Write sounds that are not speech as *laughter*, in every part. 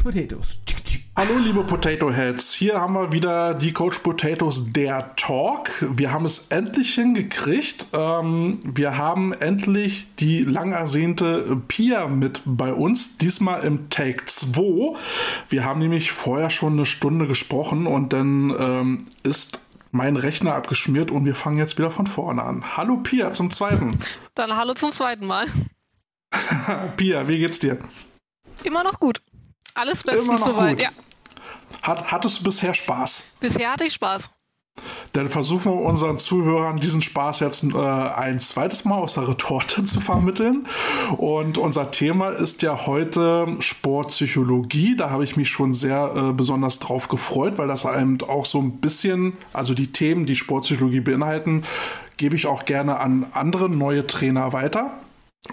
Coach Potatoes. Hallo liebe Potato Heads, hier haben wir wieder die Coach Potatoes der Talk. Wir haben es endlich hingekriegt. Ähm, wir haben endlich die lang ersehnte Pia mit bei uns, diesmal im Take 2. Wir haben nämlich vorher schon eine Stunde gesprochen und dann ähm, ist mein Rechner abgeschmiert und wir fangen jetzt wieder von vorne an. Hallo Pia zum zweiten. Dann hallo zum zweiten Mal. *laughs* Pia, wie geht's dir? Immer noch gut. Alles bestens soweit, gut. ja. Hat, hattest du bisher Spaß? Bisher hatte ich Spaß. Dann versuchen wir unseren Zuhörern diesen Spaß jetzt äh, ein zweites Mal aus der Retorte zu vermitteln. Und unser Thema ist ja heute Sportpsychologie. Da habe ich mich schon sehr äh, besonders drauf gefreut, weil das einem auch so ein bisschen, also die Themen, die Sportpsychologie beinhalten, gebe ich auch gerne an andere neue Trainer weiter.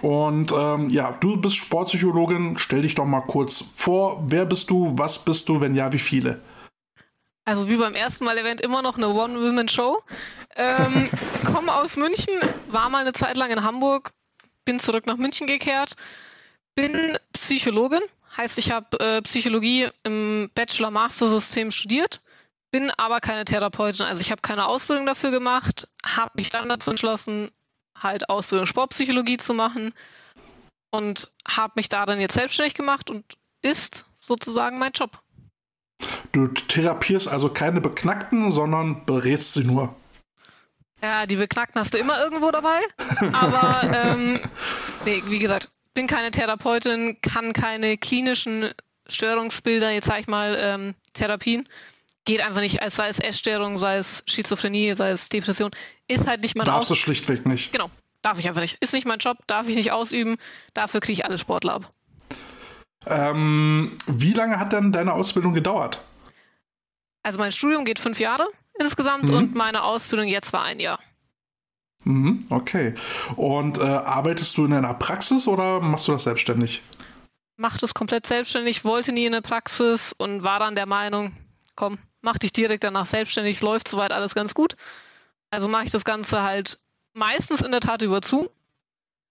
Und ähm, ja, du bist Sportpsychologin. Stell dich doch mal kurz vor. Wer bist du? Was bist du? Wenn ja, wie viele? Also wie beim ersten Mal erwähnt, immer noch eine One-Women-Show. Ähm, *laughs* komme aus München, war mal eine Zeit lang in Hamburg, bin zurück nach München gekehrt, bin Psychologin, heißt ich habe äh, Psychologie im Bachelor-Master-System studiert, bin aber keine Therapeutin, also ich habe keine Ausbildung dafür gemacht, habe mich dann dazu entschlossen, halt Ausbildung Sportpsychologie zu machen und habe mich da dann jetzt selbstständig gemacht und ist sozusagen mein Job. Du therapierst also keine Beknackten, sondern berätst sie nur. Ja, die Beknackten hast du immer irgendwo dabei. Aber *laughs* ähm, nee, wie gesagt, bin keine Therapeutin, kann keine klinischen Störungsbilder, jetzt sag ich mal, ähm, Therapien. Geht einfach nicht, als sei es Essstörung, sei es Schizophrenie, sei es Depression. Ist halt nicht mein Darfst du schlichtweg nicht. Genau, darf ich einfach nicht. Ist nicht mein Job, darf ich nicht ausüben. Dafür kriege ich alle Sportler ab. Ähm, wie lange hat denn deine Ausbildung gedauert? Also mein Studium geht fünf Jahre insgesamt mhm. und meine Ausbildung jetzt war ein Jahr. Mhm, okay. Und äh, arbeitest du in einer Praxis oder machst du das selbstständig? Mach das komplett selbstständig, wollte nie in eine Praxis und war dann der Meinung, komm, mach dich direkt danach selbstständig, läuft soweit alles ganz gut. Also mache ich das Ganze halt meistens in der Tat über Zoom.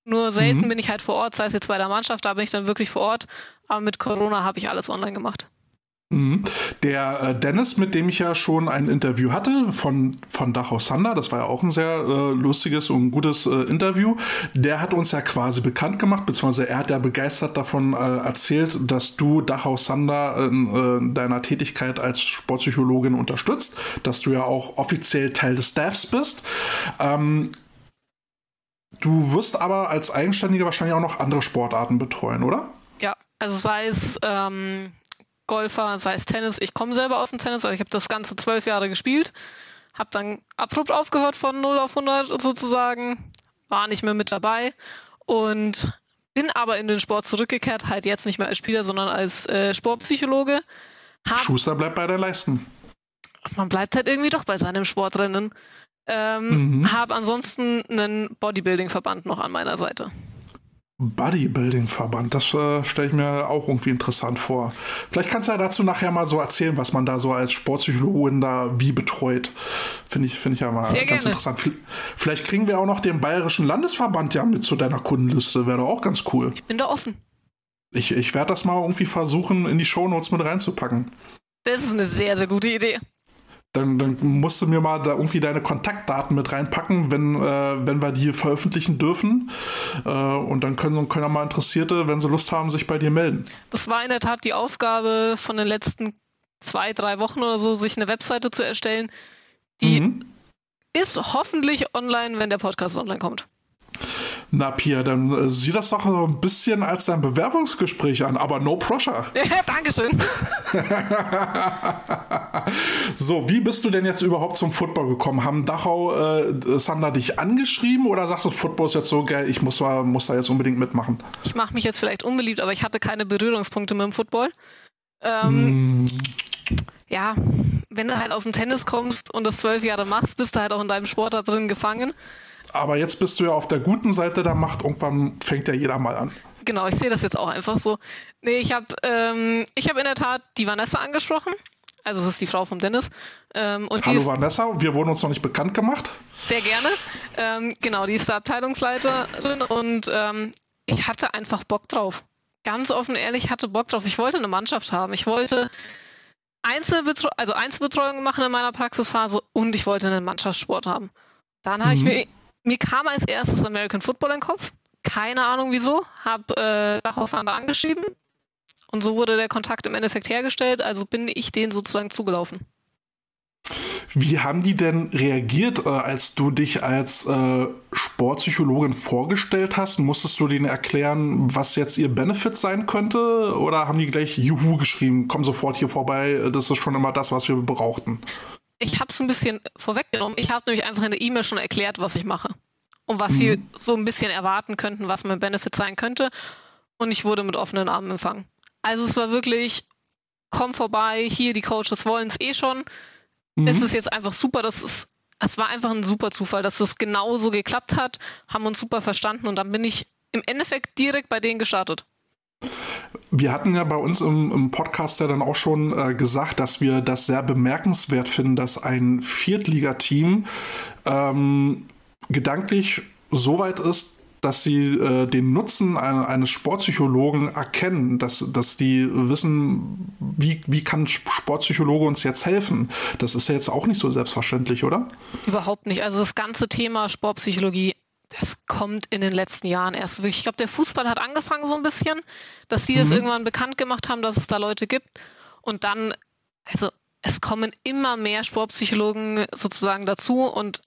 Nur selten mhm. bin ich halt vor Ort, sei es jetzt bei der Mannschaft, da bin ich dann wirklich vor Ort. Aber mit Corona habe ich alles online gemacht. Mhm. Der äh, Dennis, mit dem ich ja schon ein Interview hatte, von, von Dachau Sander, das war ja auch ein sehr äh, lustiges und gutes äh, Interview, der hat uns ja quasi bekannt gemacht, beziehungsweise er hat ja begeistert davon äh, erzählt, dass du Dachau Sander in äh, deiner Tätigkeit als Sportpsychologin unterstützt, dass du ja auch offiziell Teil des Staffs bist. Ähm, Du wirst aber als Eigenständiger wahrscheinlich auch noch andere Sportarten betreuen, oder? Ja, also sei es ähm, Golfer, sei es Tennis. Ich komme selber aus dem Tennis, also ich habe das Ganze zwölf Jahre gespielt, habe dann abrupt aufgehört von 0 auf 100 sozusagen, war nicht mehr mit dabei und bin aber in den Sport zurückgekehrt, halt jetzt nicht mehr als Spieler, sondern als äh, Sportpsychologe. Hab, Schuster bleibt bei der Leisten. Man bleibt halt irgendwie doch bei seinem Sportrennen. Ähm, mhm. Habe ansonsten einen Bodybuilding-Verband noch an meiner Seite. Bodybuilding-Verband, das äh, stelle ich mir auch irgendwie interessant vor. Vielleicht kannst du ja dazu nachher mal so erzählen, was man da so als Sportpsychologin da wie betreut. Finde ich, find ich ja mal Sehr ganz gerne. interessant. Vielleicht kriegen wir auch noch den Bayerischen Landesverband ja mit zu deiner Kundenliste. Wäre doch auch ganz cool. Ich bin da offen. Ich, ich werde das mal irgendwie versuchen, in die Shownotes mit reinzupacken. Das ist eine sehr, sehr gute Idee dann, dann musst du mir mal da irgendwie deine Kontaktdaten mit reinpacken, wenn, äh, wenn wir die veröffentlichen dürfen. Äh, und dann können, können auch mal Interessierte, wenn sie Lust haben, sich bei dir melden. Das war in der Tat die Aufgabe von den letzten zwei, drei Wochen oder so, sich eine Webseite zu erstellen. Die mhm. ist hoffentlich online, wenn der Podcast online kommt. Na, Pia, dann äh, sieh das doch so ein bisschen als dein Bewerbungsgespräch an, aber no pressure. *laughs* Ja, Dankeschön. *laughs* so, wie bist du denn jetzt überhaupt zum Football gekommen? Haben Dachau, äh, Sander dich angeschrieben oder sagst du, Football ist jetzt so geil, ich muss, muss da jetzt unbedingt mitmachen? Ich mache mich jetzt vielleicht unbeliebt, aber ich hatte keine Berührungspunkte mit dem Football. Ähm, mm. Ja, wenn du halt aus dem Tennis kommst und das zwölf Jahre machst, bist du halt auch in deinem Sport da drin gefangen. Aber jetzt bist du ja auf der guten Seite der Macht. Irgendwann fängt ja jeder mal an. Genau, ich sehe das jetzt auch einfach so. Nee, ich habe ähm, hab in der Tat die Vanessa angesprochen. Also es ist die Frau vom Dennis. Ähm, Hallo Vanessa, wir wurden uns noch nicht bekannt gemacht. Sehr gerne. Ähm, genau, die ist der Abteilungsleiterin und ähm, ich hatte einfach Bock drauf. ganz offen ehrlich hatte Bock drauf. Ich wollte eine Mannschaft haben. Ich wollte Einzelbetreu also Einzelbetreuung machen in meiner Praxisphase und ich wollte einen Mannschaftssport haben. Dann habe mhm. ich mir, mir kam als erstes American Football in den Kopf. Keine Ahnung wieso. Habe äh, daraufhin angeschrieben. Und so wurde der Kontakt im Endeffekt hergestellt. Also bin ich denen sozusagen zugelaufen. Wie haben die denn reagiert, äh, als du dich als äh, Sportpsychologin vorgestellt hast? Musstest du denen erklären, was jetzt ihr Benefit sein könnte? Oder haben die gleich Juhu geschrieben, komm sofort hier vorbei, das ist schon immer das, was wir brauchten? Ich habe es ein bisschen vorweggenommen. Ich habe nämlich einfach in der E-Mail schon erklärt, was ich mache. Und was mhm. sie so ein bisschen erwarten könnten, was mein Benefit sein könnte. Und ich wurde mit offenen Armen empfangen. Also es war wirklich, komm vorbei, hier, die Coaches wollen es eh schon mhm. es ist jetzt einfach super, dass es, es war einfach ein super Zufall, dass es genauso geklappt hat, haben uns super verstanden und dann bin ich im Endeffekt direkt bei denen gestartet. Wir hatten ja bei uns im, im Podcast ja dann auch schon äh, gesagt, dass wir das sehr bemerkenswert finden, dass ein Viertligateam ähm, gedanklich so weit ist, dass sie äh, den Nutzen eines Sportpsychologen erkennen, dass, dass die wissen, wie, wie kann Sportpsychologe uns jetzt helfen. Das ist ja jetzt auch nicht so selbstverständlich, oder? Überhaupt nicht. Also das ganze Thema Sportpsychologie, das kommt in den letzten Jahren erst. Ich glaube, der Fußball hat angefangen so ein bisschen, dass sie mhm. das irgendwann bekannt gemacht haben, dass es da Leute gibt. Und dann, also es kommen immer mehr Sportpsychologen sozusagen dazu und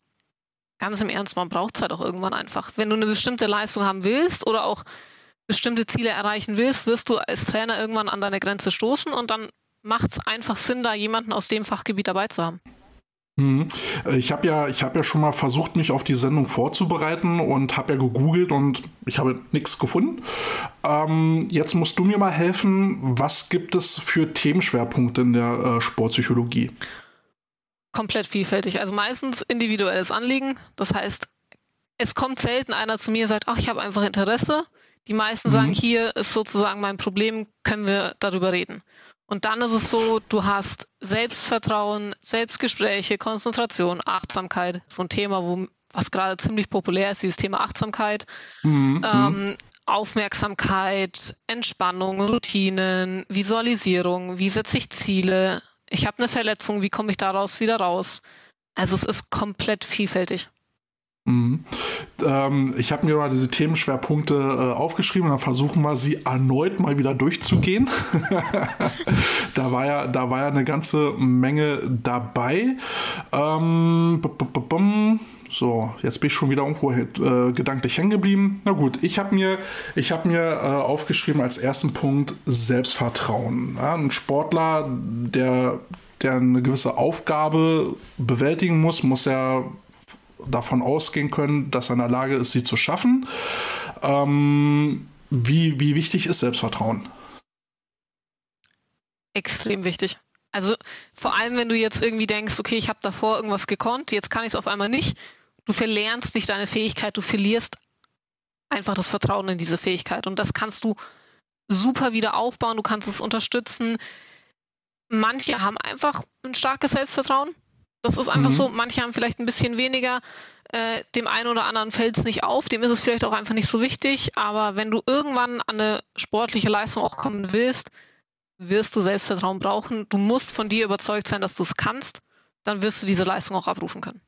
ganz im Ernst, man braucht es halt auch irgendwann einfach. Wenn du eine bestimmte Leistung haben willst oder auch bestimmte Ziele erreichen willst, wirst du als Trainer irgendwann an deine Grenze stoßen und dann macht es einfach Sinn, da jemanden aus dem Fachgebiet dabei zu haben. Mhm. Ich habe ja, hab ja schon mal versucht, mich auf die Sendung vorzubereiten und habe ja gegoogelt und ich habe nichts gefunden. Ähm, jetzt musst du mir mal helfen, was gibt es für Themenschwerpunkte in der äh, Sportpsychologie? komplett vielfältig. Also meistens individuelles Anliegen. Das heißt, es kommt selten einer zu mir und sagt, ach, ich habe einfach Interesse. Die meisten mhm. sagen, hier ist sozusagen mein Problem, können wir darüber reden. Und dann ist es so, du hast Selbstvertrauen, Selbstgespräche, Konzentration, Achtsamkeit, so ein Thema, wo, was gerade ziemlich populär ist, dieses Thema Achtsamkeit, mhm. ähm, Aufmerksamkeit, Entspannung, Routinen, Visualisierung, wie setze ich Ziele, ich habe eine Verletzung, wie komme ich daraus wieder raus? Also es ist komplett vielfältig. Mhm. Ähm, ich habe mir mal diese Themenschwerpunkte äh, aufgeschrieben und dann versuchen wir sie erneut mal wieder durchzugehen. *laughs* da, war ja, da war ja eine ganze Menge dabei. Ähm, so, jetzt bin ich schon wieder irgendwo äh, gedanklich hängen geblieben. Na gut, ich habe mir, ich hab mir äh, aufgeschrieben als ersten Punkt Selbstvertrauen. Ja, ein Sportler, der, der eine gewisse Aufgabe bewältigen muss, muss ja davon ausgehen können, dass er in der Lage ist, sie zu schaffen. Ähm, wie, wie wichtig ist Selbstvertrauen? Extrem wichtig. Also vor allem, wenn du jetzt irgendwie denkst, okay, ich habe davor irgendwas gekonnt, jetzt kann ich es auf einmal nicht, du verlernst dich deine Fähigkeit, du verlierst einfach das Vertrauen in diese Fähigkeit. Und das kannst du super wieder aufbauen, du kannst es unterstützen. Manche haben einfach ein starkes Selbstvertrauen. Das ist einfach mhm. so, manche haben vielleicht ein bisschen weniger, äh, dem einen oder anderen fällt es nicht auf, dem ist es vielleicht auch einfach nicht so wichtig, aber wenn du irgendwann an eine sportliche Leistung auch kommen willst, wirst du Selbstvertrauen brauchen. Du musst von dir überzeugt sein, dass du es kannst, dann wirst du diese Leistung auch abrufen können.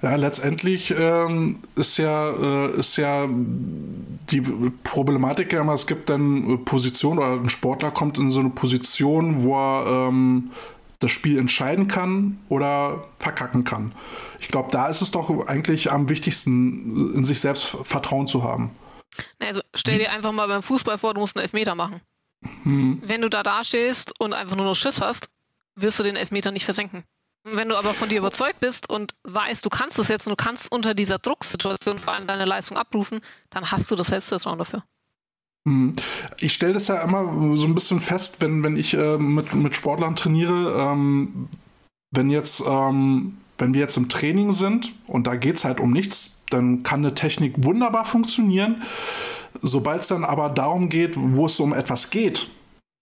Ja, letztendlich ähm, ist ja, äh, ist ja die Problematik ja immer, es gibt dann Positionen oder ein Sportler kommt in so eine Position, wo er ähm, das Spiel entscheiden kann oder verkacken kann. Ich glaube, da ist es doch eigentlich am wichtigsten, in sich selbst Vertrauen zu haben. Also stell dir einfach mal beim Fußball vor, du musst einen Elfmeter machen. Hm. Wenn du da dastehst und einfach nur noch Schiff hast, wirst du den Elfmeter nicht versenken. Wenn du aber von dir überzeugt bist und weißt, du kannst es jetzt und du kannst unter dieser Drucksituation vor allem deine Leistung abrufen, dann hast du das Selbstvertrauen dafür. Hm. Ich stelle das ja immer so ein bisschen fest, wenn, wenn ich äh, mit, mit Sportlern trainiere, ähm, wenn jetzt, ähm, wenn wir jetzt im Training sind und da geht es halt um nichts, dann kann eine Technik wunderbar funktionieren. Sobald es dann aber darum geht, wo es um etwas geht,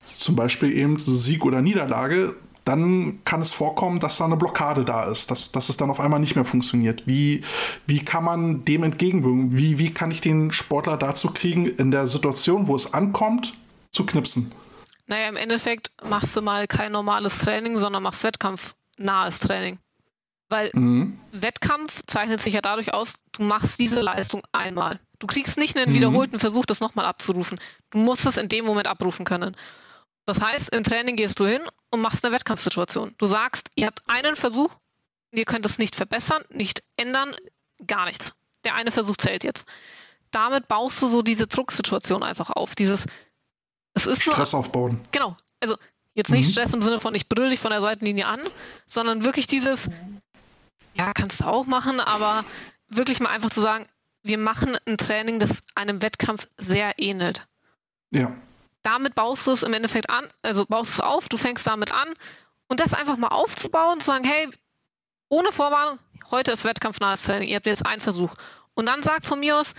zum Beispiel eben Sieg oder Niederlage, dann kann es vorkommen, dass da eine Blockade da ist, dass, dass es dann auf einmal nicht mehr funktioniert. Wie, wie kann man dem entgegenwirken? Wie, wie kann ich den Sportler dazu kriegen, in der Situation, wo es ankommt, zu knipsen? Naja, im Endeffekt machst du mal kein normales Training, sondern machst wettkampfnahes Training. Weil mhm. Wettkampf zeichnet sich ja dadurch aus, du machst diese Leistung einmal. Du kriegst nicht einen mhm. wiederholten Versuch, das nochmal abzurufen. Du musst es in dem Moment abrufen können. Das heißt, im Training gehst du hin und machst eine Wettkampfsituation. Du sagst, ihr habt einen Versuch, ihr könnt es nicht verbessern, nicht ändern, gar nichts. Der eine Versuch zählt jetzt. Damit baust du so diese Drucksituation einfach auf. Dieses, es ist Stress nur, aufbauen. Genau. Also jetzt nicht mhm. Stress im Sinne von ich brülle dich von der Seitenlinie an, sondern wirklich dieses, ja, kannst du auch machen, aber wirklich mal einfach zu sagen, wir machen ein Training, das einem Wettkampf sehr ähnelt. Ja damit baust du es im Endeffekt an, also baust es auf, du fängst damit an und das einfach mal aufzubauen, zu sagen, hey, ohne Vorwarnung, heute ist wettkampfnahes Training, ihr habt jetzt einen Versuch. Und dann sag von mir aus,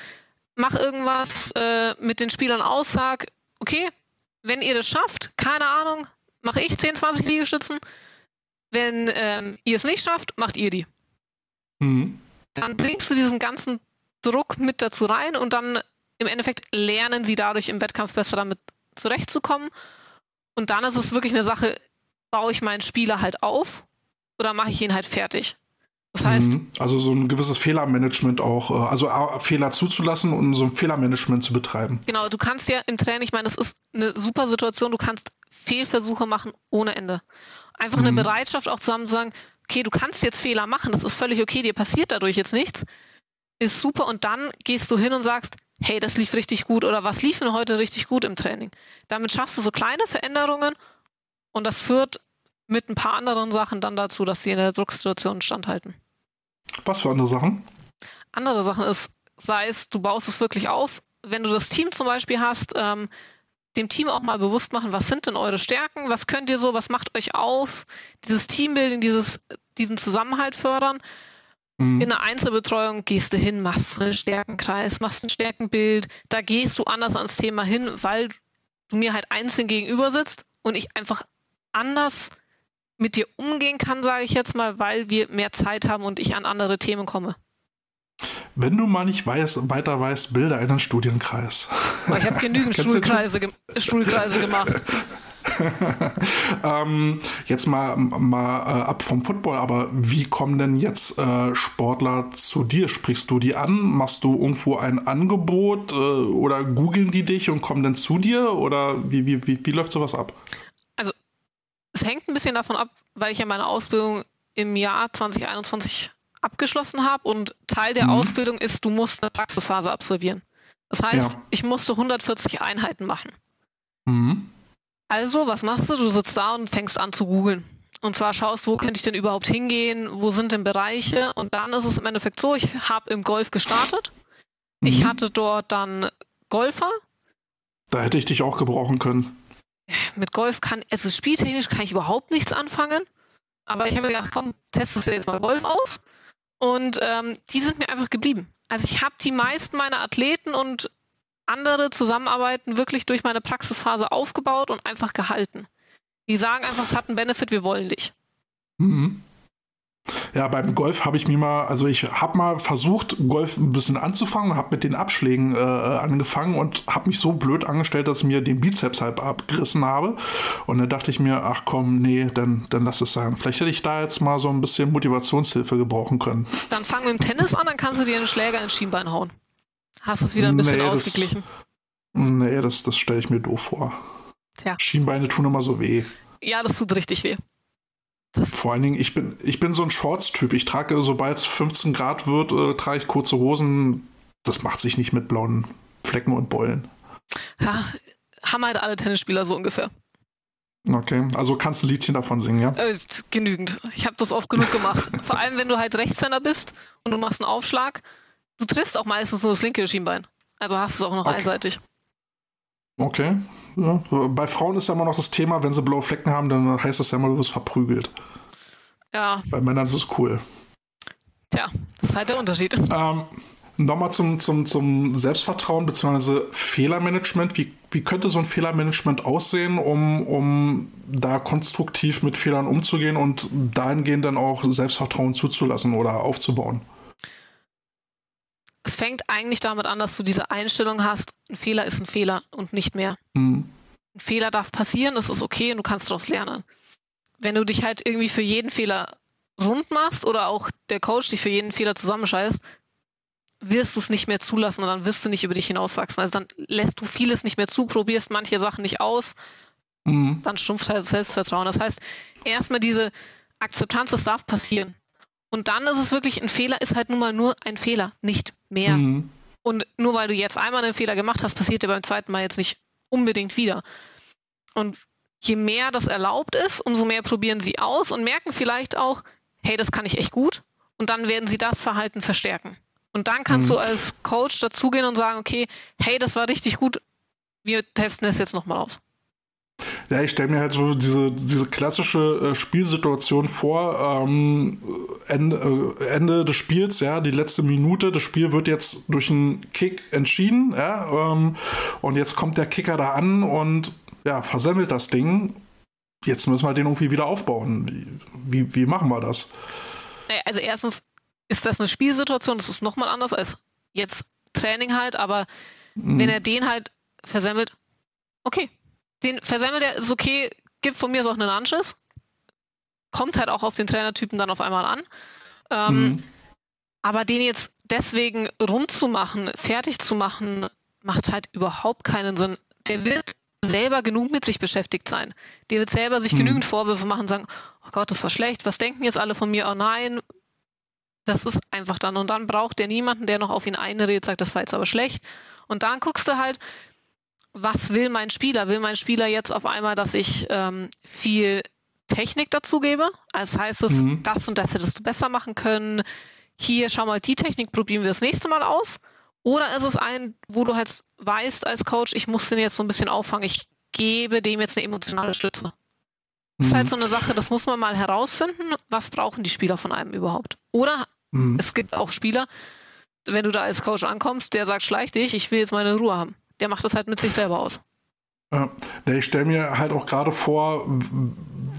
mach irgendwas äh, mit den Spielern aus, sag, okay, wenn ihr das schafft, keine Ahnung, mache ich 10, 20 Liegestützen. Wenn ähm, ihr es nicht schafft, macht ihr die. Mhm. Dann bringst du diesen ganzen Druck mit dazu rein und dann im Endeffekt lernen sie dadurch im Wettkampf besser damit zurechtzukommen. Und dann ist es wirklich eine Sache, baue ich meinen Spieler halt auf oder mache ich ihn halt fertig. Das heißt. Mhm. Also so ein gewisses Fehlermanagement auch, äh, also Fehler zuzulassen und so ein Fehlermanagement zu betreiben. Genau, du kannst ja im Training, ich meine, das ist eine super Situation, du kannst Fehlversuche machen ohne Ende. Einfach mhm. eine Bereitschaft auch zusammen zu sagen, okay, du kannst jetzt Fehler machen, das ist völlig okay, dir passiert dadurch jetzt nichts, ist super und dann gehst du hin und sagst, hey, das lief richtig gut oder was lief denn heute richtig gut im Training. Damit schaffst du so kleine Veränderungen und das führt mit ein paar anderen Sachen dann dazu, dass sie in der Drucksituation standhalten. Was für andere Sachen? Andere Sachen ist, sei es, du baust es wirklich auf, wenn du das Team zum Beispiel hast, ähm, dem Team auch mal bewusst machen, was sind denn eure Stärken, was könnt ihr so, was macht euch aus, dieses Teambuilding, dieses, diesen Zusammenhalt fördern. In einer Einzelbetreuung gehst du hin, machst einen Stärkenkreis, machst ein Stärkenbild. Da gehst du anders ans Thema hin, weil du mir halt einzeln gegenüber sitzt und ich einfach anders mit dir umgehen kann, sage ich jetzt mal, weil wir mehr Zeit haben und ich an andere Themen komme. Wenn du mal nicht weißt, weiter weißt, bilde einen Studienkreis. Ich habe genügend *laughs* Stuhlkreise, ge Stuhlkreise gemacht. *laughs* *laughs* ähm, jetzt mal, mal äh, ab vom Football, aber wie kommen denn jetzt äh, Sportler zu dir? Sprichst du die an? Machst du irgendwo ein Angebot äh, oder googeln die dich und kommen dann zu dir? Oder wie, wie, wie, wie läuft sowas ab? Also, es hängt ein bisschen davon ab, weil ich ja meine Ausbildung im Jahr 2021 abgeschlossen habe und Teil der mhm. Ausbildung ist, du musst eine Praxisphase absolvieren. Das heißt, ja. ich musste 140 Einheiten machen. Mhm. Also, was machst du? Du sitzt da und fängst an zu googeln. Und zwar schaust, wo könnte ich denn überhaupt hingehen, wo sind denn Bereiche? Und dann ist es im Endeffekt so, ich habe im Golf gestartet. Mhm. Ich hatte dort dann Golfer. Da hätte ich dich auch gebrauchen können. Mit Golf kann, also spieltechnisch kann ich überhaupt nichts anfangen. Aber ich habe mir gedacht, komm, testest du jetzt mal Golf aus. Und ähm, die sind mir einfach geblieben. Also ich habe die meisten meiner Athleten und andere Zusammenarbeiten wirklich durch meine Praxisphase aufgebaut und einfach gehalten. Die sagen einfach, es hat einen Benefit, wir wollen dich. Mhm. Ja, beim Golf habe ich mir mal, also ich habe mal versucht, Golf ein bisschen anzufangen, habe mit den Abschlägen äh, angefangen und habe mich so blöd angestellt, dass ich mir den Bizeps halb abgerissen habe. Und dann dachte ich mir, ach komm, nee, dann, dann lass es sein. Vielleicht hätte ich da jetzt mal so ein bisschen Motivationshilfe gebrauchen können. Dann fang mit dem Tennis an, dann kannst du dir einen Schläger ins Schienbein hauen. Hast du es wieder ein bisschen nee, ausgeglichen? Das, nee, das, das stelle ich mir doof vor. Tja. Schienbeine tun immer so weh. Ja, das tut richtig weh. Das Vor allen Dingen, ich bin, ich bin so ein Shorts-Typ. Ich trage, sobald es 15 Grad wird, äh, trage ich kurze Hosen. Das macht sich nicht mit blauen Flecken und Beulen. Ja, haben halt alle Tennisspieler so ungefähr. Okay, also kannst du ein Liedchen davon singen, ja? Äh, genügend. Ich habe das oft genug gemacht. *laughs* Vor allem, wenn du halt Rechtshänder bist und du machst einen Aufschlag Du triffst auch meistens nur das linke Schienbein. Also hast du es auch noch okay. einseitig. Okay. Ja. Bei Frauen ist ja immer noch das Thema, wenn sie blaue Flecken haben, dann heißt das ja immer, du wirst verprügelt. Ja. Bei Männern ist es cool. Tja, das ist halt der Unterschied. Ähm, Nochmal zum, zum, zum Selbstvertrauen bzw. Fehlermanagement. Wie, wie könnte so ein Fehlermanagement aussehen, um, um da konstruktiv mit Fehlern umzugehen und dahingehend dann auch Selbstvertrauen zuzulassen oder aufzubauen? Es fängt eigentlich damit an, dass du diese Einstellung hast, ein Fehler ist ein Fehler und nicht mehr. Mhm. Ein Fehler darf passieren, das ist okay und du kannst daraus lernen. Wenn du dich halt irgendwie für jeden Fehler rund machst oder auch der Coach dich für jeden Fehler zusammenscheißt, wirst du es nicht mehr zulassen und dann wirst du nicht über dich hinauswachsen. Also dann lässt du vieles nicht mehr zu, probierst manche Sachen nicht aus, mhm. dann stumpft halt das Selbstvertrauen. Das heißt, erstmal diese Akzeptanz, das darf passieren. Und dann ist es wirklich, ein Fehler ist halt nun mal nur ein Fehler, nicht mehr. Mhm. Und nur weil du jetzt einmal einen Fehler gemacht hast, passiert dir beim zweiten Mal jetzt nicht unbedingt wieder. Und je mehr das erlaubt ist, umso mehr probieren sie aus und merken vielleicht auch, hey, das kann ich echt gut. Und dann werden sie das Verhalten verstärken. Und dann kannst mhm. du als Coach dazugehen und sagen, okay, hey, das war richtig gut, wir testen es jetzt nochmal aus. Ja, ich stelle mir halt so diese, diese klassische äh, Spielsituation vor, ähm, Ende, äh, Ende, des Spiels, ja, die letzte Minute, das Spiel wird jetzt durch einen Kick entschieden, ja, ähm, und jetzt kommt der Kicker da an und ja, versemmelt das Ding. Jetzt müssen wir den irgendwie wieder aufbauen. Wie, wie, wie machen wir das? Also erstens ist das eine Spielsituation, das ist nochmal anders als jetzt Training halt, aber mhm. wenn er den halt versemmelt, okay. Den versemmelt er, ist okay, gibt von mir so auch einen Anschiss. Kommt halt auch auf den Trainertypen dann auf einmal an. Ähm, mhm. Aber den jetzt deswegen rund zu machen, fertig zu machen, macht halt überhaupt keinen Sinn. Der wird selber genug mit sich beschäftigt sein. Der wird selber sich mhm. genügend Vorwürfe machen und sagen, oh Gott, das war schlecht, was denken jetzt alle von mir? Oh nein, das ist einfach dann. Und dann braucht der niemanden, der noch auf ihn einredet, sagt, das war jetzt aber schlecht. Und dann guckst du halt, was will mein Spieler? Will mein Spieler jetzt auf einmal, dass ich ähm, viel Technik dazugebe? Also heißt es, mhm. das und das hättest du besser machen können. Hier, schau mal, die Technik probieren wir das nächste Mal aus. Oder ist es ein, wo du halt weißt als Coach, ich muss den jetzt so ein bisschen auffangen, ich gebe dem jetzt eine emotionale Stütze. Das ist halt mhm. so eine Sache, das muss man mal herausfinden, was brauchen die Spieler von einem überhaupt. Oder mhm. es gibt auch Spieler, wenn du da als Coach ankommst, der sagt, schleich dich, ich will jetzt meine Ruhe haben. Der macht das halt mit sich selber aus. Ja, ich stelle mir halt auch gerade vor,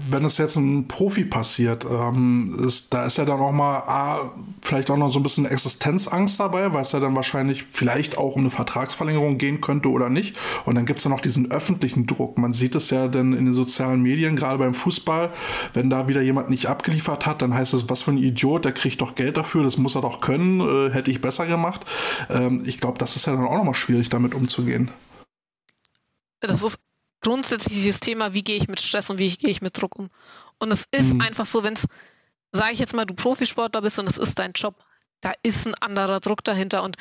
wenn es jetzt ein Profi passiert, ähm, ist, da ist ja dann auch mal ah, vielleicht auch noch so ein bisschen Existenzangst dabei, weil es ja dann wahrscheinlich vielleicht auch um eine Vertragsverlängerung gehen könnte oder nicht. Und dann gibt es ja noch diesen öffentlichen Druck. Man sieht es ja dann in den sozialen Medien, gerade beim Fußball, wenn da wieder jemand nicht abgeliefert hat, dann heißt es, was für ein Idiot, der kriegt doch Geld dafür, das muss er doch können, äh, hätte ich besser gemacht. Ähm, ich glaube, das ist ja dann auch nochmal schwierig, damit umzugehen. Das ist grundsätzlich dieses Thema, wie gehe ich mit Stress und wie gehe ich mit Druck um. Und es ist mhm. einfach so, wenn es, sage ich jetzt mal, du Profisportler bist und es ist dein Job, da ist ein anderer Druck dahinter. Und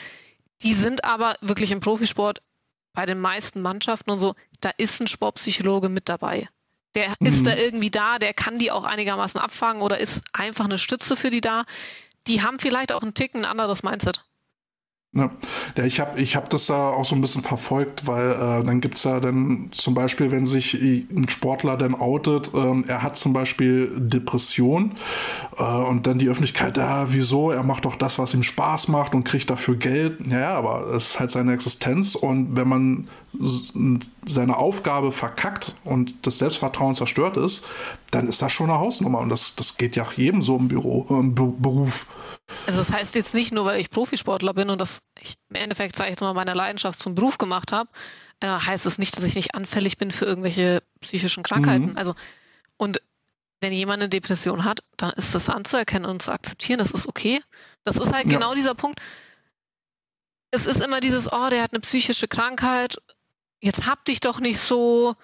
die sind aber wirklich im Profisport bei den meisten Mannschaften und so, da ist ein Sportpsychologe mit dabei. Der mhm. ist da irgendwie da, der kann die auch einigermaßen abfangen oder ist einfach eine Stütze für die da. Die haben vielleicht auch einen Ticken ein anderes Mindset. Ja, ja ich habe ich hab das da auch so ein bisschen verfolgt, weil äh, dann gibt es ja dann zum Beispiel, wenn sich ein Sportler dann outet, ähm, er hat zum Beispiel Depression äh, und dann die Öffentlichkeit, ja, wieso, er macht doch das, was ihm Spaß macht und kriegt dafür Geld. Ja, aber es ist halt seine Existenz und wenn man seine Aufgabe verkackt und das Selbstvertrauen zerstört ist, dann ist das schon eine Hausnummer und das, das geht ja jedem so im Büro, im Beruf. Also das heißt jetzt nicht nur, weil ich Profisportler bin und das ich im Endeffekt, sage ich jetzt mal, meine Leidenschaft zum Beruf gemacht habe, äh, heißt es nicht, dass ich nicht anfällig bin für irgendwelche psychischen Krankheiten. Mhm. Also und wenn jemand eine Depression hat, dann ist das anzuerkennen und zu akzeptieren, das ist okay. Das ist halt ja. genau dieser Punkt. Es ist immer dieses, oh, der hat eine psychische Krankheit, jetzt hab dich doch nicht so,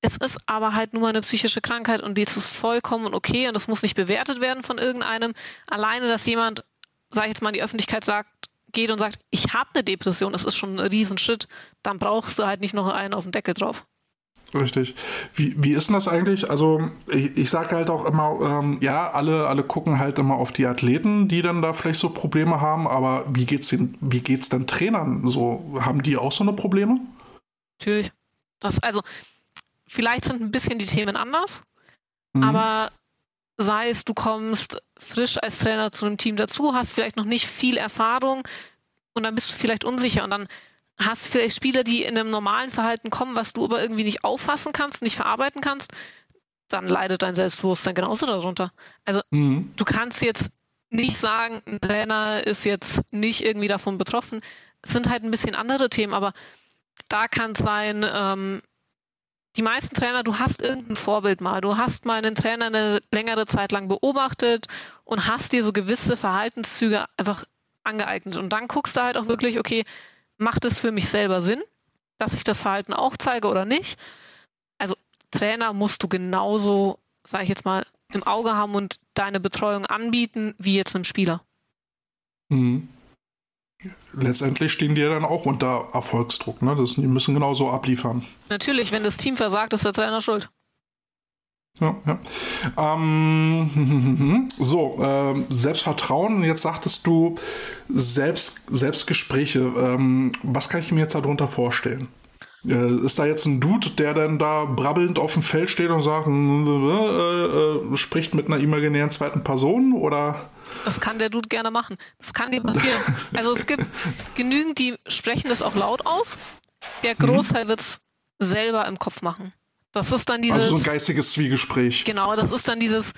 es ist aber halt nur mal eine psychische Krankheit und die ist vollkommen okay und das muss nicht bewertet werden von irgendeinem. Alleine, dass jemand, sag ich jetzt mal, in die Öffentlichkeit sagt, geht und sagt, ich habe eine Depression, das ist schon ein Riesenschritt, dann brauchst du halt nicht noch einen auf den Deckel drauf. Richtig. Wie, wie ist denn das eigentlich? Also ich, ich sage halt auch immer, ähm, ja, alle, alle gucken halt immer auf die Athleten, die dann da vielleicht so Probleme haben, aber wie geht's den, wie geht's denn Trainern? So, haben die auch so eine Probleme? Natürlich. Das, also vielleicht sind ein bisschen die Themen anders, mhm. aber sei es, du kommst frisch als Trainer zu einem Team dazu, hast vielleicht noch nicht viel Erfahrung, und dann bist du vielleicht unsicher und dann hast du vielleicht Spieler, die in einem normalen Verhalten kommen, was du aber irgendwie nicht auffassen kannst, nicht verarbeiten kannst, dann leidet dein Selbstbewusstsein genauso darunter. Also mhm. du kannst jetzt nicht sagen, ein Trainer ist jetzt nicht irgendwie davon betroffen. Es sind halt ein bisschen andere Themen, aber da kann es sein, ähm, die meisten Trainer, du hast irgendein Vorbild mal, du hast mal einen Trainer eine längere Zeit lang beobachtet und hast dir so gewisse Verhaltenszüge einfach angeeignet. Und dann guckst du halt auch wirklich, okay, macht es für mich selber Sinn, dass ich das Verhalten auch zeige oder nicht? Also Trainer musst du genauso, sage ich jetzt mal, im Auge haben und deine Betreuung anbieten, wie jetzt einem Spieler. Mhm. Letztendlich stehen die ja dann auch unter Erfolgsdruck. Ne? Das, die müssen genauso abliefern. Natürlich, wenn das Team versagt, ist der Trainer schuld. Ja, ja. Ähm, *laughs* so, äh, Selbstvertrauen. Jetzt sagtest du Selbst, Selbstgespräche. Ähm, was kann ich mir jetzt darunter vorstellen? Äh, ist da jetzt ein Dude, der dann da brabbelnd auf dem Feld steht und sagt, äh, äh, spricht mit einer imaginären zweiten Person oder? Das kann der Dude gerne machen. Das kann dir passieren. also es gibt genügend, die sprechen das auch laut aus. Der mhm. Großteil mhm. wird es selber im Kopf machen. Das ist dann dieses. Also so ein geistiges Zwiegespräch. Genau, das ist dann dieses,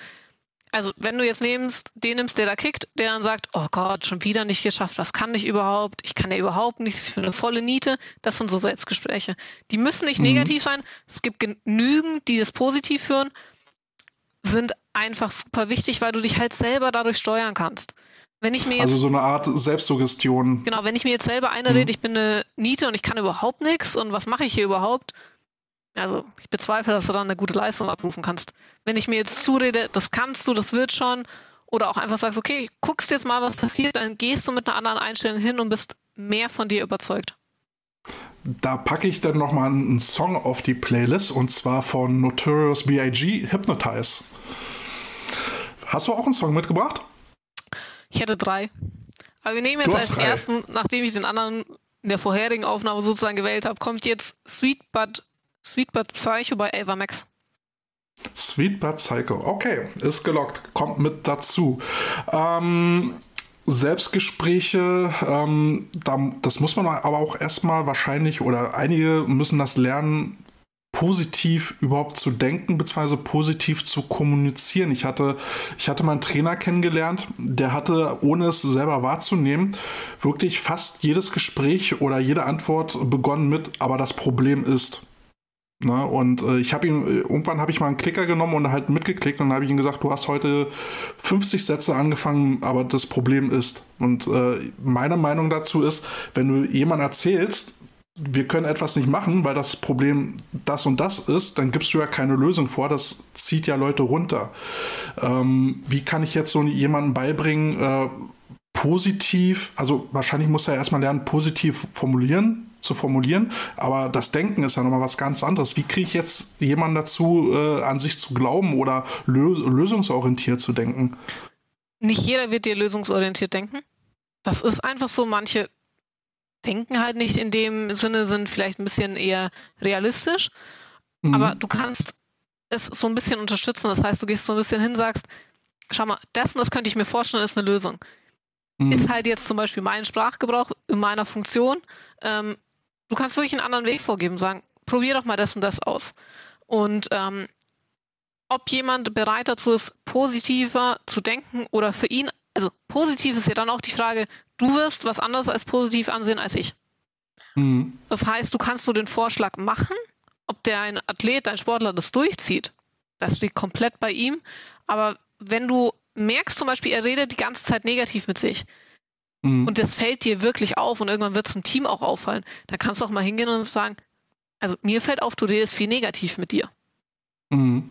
also wenn du jetzt nimmst, den nimmst, der da kickt, der dann sagt, oh Gott, schon wieder nicht geschafft, was kann ich überhaupt? Ich kann ja überhaupt nichts, ich bin eine volle Niete. Das sind so Selbstgespräche. Die müssen nicht mhm. negativ sein. Es gibt genügend, die das positiv führen, sind einfach super wichtig, weil du dich halt selber dadurch steuern kannst. Wenn ich mir also jetzt, also so eine Art Selbstsuggestion. Genau, wenn ich mir jetzt selber einrede, mhm. ich bin eine Niete und ich kann überhaupt nichts und was mache ich hier überhaupt, also ich bezweifle, dass du dann eine gute Leistung abrufen kannst. Wenn ich mir jetzt zurede, das kannst du, das wird schon, oder auch einfach sagst, okay, guckst jetzt mal, was passiert, dann gehst du mit einer anderen Einstellung hin und bist mehr von dir überzeugt. Da packe ich dann nochmal einen Song auf die Playlist und zwar von Notorious B.I.G. Hypnotize. Hast du auch einen Song mitgebracht? Ich hätte drei. Aber wir nehmen jetzt als drei. ersten, nachdem ich den anderen in der vorherigen Aufnahme sozusagen gewählt habe, kommt jetzt Sweet But Sweetbird Psycho bei Ava Max. Sweetbird Psycho, okay, ist gelockt, kommt mit dazu. Ähm, Selbstgespräche, ähm, da, das muss man aber auch erstmal wahrscheinlich, oder einige müssen das lernen, positiv überhaupt zu denken, beziehungsweise positiv zu kommunizieren. Ich hatte, ich hatte meinen Trainer kennengelernt, der hatte, ohne es selber wahrzunehmen, wirklich fast jedes Gespräch oder jede Antwort begonnen mit, aber das Problem ist. Ne? Und äh, ich habe ihn, äh, irgendwann habe ich mal einen Klicker genommen und halt mitgeklickt und dann habe ich ihm gesagt, du hast heute 50 Sätze angefangen, aber das Problem ist. Und äh, meine Meinung dazu ist, wenn du jemand erzählst, wir können etwas nicht machen, weil das Problem das und das ist, dann gibst du ja keine Lösung vor. Das zieht ja Leute runter. Ähm, wie kann ich jetzt so jemandem beibringen, äh, positiv, also wahrscheinlich muss er erstmal lernen, positiv formulieren, zu formulieren, aber das Denken ist ja nochmal was ganz anderes. Wie kriege ich jetzt jemanden dazu, äh, an sich zu glauben oder lö lösungsorientiert zu denken? Nicht jeder wird dir lösungsorientiert denken. Das ist einfach so, manche denken halt nicht in dem Sinne, sind vielleicht ein bisschen eher realistisch, mhm. aber du kannst es so ein bisschen unterstützen. Das heißt, du gehst so ein bisschen hin, sagst, schau mal, das und das könnte ich mir vorstellen, ist eine Lösung. Mhm. Ist halt jetzt zum Beispiel mein Sprachgebrauch in meiner Funktion. Ähm, du kannst wirklich einen anderen Weg vorgeben, sagen, probier doch mal das und das aus. Und ähm, ob jemand bereit dazu ist, positiver zu denken oder für ihn, also positiv ist ja dann auch die Frage, du wirst was anderes als positiv ansehen als ich. Mhm. Das heißt, du kannst nur den Vorschlag machen, ob der ein Athlet, ein Sportler das durchzieht. Das liegt komplett bei ihm. Aber wenn du merkst zum Beispiel, er redet die ganze Zeit negativ mit sich, mhm. und das fällt dir wirklich auf und irgendwann wird es im Team auch auffallen, dann kannst du auch mal hingehen und sagen, also mir fällt auf, du redest viel negativ mit dir. Mhm.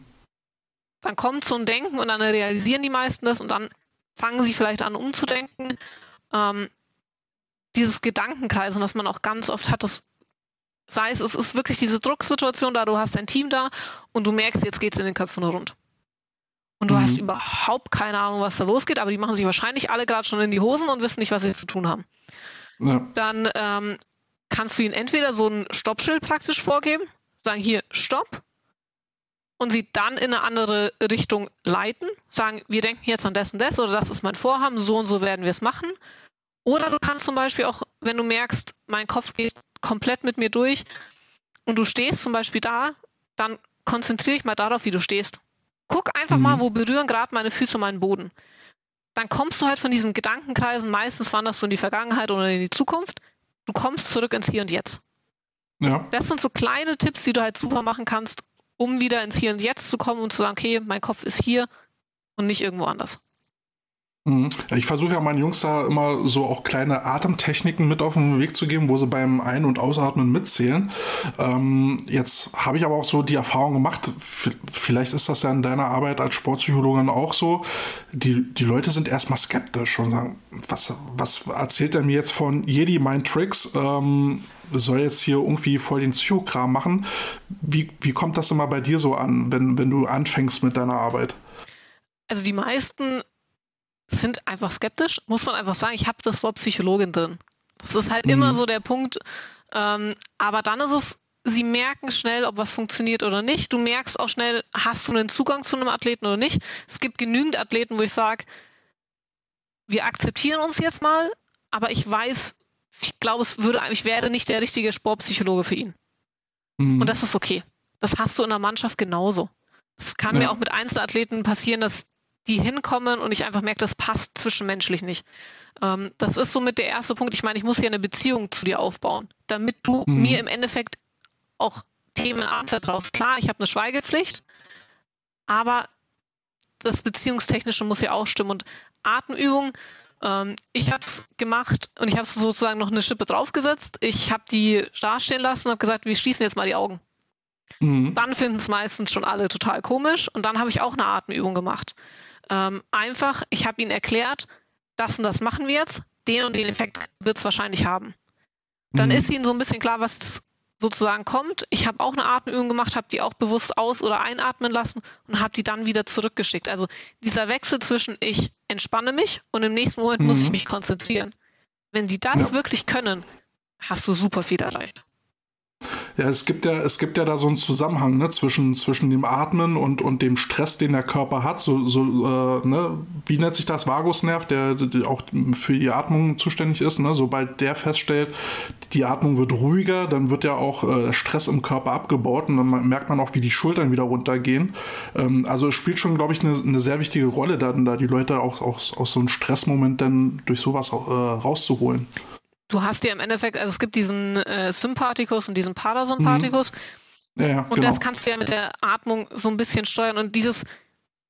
Dann kommt so ein Denken und dann realisieren die meisten das und dann fangen sie vielleicht an umzudenken. Ähm, dieses Gedankenkreisen, was man auch ganz oft hat, das sei es, es ist wirklich diese Drucksituation da, du hast dein Team da und du merkst, jetzt geht es in den Köpfen rund und du mhm. hast überhaupt keine Ahnung, was da losgeht, aber die machen sich wahrscheinlich alle gerade schon in die Hosen und wissen nicht, was sie zu tun haben. Ja. Dann ähm, kannst du ihnen entweder so ein Stoppschild praktisch vorgeben, sagen hier Stopp und sie dann in eine andere Richtung leiten, sagen, wir denken jetzt an das und das oder das ist mein Vorhaben, so und so werden wir es machen. Oder du kannst zum Beispiel auch wenn du merkst, mein Kopf geht komplett mit mir durch und du stehst zum Beispiel da, dann konzentriere dich mal darauf, wie du stehst. Guck einfach mhm. mal, wo berühren gerade meine Füße meinen Boden. Dann kommst du halt von diesen Gedankenkreisen, meistens wanderst du in die Vergangenheit oder in die Zukunft. Du kommst zurück ins Hier und Jetzt. Ja. Das sind so kleine Tipps, die du halt super machen kannst, um wieder ins Hier und Jetzt zu kommen und zu sagen, okay, mein Kopf ist hier und nicht irgendwo anders. Mhm. Ich versuche ja meinen Jungs da immer so auch kleine Atemtechniken mit auf den Weg zu geben, wo sie beim Ein- und Ausatmen mitzählen. Ähm, jetzt habe ich aber auch so die Erfahrung gemacht, vielleicht ist das ja in deiner Arbeit als Sportpsychologin auch so, die, die Leute sind erstmal skeptisch und sagen, was, was erzählt er mir jetzt von Jedi Mind Tricks? Ähm, soll jetzt hier irgendwie voll den Psychokram machen. Wie, wie kommt das immer bei dir so an, wenn, wenn du anfängst mit deiner Arbeit? Also die meisten sind einfach skeptisch, muss man einfach sagen. Ich habe das Wort Psychologin drin. Das ist halt mhm. immer so der Punkt. Ähm, aber dann ist es, sie merken schnell, ob was funktioniert oder nicht. Du merkst auch schnell, hast du einen Zugang zu einem Athleten oder nicht. Es gibt genügend Athleten, wo ich sage, wir akzeptieren uns jetzt mal, aber ich weiß, ich glaube, es würde, ich werde nicht der richtige Sportpsychologe für ihn. Mhm. Und das ist okay. Das hast du in der Mannschaft genauso. Es kann ja. mir auch mit Einzelathleten passieren, dass die hinkommen und ich einfach merke, das passt zwischenmenschlich nicht. Ähm, das ist somit der erste Punkt. Ich meine, ich muss ja eine Beziehung zu dir aufbauen, damit du mhm. mir im Endeffekt auch Themen anvertraust. Klar, ich habe eine Schweigepflicht, aber das Beziehungstechnische muss ja auch stimmen. Und Atemübungen, ähm, ich habe es gemacht und ich habe sozusagen noch eine Schippe draufgesetzt. Ich habe die dastehen lassen und habe gesagt, wir schließen jetzt mal die Augen. Mhm. Dann finden es meistens schon alle total komisch und dann habe ich auch eine Atemübung gemacht. Ähm, einfach, ich habe ihnen erklärt, das und das machen wir jetzt, den und den Effekt wird es wahrscheinlich haben. Dann mhm. ist ihnen so ein bisschen klar, was sozusagen kommt. Ich habe auch eine Atemübung gemacht, habe die auch bewusst aus- oder einatmen lassen und habe die dann wieder zurückgeschickt. Also dieser Wechsel zwischen ich entspanne mich und im nächsten Moment mhm. muss ich mhm. mich konzentrieren. Wenn die das ja. wirklich können, hast du super viel erreicht. Ja, es gibt ja, es gibt ja da so einen Zusammenhang ne, zwischen, zwischen dem Atmen und, und dem Stress, den der Körper hat. So, so äh, ne, wie nennt sich das Vagusnerv, der, der auch für die Atmung zuständig ist. Ne? Sobald der feststellt, die Atmung wird ruhiger, dann wird ja auch äh, Stress im Körper abgebaut und dann merkt man auch, wie die Schultern wieder runtergehen. Ähm, also es spielt schon, glaube ich, eine, eine sehr wichtige Rolle, dann da die Leute auch, auch aus so einem Stressmoment dann durch sowas äh, rauszuholen du hast ja im Endeffekt, also es gibt diesen äh, Sympathikus und diesen Parasympathikus. Mhm. Ja, und genau. das kannst du ja mit der Atmung so ein bisschen steuern. Und dieses,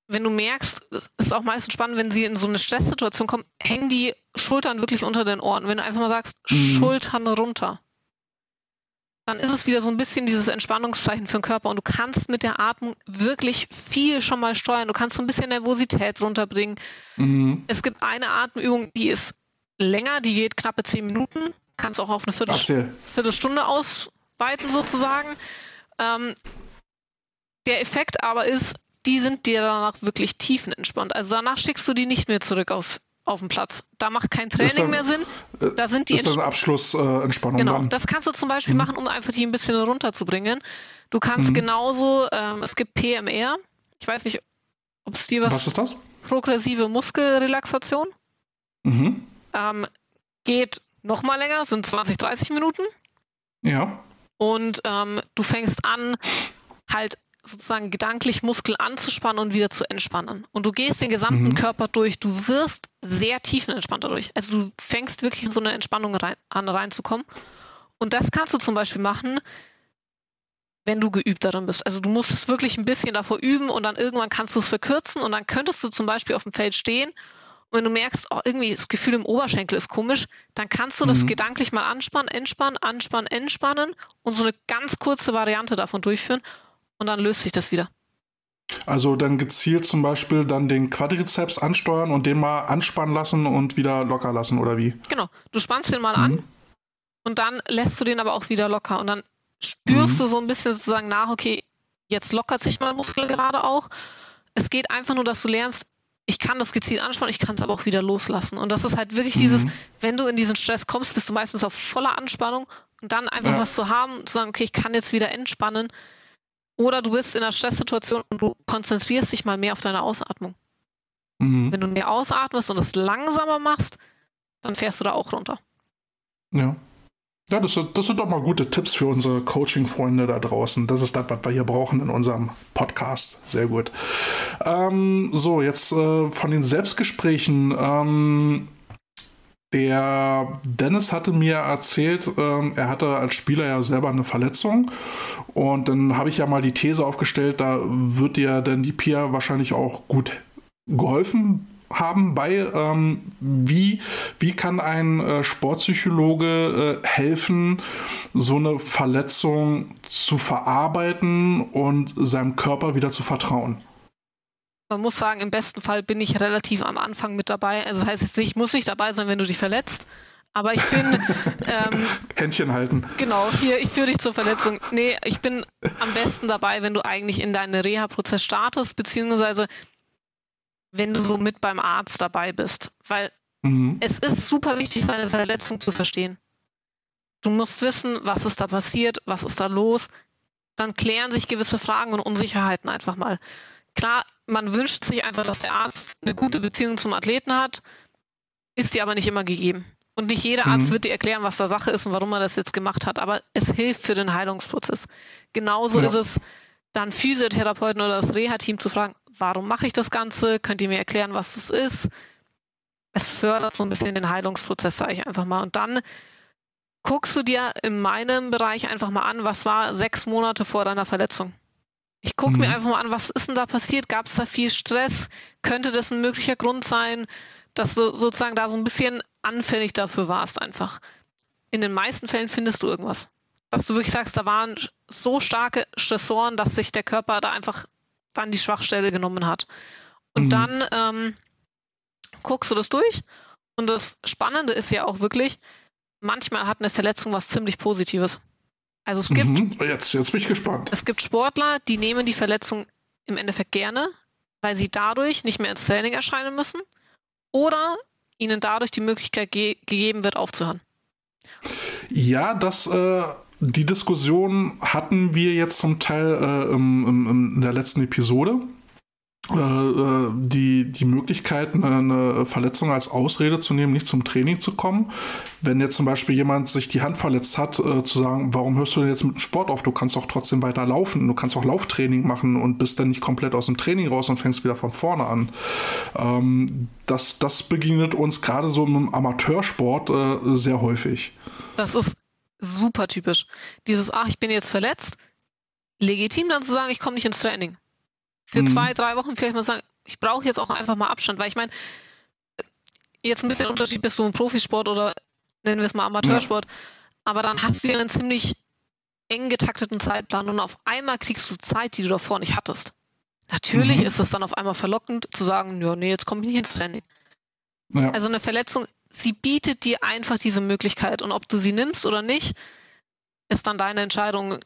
wenn du merkst, ist auch meistens spannend, wenn sie in so eine Stresssituation kommen, hängen die Schultern wirklich unter den Ohren. Wenn du einfach mal sagst, mhm. Schultern runter, dann ist es wieder so ein bisschen dieses Entspannungszeichen für den Körper. Und du kannst mit der Atmung wirklich viel schon mal steuern. Du kannst so ein bisschen Nervosität runterbringen. Mhm. Es gibt eine Atemübung, die ist länger, die geht knappe zehn Minuten. Kannst auch auf eine Viertel Viertelstunde ausweiten sozusagen. Ähm, der Effekt aber ist, die sind dir danach wirklich tiefenentspannt. Also danach schickst du die nicht mehr zurück aus, auf den Platz. Da macht kein Training dann, mehr Sinn. Äh, da sind die ist dann Abschlussentspannung. Äh, genau, dann. das kannst du zum Beispiel mhm. machen, um einfach die ein bisschen runterzubringen. Du kannst mhm. genauso, ähm, es gibt PMR. Ich weiß nicht, ob es dir was. Was ist das? Progressive Muskelrelaxation. Mhm. Ähm, geht noch mal länger, sind 20, 30 Minuten. Ja. Und ähm, du fängst an, halt sozusagen gedanklich Muskel anzuspannen und wieder zu entspannen. Und du gehst den gesamten mhm. Körper durch. Du wirst sehr tiefenentspannt dadurch. Also du fängst wirklich in so eine Entspannung rein, an reinzukommen. Und das kannst du zum Beispiel machen, wenn du geübt darin bist. Also du musst es wirklich ein bisschen davor üben und dann irgendwann kannst du es verkürzen und dann könntest du zum Beispiel auf dem Feld stehen und wenn du merkst, oh, irgendwie das Gefühl im Oberschenkel ist komisch, dann kannst du das mhm. gedanklich mal anspannen, entspannen, anspannen, entspannen und so eine ganz kurze Variante davon durchführen und dann löst sich das wieder. Also dann gezielt zum Beispiel dann den Quadrizeps ansteuern und den mal anspannen lassen und wieder locker lassen oder wie? Genau, du spannst den mal mhm. an und dann lässt du den aber auch wieder locker und dann spürst mhm. du so ein bisschen sozusagen nach, okay, jetzt lockert sich mein Muskel gerade auch. Es geht einfach nur, dass du lernst, ich kann das gezielt anspannen, ich kann es aber auch wieder loslassen. Und das ist halt wirklich mhm. dieses, wenn du in diesen Stress kommst, bist du meistens auf voller Anspannung und dann einfach ja. was zu haben, zu sagen, okay, ich kann jetzt wieder entspannen. Oder du bist in einer Stresssituation und du konzentrierst dich mal mehr auf deine Ausatmung. Mhm. Wenn du mehr ausatmest und es langsamer machst, dann fährst du da auch runter. Ja. Ja, das, das, sind doch mal gute Tipps für unsere Coaching-Freunde da draußen. Das ist das, was wir hier brauchen in unserem Podcast. Sehr gut. Ähm, so, jetzt äh, von den Selbstgesprächen. Ähm, der Dennis hatte mir erzählt, ähm, er hatte als Spieler ja selber eine Verletzung. Und dann habe ich ja mal die These aufgestellt, da wird dir denn die Pia wahrscheinlich auch gut geholfen haben bei, ähm, wie, wie kann ein äh, Sportpsychologe äh, helfen, so eine Verletzung zu verarbeiten und seinem Körper wieder zu vertrauen? Man muss sagen, im besten Fall bin ich relativ am Anfang mit dabei. Also das heißt jetzt nicht, ich muss nicht dabei sein, wenn du dich verletzt. Aber ich bin. *laughs* Ähm, Händchen halten. Genau, hier, ich führe dich zur Verletzung. Nee, ich bin am besten dabei, wenn du eigentlich in deinen Reha-Prozess startest, beziehungsweise wenn du so mit beim Arzt dabei bist. Weil mhm. es ist super wichtig, seine Verletzung zu verstehen. Du musst wissen, was ist da passiert, was ist da los. Dann klären sich gewisse Fragen und Unsicherheiten einfach mal. Klar, man wünscht sich einfach, dass der Arzt eine gute Beziehung zum Athleten hat, ist die aber nicht immer gegeben. Und nicht jeder Arzt mhm. wird dir erklären, was da Sache ist und warum er das jetzt gemacht hat, aber es hilft für den Heilungsprozess. Genauso ja. ist es dann Physiotherapeuten oder das Reha-Team zu fragen, warum mache ich das Ganze? Könnt ihr mir erklären, was das ist? Es fördert so ein bisschen den Heilungsprozess, sage ich einfach mal. Und dann guckst du dir in meinem Bereich einfach mal an, was war sechs Monate vor deiner Verletzung. Ich gucke mhm. mir einfach mal an, was ist denn da passiert? Gab es da viel Stress? Könnte das ein möglicher Grund sein, dass du sozusagen da so ein bisschen anfällig dafür warst einfach? In den meisten Fällen findest du irgendwas. Dass du wirklich sagst, da waren so starke Stressoren, dass sich der Körper da einfach dann die Schwachstelle genommen hat. Und mhm. dann ähm, guckst du das durch. Und das Spannende ist ja auch wirklich, manchmal hat eine Verletzung was ziemlich Positives. Also es gibt. Mhm. Jetzt, jetzt bin ich gespannt. Es gibt Sportler, die nehmen die Verletzung im Endeffekt gerne, weil sie dadurch nicht mehr ins Training erscheinen müssen oder ihnen dadurch die Möglichkeit ge gegeben wird, aufzuhören. Ja, das äh, die Diskussion hatten wir jetzt zum Teil äh, im, im, in der letzten Episode. Äh, äh, die, die Möglichkeit, eine, eine, Verletzung als Ausrede zu nehmen, nicht zum Training zu kommen. Wenn jetzt zum Beispiel jemand sich die Hand verletzt hat, äh, zu sagen, warum hörst du denn jetzt mit dem Sport auf? Du kannst doch trotzdem weiter laufen, du kannst auch Lauftraining machen und bist dann nicht komplett aus dem Training raus und fängst wieder von vorne an. Ähm, das, das begegnet uns gerade so im Amateursport äh, sehr häufig. Das ist super typisch. Dieses, ach, ich bin jetzt verletzt, legitim dann zu sagen, ich komme nicht ins Training. Für mhm. zwei, drei Wochen vielleicht mal sagen, ich brauche jetzt auch einfach mal Abstand, weil ich meine, jetzt ein bisschen Unterschied bist du im Profisport oder nennen wir es mal Amateursport, ja. aber dann hast du ja einen ziemlich eng getakteten Zeitplan und auf einmal kriegst du Zeit, die du davor nicht hattest. Natürlich mhm. ist es dann auf einmal verlockend zu sagen, ja, nee, jetzt komme ich nicht ins Training. Ja. Also eine Verletzung sie bietet dir einfach diese Möglichkeit. Und ob du sie nimmst oder nicht, ist dann deine Entscheidung.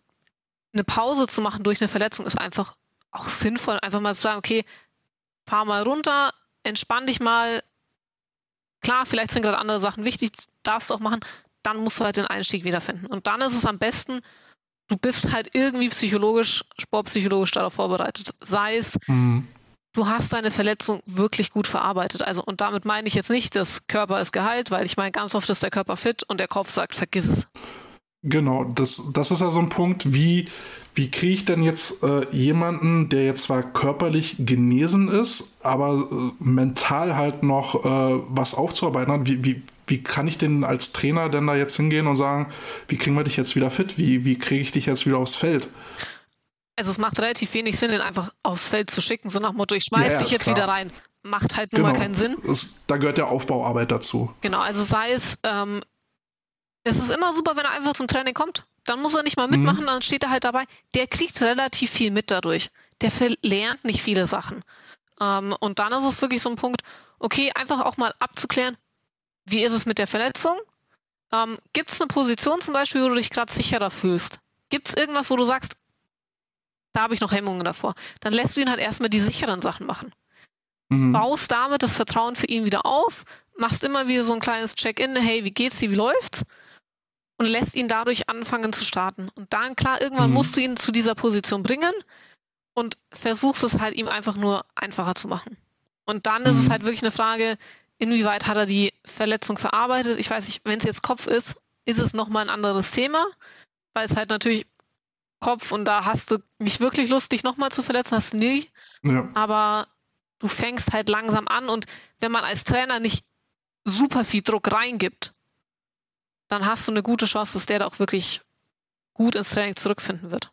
Eine Pause zu machen durch eine Verletzung ist einfach auch sinnvoll. Einfach mal zu sagen, okay, fahr mal runter, entspann dich mal. Klar, vielleicht sind gerade andere Sachen wichtig, darfst du auch machen. Dann musst du halt den Einstieg wiederfinden. Und dann ist es am besten, du bist halt irgendwie psychologisch, sportpsychologisch darauf vorbereitet. Sei es, mhm du hast deine Verletzung wirklich gut verarbeitet. Also, und damit meine ich jetzt nicht, dass Körper ist geheilt, weil ich meine, ganz oft ist der Körper fit und der Kopf sagt, vergiss es. Genau, das, das ist ja so ein Punkt, wie, wie kriege ich denn jetzt äh, jemanden, der jetzt zwar körperlich genesen ist, aber äh, mental halt noch äh, was aufzuarbeiten hat, wie, wie, wie kann ich denn als Trainer denn da jetzt hingehen und sagen, wie kriegen wir dich jetzt wieder fit? Wie, wie kriege ich dich jetzt wieder aufs Feld? Also es macht relativ wenig Sinn, den einfach aufs Feld zu schicken, so nach Motto, ich schmeiß ja, dich jetzt klar. wieder rein. Macht halt nun genau. mal keinen Sinn. Das, da gehört ja Aufbauarbeit dazu. Genau, also sei es, ähm, es ist immer super, wenn er einfach zum Training kommt. Dann muss er nicht mal mitmachen, mhm. dann steht er halt dabei. Der kriegt relativ viel mit dadurch. Der verlernt nicht viele Sachen. Ähm, und dann ist es wirklich so ein Punkt, okay, einfach auch mal abzuklären, wie ist es mit der Verletzung? Ähm, Gibt es eine Position zum Beispiel, wo du dich gerade sicherer fühlst? Gibt es irgendwas, wo du sagst, da habe ich noch Hemmungen davor. Dann lässt du ihn halt erstmal die sicheren Sachen machen. Mhm. Baust damit das Vertrauen für ihn wieder auf, machst immer wieder so ein kleines Check-in, hey, wie geht's dir, wie läuft's? Und lässt ihn dadurch anfangen zu starten. Und dann, klar, irgendwann mhm. musst du ihn zu dieser Position bringen und versuchst es halt ihm einfach nur einfacher zu machen. Und dann mhm. ist es mhm. halt wirklich eine Frage, inwieweit hat er die Verletzung verarbeitet? Ich weiß nicht, wenn es jetzt Kopf ist, ist es nochmal ein anderes Thema, weil es halt natürlich Kopf und da hast du mich wirklich Lust, dich nochmal zu verletzen, hast du nie. Ja. Aber du fängst halt langsam an und wenn man als Trainer nicht super viel Druck reingibt, dann hast du eine gute Chance, dass der da auch wirklich gut ins Training zurückfinden wird.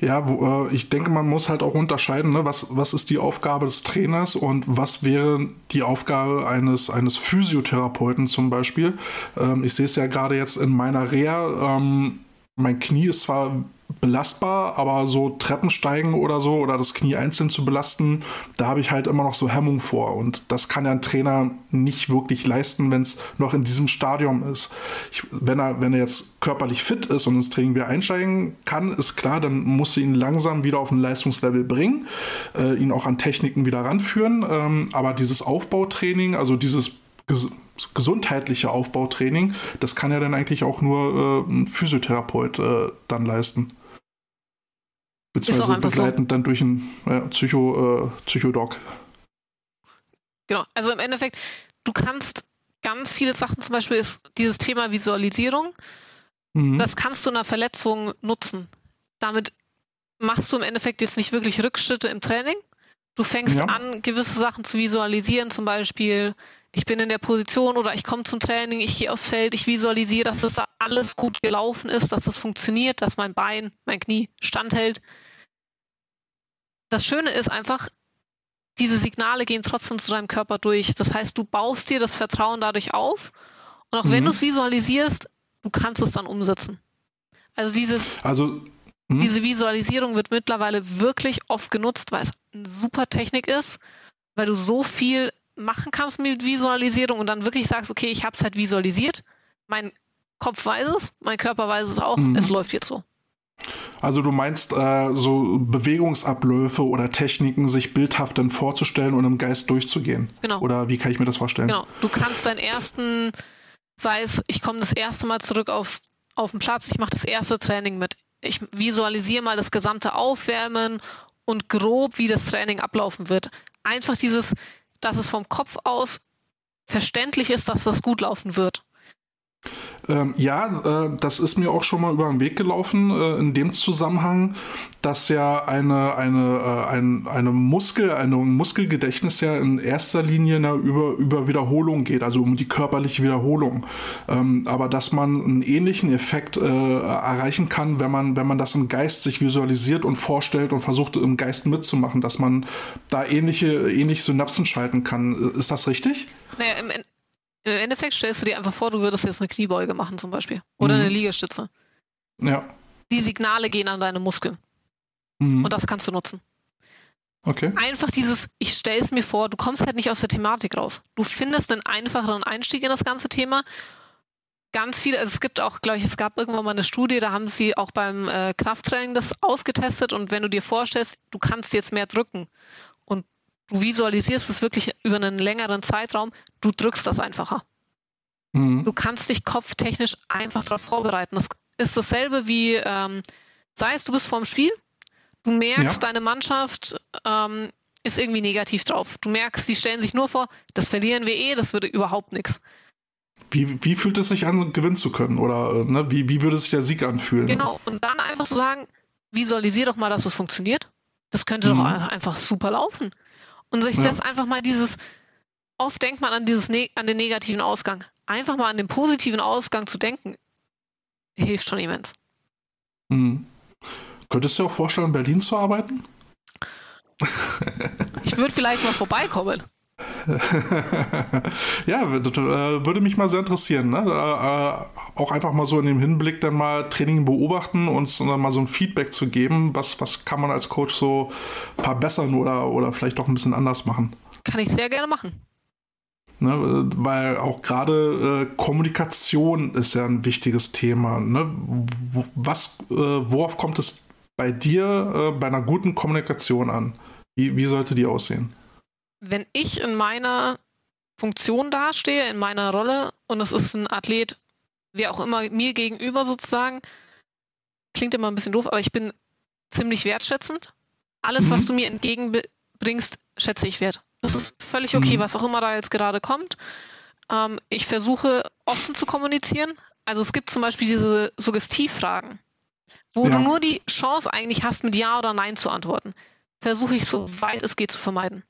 Ja, wo, äh, ich denke, man muss halt auch unterscheiden, ne? was, was ist die Aufgabe des Trainers und was wäre die Aufgabe eines, eines Physiotherapeuten zum Beispiel. Ähm, ich sehe es ja gerade jetzt in meiner Reha. Ähm, mein Knie ist zwar belastbar, aber so Treppensteigen oder so oder das Knie einzeln zu belasten, da habe ich halt immer noch so Hemmung vor. Und das kann ja ein Trainer nicht wirklich leisten, wenn es noch in diesem Stadium ist. Ich, wenn, er, wenn er jetzt körperlich fit ist und ins Training wieder einsteigen kann, ist klar, dann musst du ihn langsam wieder auf ein Leistungslevel bringen, äh, ihn auch an Techniken wieder ranführen. Ähm, aber dieses Aufbautraining, also dieses gesundheitliche Aufbautraining, das kann ja dann eigentlich auch nur äh, ein Physiotherapeut äh, dann leisten. Beziehungsweise begleitend so. dann durch einen ja, Psycho, äh, Psychodoc. Genau, also im Endeffekt, du kannst ganz viele Sachen, zum Beispiel ist dieses Thema Visualisierung, mhm. das kannst du in einer Verletzung nutzen. Damit machst du im Endeffekt jetzt nicht wirklich Rückschritte im Training. Du fängst ja. an, gewisse Sachen zu visualisieren, zum Beispiel ich bin in der Position oder ich komme zum Training, ich gehe aufs Feld, ich visualisiere, dass das alles gut gelaufen ist, dass das funktioniert, dass mein Bein, mein Knie standhält. Das Schöne ist einfach, diese Signale gehen trotzdem zu deinem Körper durch. Das heißt, du baust dir das Vertrauen dadurch auf und auch mhm. wenn du es visualisierst, du kannst es dann umsetzen. Also dieses also hm? diese Visualisierung wird mittlerweile wirklich oft genutzt, weil es eine super Technik ist, weil du so viel machen kannst mit Visualisierung und dann wirklich sagst, okay, ich habe es halt visualisiert, mein Kopf weiß es, mein Körper weiß es auch, mhm. es läuft jetzt so. Also du meinst äh, so Bewegungsabläufe oder Techniken, sich bildhaft dann vorzustellen und im Geist durchzugehen. Genau. Oder wie kann ich mir das vorstellen? Genau. Du kannst deinen ersten, sei es, ich komme das erste Mal zurück aufs, auf den Platz, ich mache das erste Training mit. Ich visualisiere mal das gesamte Aufwärmen und grob, wie das Training ablaufen wird. Einfach dieses, dass es vom Kopf aus verständlich ist, dass das gut laufen wird. Ähm, ja, äh, das ist mir auch schon mal über den Weg gelaufen äh, in dem Zusammenhang, dass ja eine, eine, äh, ein, eine Muskel, eine Muskelgedächtnis ja in erster Linie na, über, über Wiederholung geht, also um die körperliche Wiederholung. Ähm, aber dass man einen ähnlichen Effekt äh, erreichen kann, wenn man, wenn man das im Geist sich visualisiert und vorstellt und versucht im Geist mitzumachen, dass man da ähnliche, ähnliche Synapsen schalten kann. Ist das richtig? Naja, im, im Endeffekt stellst du dir einfach vor, du würdest jetzt eine Kniebeuge machen zum Beispiel. Oder mhm. eine Liegestütze. Ja. Die Signale gehen an deine Muskeln. Mhm. Und das kannst du nutzen. Okay. Einfach dieses, ich stelle es mir vor, du kommst halt nicht aus der Thematik raus. Du findest einen einfacheren Einstieg in das ganze Thema. Ganz viele, also es gibt auch, glaube ich, es gab irgendwann mal eine Studie, da haben sie auch beim äh, Krafttraining das ausgetestet und wenn du dir vorstellst, du kannst jetzt mehr drücken du visualisierst es wirklich über einen längeren Zeitraum, du drückst das einfacher. Mhm. Du kannst dich kopftechnisch einfach darauf vorbereiten. Das ist dasselbe wie, ähm, sei es, du bist vorm Spiel, du merkst, ja. deine Mannschaft ähm, ist irgendwie negativ drauf. Du merkst, die stellen sich nur vor, das verlieren wir eh, das würde überhaupt nichts. Wie, wie fühlt es sich an, gewinnen zu können? Oder äh, ne, wie, wie würde sich der Sieg anfühlen? Genau, und dann einfach zu so sagen, visualisier doch mal, dass es funktioniert. Das könnte mhm. doch einfach super laufen. Und sich ja. das einfach mal dieses, oft denkt man an dieses ne an den negativen Ausgang. Einfach mal an den positiven Ausgang zu denken, hilft schon immens. Mhm. Könntest du dir auch vorstellen, in Berlin zu arbeiten? ich würde vielleicht mal vorbeikommen. *laughs* ja, äh, würde mich mal sehr interessieren. Ne? Äh, äh, auch einfach mal so in dem Hinblick dann mal Training beobachten und dann mal so ein Feedback zu geben, was, was kann man als Coach so verbessern oder, oder vielleicht auch ein bisschen anders machen. Kann ich sehr gerne machen. Ne, weil auch gerade äh, Kommunikation ist ja ein wichtiges Thema. Ne? Was, äh, worauf kommt es bei dir äh, bei einer guten Kommunikation an? Wie, wie sollte die aussehen? Wenn ich in meiner Funktion dastehe, in meiner Rolle und es ist ein Athlet, wer auch immer mir gegenüber sozusagen, klingt immer ein bisschen doof, aber ich bin ziemlich wertschätzend. Alles, mhm. was du mir entgegenbringst, schätze ich wert. Das ist völlig okay, mhm. was auch immer da jetzt gerade kommt. Ähm, ich versuche offen zu kommunizieren. Also es gibt zum Beispiel diese Suggestivfragen, wo ja. du nur die Chance eigentlich hast, mit Ja oder Nein zu antworten. Versuche ich so weit es geht zu vermeiden.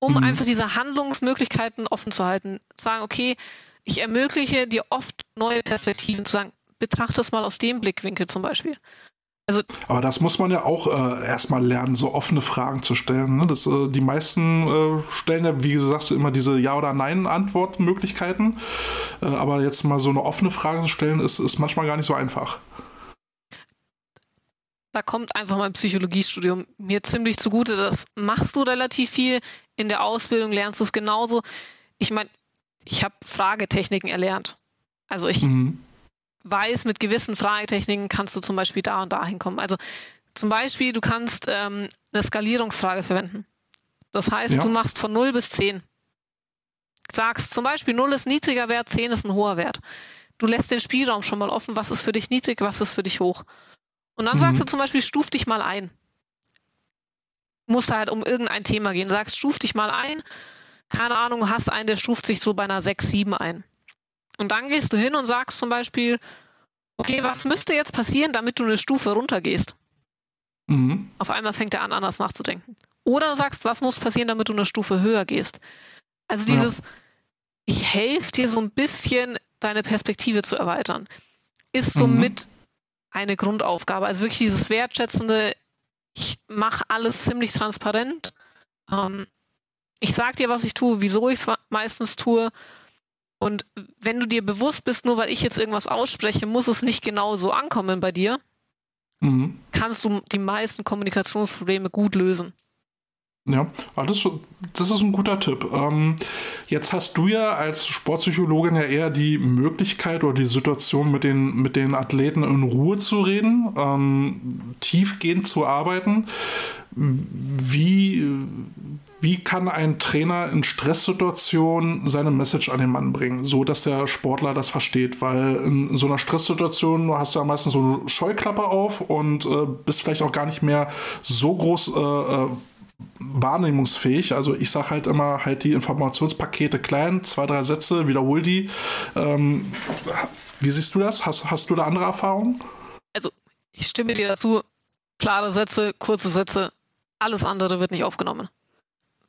Um mhm. einfach diese Handlungsmöglichkeiten offen zu halten. Sagen, okay, ich ermögliche dir oft neue Perspektiven zu sagen, betrachte es mal aus dem Blickwinkel zum Beispiel. Also, Aber das muss man ja auch äh, erstmal lernen, so offene Fragen zu stellen. Ne? Das, äh, die meisten äh, stellen ja, wie du sagst, immer diese Ja- oder Nein-Antwortmöglichkeiten. Äh, aber jetzt mal so eine offene Frage zu stellen, ist, ist manchmal gar nicht so einfach. Da kommt einfach mein Psychologiestudium mir ziemlich zugute. Das machst du relativ viel. In der Ausbildung lernst du es genauso. Ich meine, ich habe Fragetechniken erlernt. Also ich mhm weiß, mit gewissen Fragetechniken kannst du zum Beispiel da und da hinkommen. Also zum Beispiel, du kannst ähm, eine Skalierungsfrage verwenden. Das heißt, ja. du machst von 0 bis 10. Sagst zum Beispiel, 0 ist niedriger Wert, 10 ist ein hoher Wert. Du lässt den Spielraum schon mal offen, was ist für dich niedrig, was ist für dich hoch. Und dann mhm. sagst du zum Beispiel, stuf dich mal ein. Musst halt um irgendein Thema gehen. Sagst, stuf dich mal ein. Keine Ahnung, hast einen, der stuft sich so bei einer 6, 7 ein. Und dann gehst du hin und sagst zum Beispiel, okay, was müsste jetzt passieren, damit du eine Stufe runtergehst? Mhm. Auf einmal fängt er an, anders nachzudenken. Oder sagst, was muss passieren, damit du eine Stufe höher gehst? Also dieses, ja. ich helfe dir so ein bisschen, deine Perspektive zu erweitern, ist somit mhm. Eine Grundaufgabe. Also wirklich dieses wertschätzende, ich mache alles ziemlich transparent. Ähm, ich sage dir, was ich tue, wieso ich es meistens tue und wenn du dir bewusst bist, nur weil ich jetzt irgendwas ausspreche, muss es nicht genau so ankommen bei dir, mhm. kannst du die meisten Kommunikationsprobleme gut lösen. Ja, das, das ist ein guter Tipp. Ähm, jetzt hast du ja als Sportpsychologin ja eher die Möglichkeit oder die Situation mit den, mit den Athleten in Ruhe zu reden, ähm, tiefgehend zu arbeiten. Wie, wie kann ein Trainer in Stresssituationen seine Message an den Mann bringen, so dass der Sportler das versteht? Weil in so einer Stresssituation hast du ja meistens so eine Scheuklappe auf und äh, bist vielleicht auch gar nicht mehr so groß äh, äh wahrnehmungsfähig. Also ich sage halt immer, halt die Informationspakete klein, zwei, drei Sätze, wiederhol die. Ähm, wie siehst du das? Hast, hast du da andere Erfahrungen? Also ich stimme dir dazu. Klare Sätze, kurze Sätze, alles andere wird nicht aufgenommen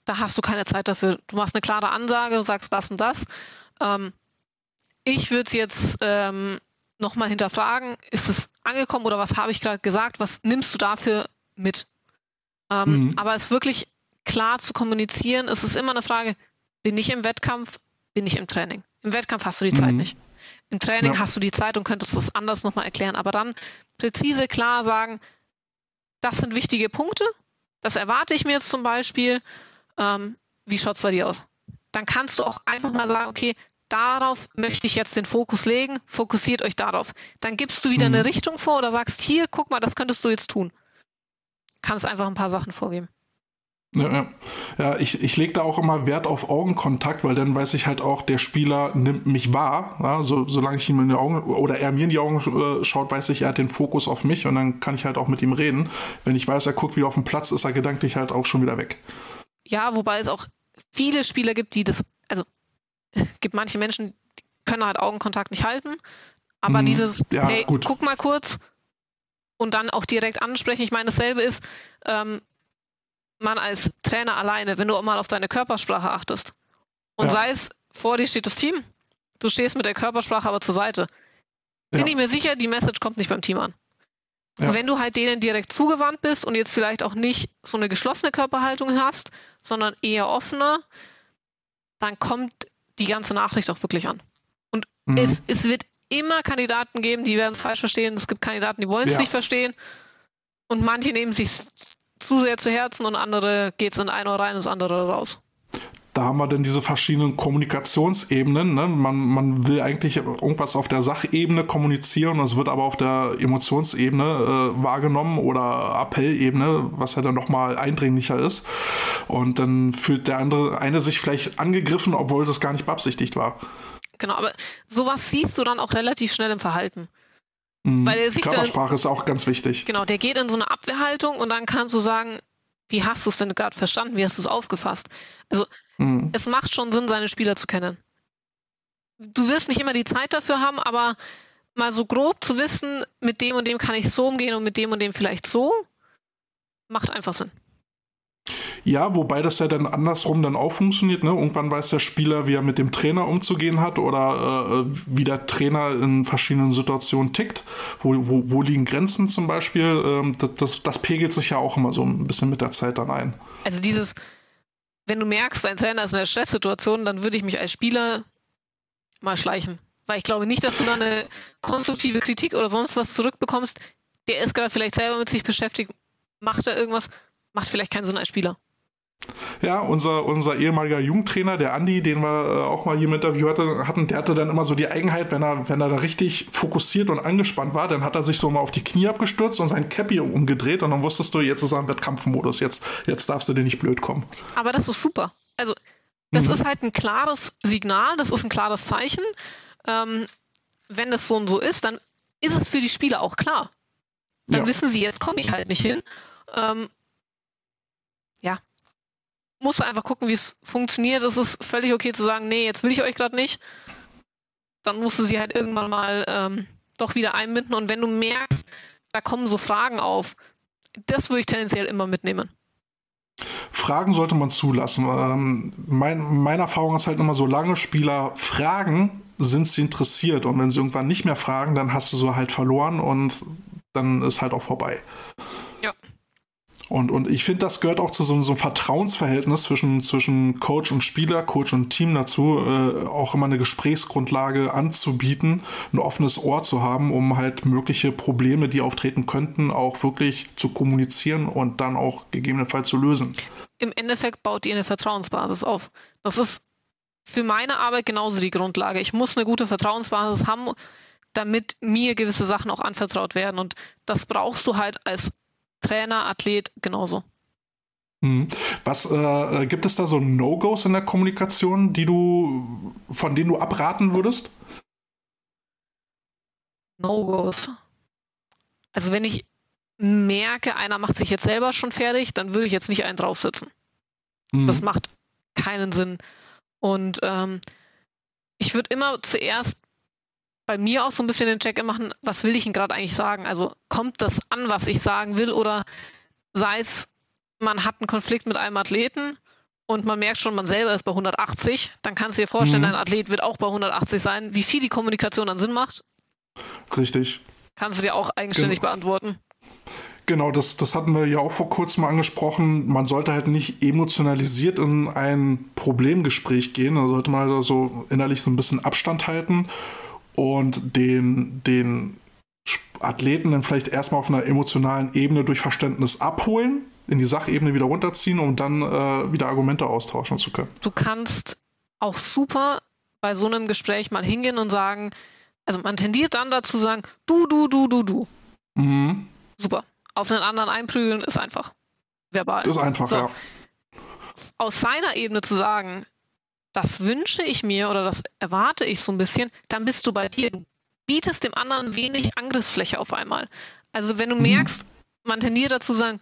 da hast du keine Zeit dafür. Du machst eine klare Ansage, du sagst das und das. Ähm, ich würde es jetzt ähm, nochmal hinterfragen, ist es angekommen oder was habe ich gerade gesagt, was nimmst du dafür mit? Ähm, mhm. Aber es wirklich klar zu kommunizieren, es ist immer eine Frage, bin ich im Wettkampf, bin ich im Training? Im Wettkampf hast du die mhm. Zeit nicht. Im Training ja. hast du die Zeit und könntest es anders nochmal erklären. Aber dann präzise, klar sagen, das sind wichtige Punkte, das erwarte ich mir jetzt zum Beispiel ähm, wie schaut es bei dir aus? Dann kannst du auch einfach mal sagen, okay, darauf möchte ich jetzt den Fokus legen, fokussiert euch darauf. Dann gibst du wieder mhm. eine Richtung vor oder sagst, hier, guck mal, das könntest du jetzt tun. Kannst einfach ein paar Sachen vorgeben. Ja, ja. ja ich, ich lege da auch immer Wert auf Augenkontakt, weil dann weiß ich halt auch, der Spieler nimmt mich wahr. Ja, so, solange ich ihm in die Augen oder er mir in die Augen äh, schaut, weiß ich, er hat den Fokus auf mich und dann kann ich halt auch mit ihm reden. Wenn ich weiß, er guckt wieder auf den Platz, ist er gedanklich halt auch schon wieder weg. Ja, wobei es auch viele Spieler gibt, die das, also gibt manche Menschen, die können halt Augenkontakt nicht halten, aber mm, dieses, ja, hey, gut. guck mal kurz und dann auch direkt ansprechen. Ich meine, dasselbe ist, ähm, man als Trainer alleine, wenn du auch mal auf deine Körpersprache achtest und ja. sei es, vor dir steht das Team, du stehst mit der Körpersprache aber zur Seite. Bin ja. ich mir sicher, die Message kommt nicht beim Team an. Ja. Wenn du halt denen direkt zugewandt bist und jetzt vielleicht auch nicht so eine geschlossene Körperhaltung hast, sondern eher offener, dann kommt die ganze Nachricht auch wirklich an. Und mhm. es, es wird immer Kandidaten geben, die werden es falsch verstehen. Es gibt Kandidaten, die wollen es ja. nicht verstehen. Und manche nehmen sich zu sehr zu Herzen und andere geht es in ein Ohr rein das andere raus da haben wir dann diese verschiedenen Kommunikationsebenen. Ne? Man, man will eigentlich irgendwas auf der Sachebene kommunizieren, es wird aber auf der Emotionsebene äh, wahrgenommen oder Appellebene, was ja dann nochmal eindringlicher ist. Und dann fühlt der andere eine sich vielleicht angegriffen, obwohl das gar nicht beabsichtigt war. Genau, aber sowas siehst du dann auch relativ schnell im Verhalten. Mhm. Weil der sich Körpersprache dann, ist auch ganz wichtig. Genau, der geht in so eine Abwehrhaltung und dann kannst du sagen, wie hast du es denn gerade verstanden? Wie hast du es aufgefasst? Also, mhm. es macht schon Sinn, seine Spieler zu kennen. du wirst nicht immer die Zeit dafür haben, aber mal so grob zu wissen, mit dem und dem kann ich so umgehen und mit dem und dem vielleicht so, macht einfach Sinn. Ja, wobei das ja dann andersrum dann auch funktioniert. Ne? Irgendwann weiß der Spieler, wie er mit dem Trainer umzugehen hat oder äh, wie der Trainer in verschiedenen Situationen tickt. Wo, wo, wo liegen Grenzen zum Beispiel? Ähm, das, das, das, pegelt sich ja auch immer so ein bisschen mit der Zeit dann ein. Also dieses, wenn du merkst, dein Trainer ist in einer Stresssituation, dann würde ich mich als Spieler mal schleichen. Weil ich glaube nicht, dass du da eine konstruktive Kritik oder sonst was zurückbekommst. Der ist gerade vielleicht selber mit sich beschäftigt, macht er irgendwas, macht vielleicht keinen Sinn als Spieler. Ja, unser, unser ehemaliger Jugendtrainer, der Andi, den wir äh, auch mal hier im Interview hatte, hatten, der hatte dann immer so die Eigenheit, wenn er, wenn er da richtig fokussiert und angespannt war, dann hat er sich so mal auf die Knie abgestürzt und sein Cappy umgedreht und dann wusstest du, jetzt ist er im Wettkampfmodus, jetzt, jetzt darfst du dir nicht blöd kommen. Aber das ist super. Also, das mhm. ist halt ein klares Signal, das ist ein klares Zeichen. Ähm, wenn das so und so ist, dann ist es für die Spieler auch klar. Dann ja. wissen sie, jetzt komme ich halt nicht hin. Ähm, musst du einfach gucken, wie es funktioniert. Es ist völlig okay zu sagen, nee, jetzt will ich euch gerade nicht. Dann musst du sie halt irgendwann mal ähm, doch wieder einbinden. Und wenn du merkst, da kommen so Fragen auf, das würde ich tendenziell immer mitnehmen. Fragen sollte man zulassen. Ähm, mein, meine Erfahrung ist halt immer, solange Spieler fragen, sind sie interessiert. Und wenn sie irgendwann nicht mehr fragen, dann hast du so halt verloren und dann ist halt auch vorbei. Und, und ich finde, das gehört auch zu so, so, einem Vertrauensverhältnis zwischen, zwischen Coach und Spieler, Coach und Team dazu, äh, auch immer eine Gesprächsgrundlage anzubieten, ein offenes Ohr zu haben, um halt mögliche Probleme, die auftreten könnten, auch wirklich zu kommunizieren und dann auch gegebenenfalls zu lösen. Im Endeffekt baut ihr eine Vertrauensbasis auf. Das ist für meine Arbeit genauso die Grundlage. Ich muss eine gute Vertrauensbasis haben, damit mir gewisse Sachen auch anvertraut werden. Und das brauchst du halt als Trainer, Athlet genauso. Mhm. Was äh, gibt es da so No-Gos in der Kommunikation, die du, von denen du abraten würdest? No-Gos. Also wenn ich merke, einer macht sich jetzt selber schon fertig, dann würde ich jetzt nicht einen draufsitzen. Mhm. Das macht keinen Sinn. Und ähm, ich würde immer zuerst bei mir auch so ein bisschen den Check machen, was will ich denn gerade eigentlich sagen? Also kommt das an, was ich sagen will, oder sei es, man hat einen Konflikt mit einem Athleten und man merkt schon, man selber ist bei 180, dann kannst du dir vorstellen, mhm. ein Athlet wird auch bei 180 sein. Wie viel die Kommunikation dann Sinn macht? Richtig. Kannst du dir auch eigenständig Gen beantworten. Genau, das, das hatten wir ja auch vor kurzem angesprochen. Man sollte halt nicht emotionalisiert in ein Problemgespräch gehen. Da sollte man also so innerlich so ein bisschen Abstand halten und den, den Athleten dann vielleicht erstmal auf einer emotionalen Ebene durch Verständnis abholen, in die Sachebene wieder runterziehen, um dann äh, wieder Argumente austauschen zu können. Du kannst auch super bei so einem Gespräch mal hingehen und sagen, also man tendiert dann dazu zu sagen, du, du, du, du, du. Mhm. Super. Auf einen anderen einprügeln ist einfach. Verbal. Ist einfach, so. ja. Aus seiner Ebene zu sagen, das wünsche ich mir oder das erwarte ich so ein bisschen, dann bist du bei dir. Du bietest dem anderen wenig Angriffsfläche auf einmal. Also wenn du mhm. merkst, man tendiert dazu zu sagen,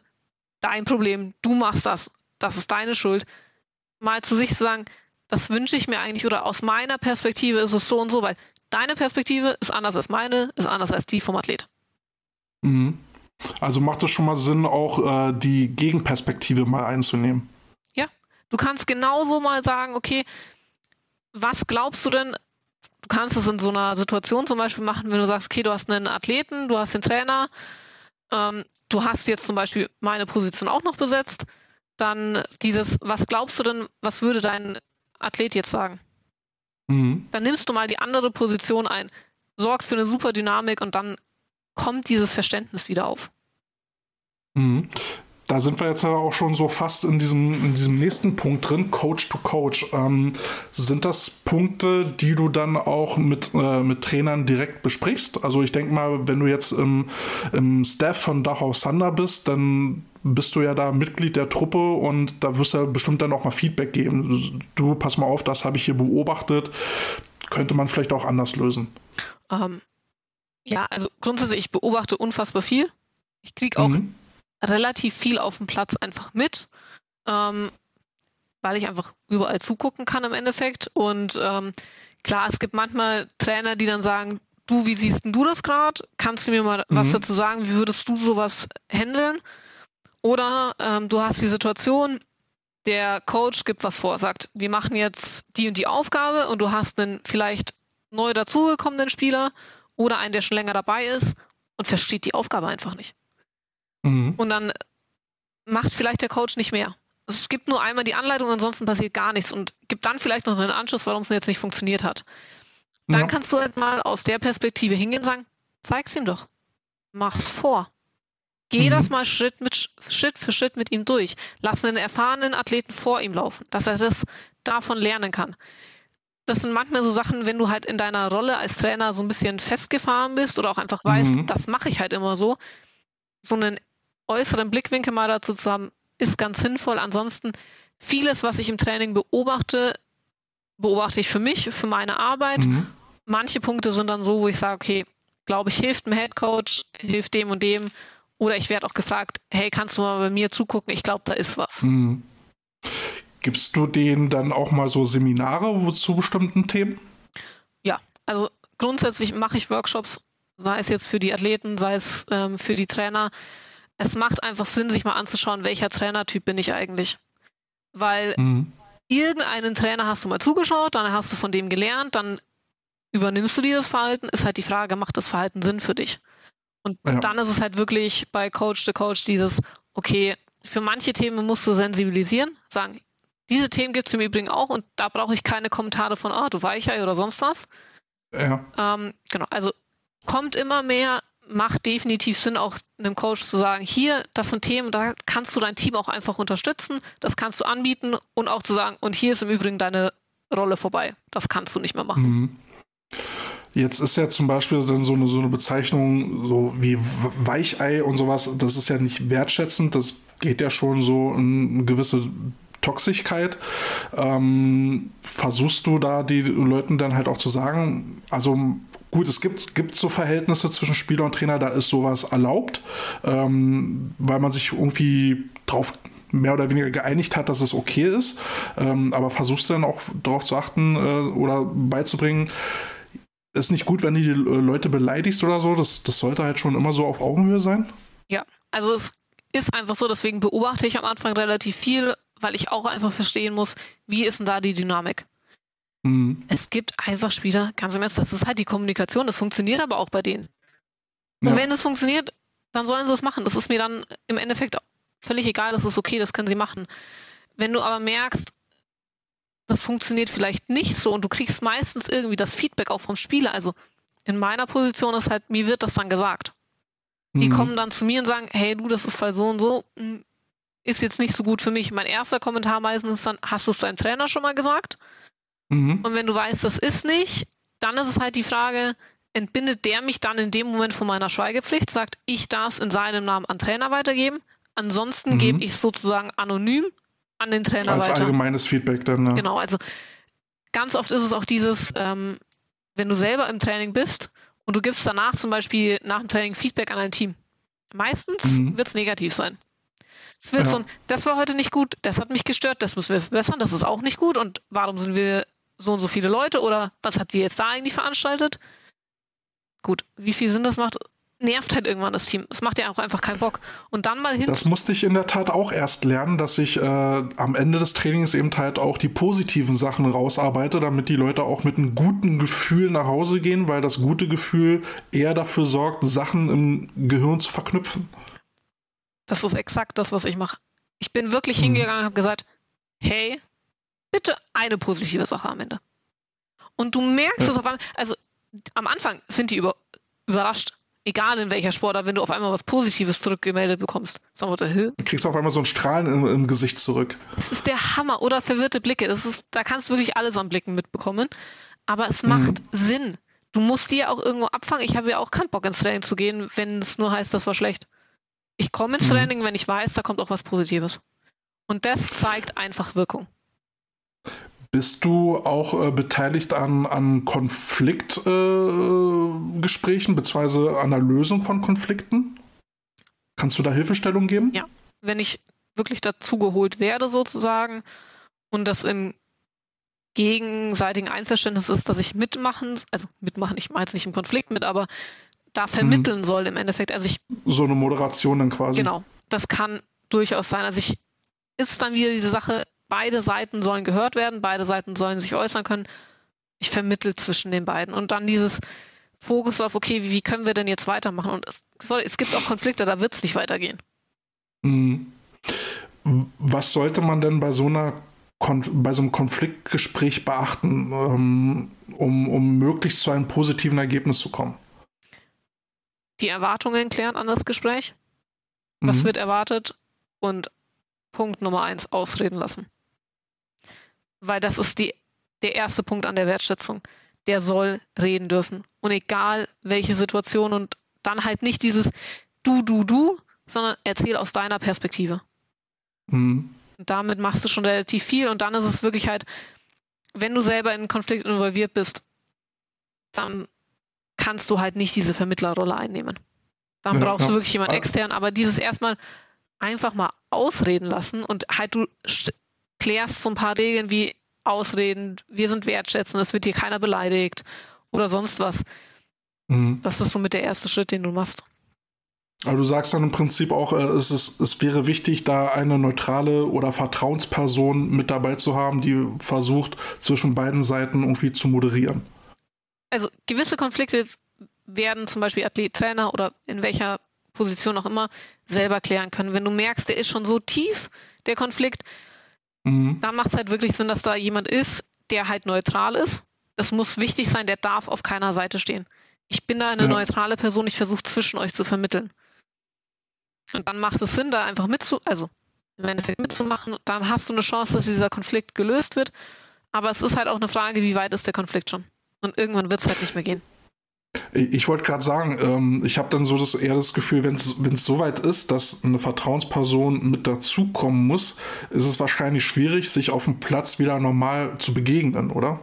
dein Problem, du machst das, das ist deine Schuld, mal zu sich zu sagen, das wünsche ich mir eigentlich oder aus meiner Perspektive ist es so und so, weil deine Perspektive ist anders als meine, ist anders als die vom Athlet. Mhm. Also macht es schon mal Sinn, auch äh, die Gegenperspektive mal einzunehmen. Du kannst genauso mal sagen, okay, was glaubst du denn, du kannst es in so einer Situation zum Beispiel machen, wenn du sagst, okay, du hast einen Athleten, du hast den Trainer, ähm, du hast jetzt zum Beispiel meine Position auch noch besetzt, dann dieses, was glaubst du denn, was würde dein Athlet jetzt sagen? Mhm. Dann nimmst du mal die andere Position ein, sorgt für eine super Dynamik und dann kommt dieses Verständnis wieder auf. Mhm da sind wir jetzt ja auch schon so fast in diesem, in diesem nächsten Punkt drin, Coach to Coach. Ähm, sind das Punkte, die du dann auch mit, äh, mit Trainern direkt besprichst? Also ich denke mal, wenn du jetzt im, im Staff von Dachau Sander bist, dann bist du ja da Mitglied der Truppe und da wirst du ja bestimmt dann auch mal Feedback geben. Du, pass mal auf, das habe ich hier beobachtet. Könnte man vielleicht auch anders lösen? Ähm, ja, also grundsätzlich, ich beobachte unfassbar viel. Ich kriege auch mhm relativ viel auf dem Platz einfach mit, ähm, weil ich einfach überall zugucken kann im Endeffekt und ähm, Klar, es gibt manchmal Trainer, die dann sagen, du, wie siehst du das gerade? Kannst du mir mal mhm. was dazu sagen? Wie würdest du sowas handeln? Oder ähm, du hast die Situation, der Coach gibt was vor, sagt, wir machen jetzt die und die Aufgabe und du hast einen vielleicht neu dazugekommenen Spieler oder einen, der schon länger dabei ist und versteht die Aufgabe einfach nicht. Mhm. Und dann macht vielleicht der Coach nicht mehr. Es gibt nur einmal die Anleitung, ansonsten passiert gar nichts und gibt dann vielleicht noch einen Anschluss, warum es jetzt nicht funktioniert hat. Dann ja. kannst du halt mal aus der Perspektive hingehen und sagen, zeig's ihm doch. Mach's vor. Geh mhm. das mal Schritt, mit, Schritt für Schritt mit ihm durch. Lass einen erfahrenen Athleten vor ihm laufen, dass er das davon lernen kann. Das sind manchmal so Sachen, wenn du halt in deiner Rolle als Trainer so ein bisschen festgefahren bist oder auch einfach weißt, mhm. das mache ich halt immer so, so einen äußeren Blickwinkel mal dazu zu haben, ist ganz sinnvoll. Ansonsten vieles, was ich im Training beobachte, beobachte ich für mich, für meine Arbeit. Mhm. Manche Punkte sind dann so, wo ich sage, okay, glaube ich, hilft dem Headcoach, hilft dem und dem oder ich werde auch gefragt, hey, kannst du mal bei mir zugucken? Ich glaube, da ist was. Mhm. Gibst du denen dann auch mal so Seminare zu bestimmten Themen? Ja, also grundsätzlich mache ich Workshops, sei es jetzt für die Athleten, sei es ähm, für die Trainer. Es macht einfach Sinn, sich mal anzuschauen, welcher Trainertyp bin ich eigentlich. Weil mhm. irgendeinen Trainer hast du mal zugeschaut, dann hast du von dem gelernt, dann übernimmst du dieses Verhalten, ist halt die Frage, macht das Verhalten Sinn für dich? Und ja. dann ist es halt wirklich bei Coach to Coach dieses, okay, für manche Themen musst du sensibilisieren, sagen, diese Themen gibt es im Übrigen auch und da brauche ich keine Kommentare von, ah, du Weichei oder sonst was. Ja. Ähm, genau, also kommt immer mehr, macht definitiv Sinn, auch einem Coach zu sagen, hier, das sind Themen, da kannst du dein Team auch einfach unterstützen, das kannst du anbieten und auch zu sagen, und hier ist im Übrigen deine Rolle vorbei. Das kannst du nicht mehr machen. Mhm. Jetzt ist ja zum Beispiel dann so eine, so eine Bezeichnung so wie Weichei und sowas, das ist ja nicht wertschätzend, das geht ja schon so in eine gewisse Toxigkeit. Ähm, versuchst du da die Leuten dann halt auch zu sagen, also gut, es gibt, gibt so Verhältnisse zwischen Spieler und Trainer, da ist sowas erlaubt, ähm, weil man sich irgendwie drauf mehr oder weniger geeinigt hat, dass es okay ist. Ähm, aber versuchst du dann auch darauf zu achten äh, oder beizubringen, ist nicht gut, wenn du die Leute beleidigst oder so. Das, das sollte halt schon immer so auf Augenhöhe sein. Ja, also es ist einfach so, deswegen beobachte ich am Anfang relativ viel, weil ich auch einfach verstehen muss, wie ist denn da die Dynamik. Mhm. Es gibt einfach Spieler, ganz im Ernst, das ist halt die Kommunikation, das funktioniert aber auch bei denen. Und ja. wenn es funktioniert, dann sollen sie es machen. Das ist mir dann im Endeffekt völlig egal, das ist okay, das können sie machen. Wenn du aber merkst, das funktioniert vielleicht nicht so und du kriegst meistens irgendwie das Feedback auch vom Spieler. Also in meiner Position ist halt, mir wird das dann gesagt. Die mhm. kommen dann zu mir und sagen, hey du, das ist Fall so und so, hm, ist jetzt nicht so gut für mich. Mein erster Kommentar meistens ist dann, hast du es deinem Trainer schon mal gesagt? Mhm. Und wenn du weißt, das ist nicht, dann ist es halt die Frage, entbindet der mich dann in dem Moment von meiner Schweigepflicht, sagt, ich darf es in seinem Namen an Trainer weitergeben. Ansonsten mhm. gebe ich es sozusagen anonym an den Trainer Als weiter. allgemeines Feedback dann. Ja. Genau, also ganz oft ist es auch dieses, ähm, wenn du selber im Training bist und du gibst danach zum Beispiel nach dem Training Feedback an dein Team. Meistens mhm. wird es negativ sein. Es wird ja. so ein, das war heute nicht gut, das hat mich gestört, das müssen wir verbessern, das ist auch nicht gut und warum sind wir so und so viele Leute oder was habt ihr jetzt da eigentlich veranstaltet? Gut, wie viel Sinn das macht, nervt halt irgendwann das Team. Es macht ja auch einfach keinen Bock. Und dann mal hin. Das musste ich in der Tat auch erst lernen, dass ich äh, am Ende des Trainings eben halt auch die positiven Sachen rausarbeite, damit die Leute auch mit einem guten Gefühl nach Hause gehen, weil das gute Gefühl eher dafür sorgt, Sachen im Gehirn zu verknüpfen. Das ist exakt das, was ich mache. Ich bin wirklich hm. hingegangen und habe gesagt, hey, bitte eine positive Sache am Ende. Und du merkst ja. es auf einmal, also am Anfang sind die über, überrascht egal in welcher Sportart, wenn du auf einmal was Positives zurückgemeldet bekommst. Sagen wir, du kriegst auf einmal so ein Strahlen im, im, Gesicht zurück. Das ist der Hammer. Oder verwirrte Blicke. Das ist, da kannst du wirklich alles an Blicken mitbekommen. Aber es macht mhm. Sinn. Du musst dir auch irgendwo abfangen. Ich habe ja auch keinen Bock ins Training zu gehen, wenn es nur heißt, das war schlecht. Ich komme ins mhm. Training, wenn ich weiß, da kommt auch was Positives. Und das zeigt einfach Wirkung. Bist du auch äh, beteiligt an, an Konfliktgesprächen äh, beziehungsweise an der Lösung von Konflikten? Kannst du da Hilfestellung geben? Ja, wenn ich wirklich dazu geholt werde sozusagen und das im gegenseitigen Einverständnis ist, dass ich mitmachen, also mitmachen, ich mache jetzt nicht im Konflikt mit, aber da vermitteln mhm. soll im Endeffekt. Also ich. So eine Moderation dann quasi. Genau. Das kann durchaus sein. Also ich ist dann wieder diese Sache, beide Seiten sollen gehört werden, beide Seiten sollen sich äußern können. Ich vermittel zwischen den beiden. Und dann dieses Fokus auf, okay, wie, wie können wir denn jetzt weitermachen? Und es, soll, es gibt auch Konflikte, da wird es nicht weitergehen. Mhm. Was sollte man denn bei so einer bei so einem Konfliktgespräch beachten, ähm, um, um möglichst zu einem positiven Ergebnis zu kommen? Die Erwartungen klären an das Gespräch. Was mhm. wird erwartet? Und Punkt Nummer eins, ausreden lassen. Weil das ist die, der erste Punkt an der Wertschätzung. Der soll reden dürfen. Und egal welche Situation und dann halt nicht dieses du, du, du, sondern erzähl aus deiner Perspektive. Mhm. Und damit machst du schon relativ viel und dann ist es wirklich halt, wenn du selber in einen Konflikt involviert bist, dann kannst du halt nicht diese Vermittlerrolle einnehmen. Dann ja, brauchst ja. du wirklich jemanden ah. extern, aber dieses erstmal einfach mal ausreden lassen und halt du klärst so ein paar Regeln wie Ausreden, wir sind wertschätzend, es wird hier keiner beleidigt oder sonst was. Mhm. Das ist so mit der erste Schritt, den du machst. Aber du sagst dann im Prinzip auch, äh, es, ist, es wäre wichtig, da eine neutrale oder Vertrauensperson mit dabei zu haben, die versucht, zwischen beiden Seiten irgendwie zu moderieren. Also gewisse Konflikte werden zum Beispiel Athlet, Trainer oder in welcher Position auch immer selber klären können. Wenn du merkst, der ist schon so tief, der Konflikt, mhm. dann macht es halt wirklich Sinn, dass da jemand ist, der halt neutral ist. Es muss wichtig sein, der darf auf keiner Seite stehen. Ich bin da eine ja. neutrale Person, ich versuche zwischen euch zu vermitteln. Und dann macht es Sinn, da einfach mitzu, also im Endeffekt mitzumachen. Dann hast du eine Chance, dass dieser Konflikt gelöst wird. Aber es ist halt auch eine Frage, wie weit ist der Konflikt schon? Und irgendwann wird es halt nicht mehr gehen. Ich wollte gerade sagen, ähm, ich habe dann so das, eher das Gefühl, wenn es so weit ist, dass eine Vertrauensperson mit dazukommen muss, ist es wahrscheinlich schwierig, sich auf dem Platz wieder normal zu begegnen, oder?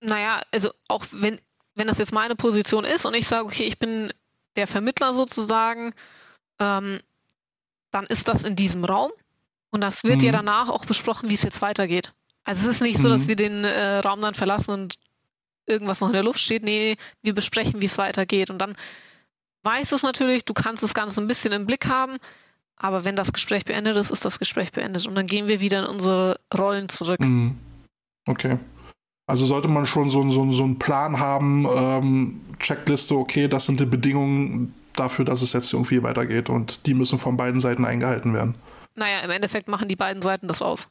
Naja, also auch wenn, wenn das jetzt meine Position ist und ich sage, okay, ich bin der Vermittler sozusagen, ähm, dann ist das in diesem Raum und das wird mhm. ja danach auch besprochen, wie es jetzt weitergeht. Also es ist nicht so, dass mhm. wir den äh, Raum dann verlassen und irgendwas noch in der Luft steht. Nee, wir besprechen, wie es weitergeht. Und dann weißt du es natürlich, du kannst das Ganze ein bisschen im Blick haben, aber wenn das Gespräch beendet ist, ist das Gespräch beendet. Und dann gehen wir wieder in unsere Rollen zurück. Mhm. Okay. Also sollte man schon so, so, so einen Plan haben, ähm, Checkliste, okay, das sind die Bedingungen dafür, dass es jetzt irgendwie weitergeht und die müssen von beiden Seiten eingehalten werden. Naja, im Endeffekt machen die beiden Seiten das aus.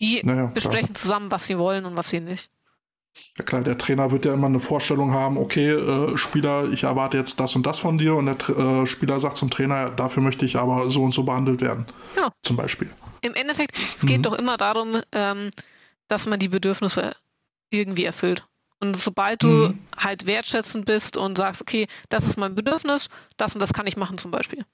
Die naja, besprechen klar. zusammen, was sie wollen und was sie nicht. Ja klar, der Trainer wird ja immer eine Vorstellung haben, okay, äh, Spieler, ich erwarte jetzt das und das von dir und der äh, Spieler sagt zum Trainer, dafür möchte ich aber so und so behandelt werden. Genau. Zum Beispiel. Im Endeffekt, es geht mhm. doch immer darum, ähm, dass man die Bedürfnisse irgendwie erfüllt. Und sobald du mhm. halt wertschätzend bist und sagst, okay, das ist mein Bedürfnis, das und das kann ich machen zum Beispiel.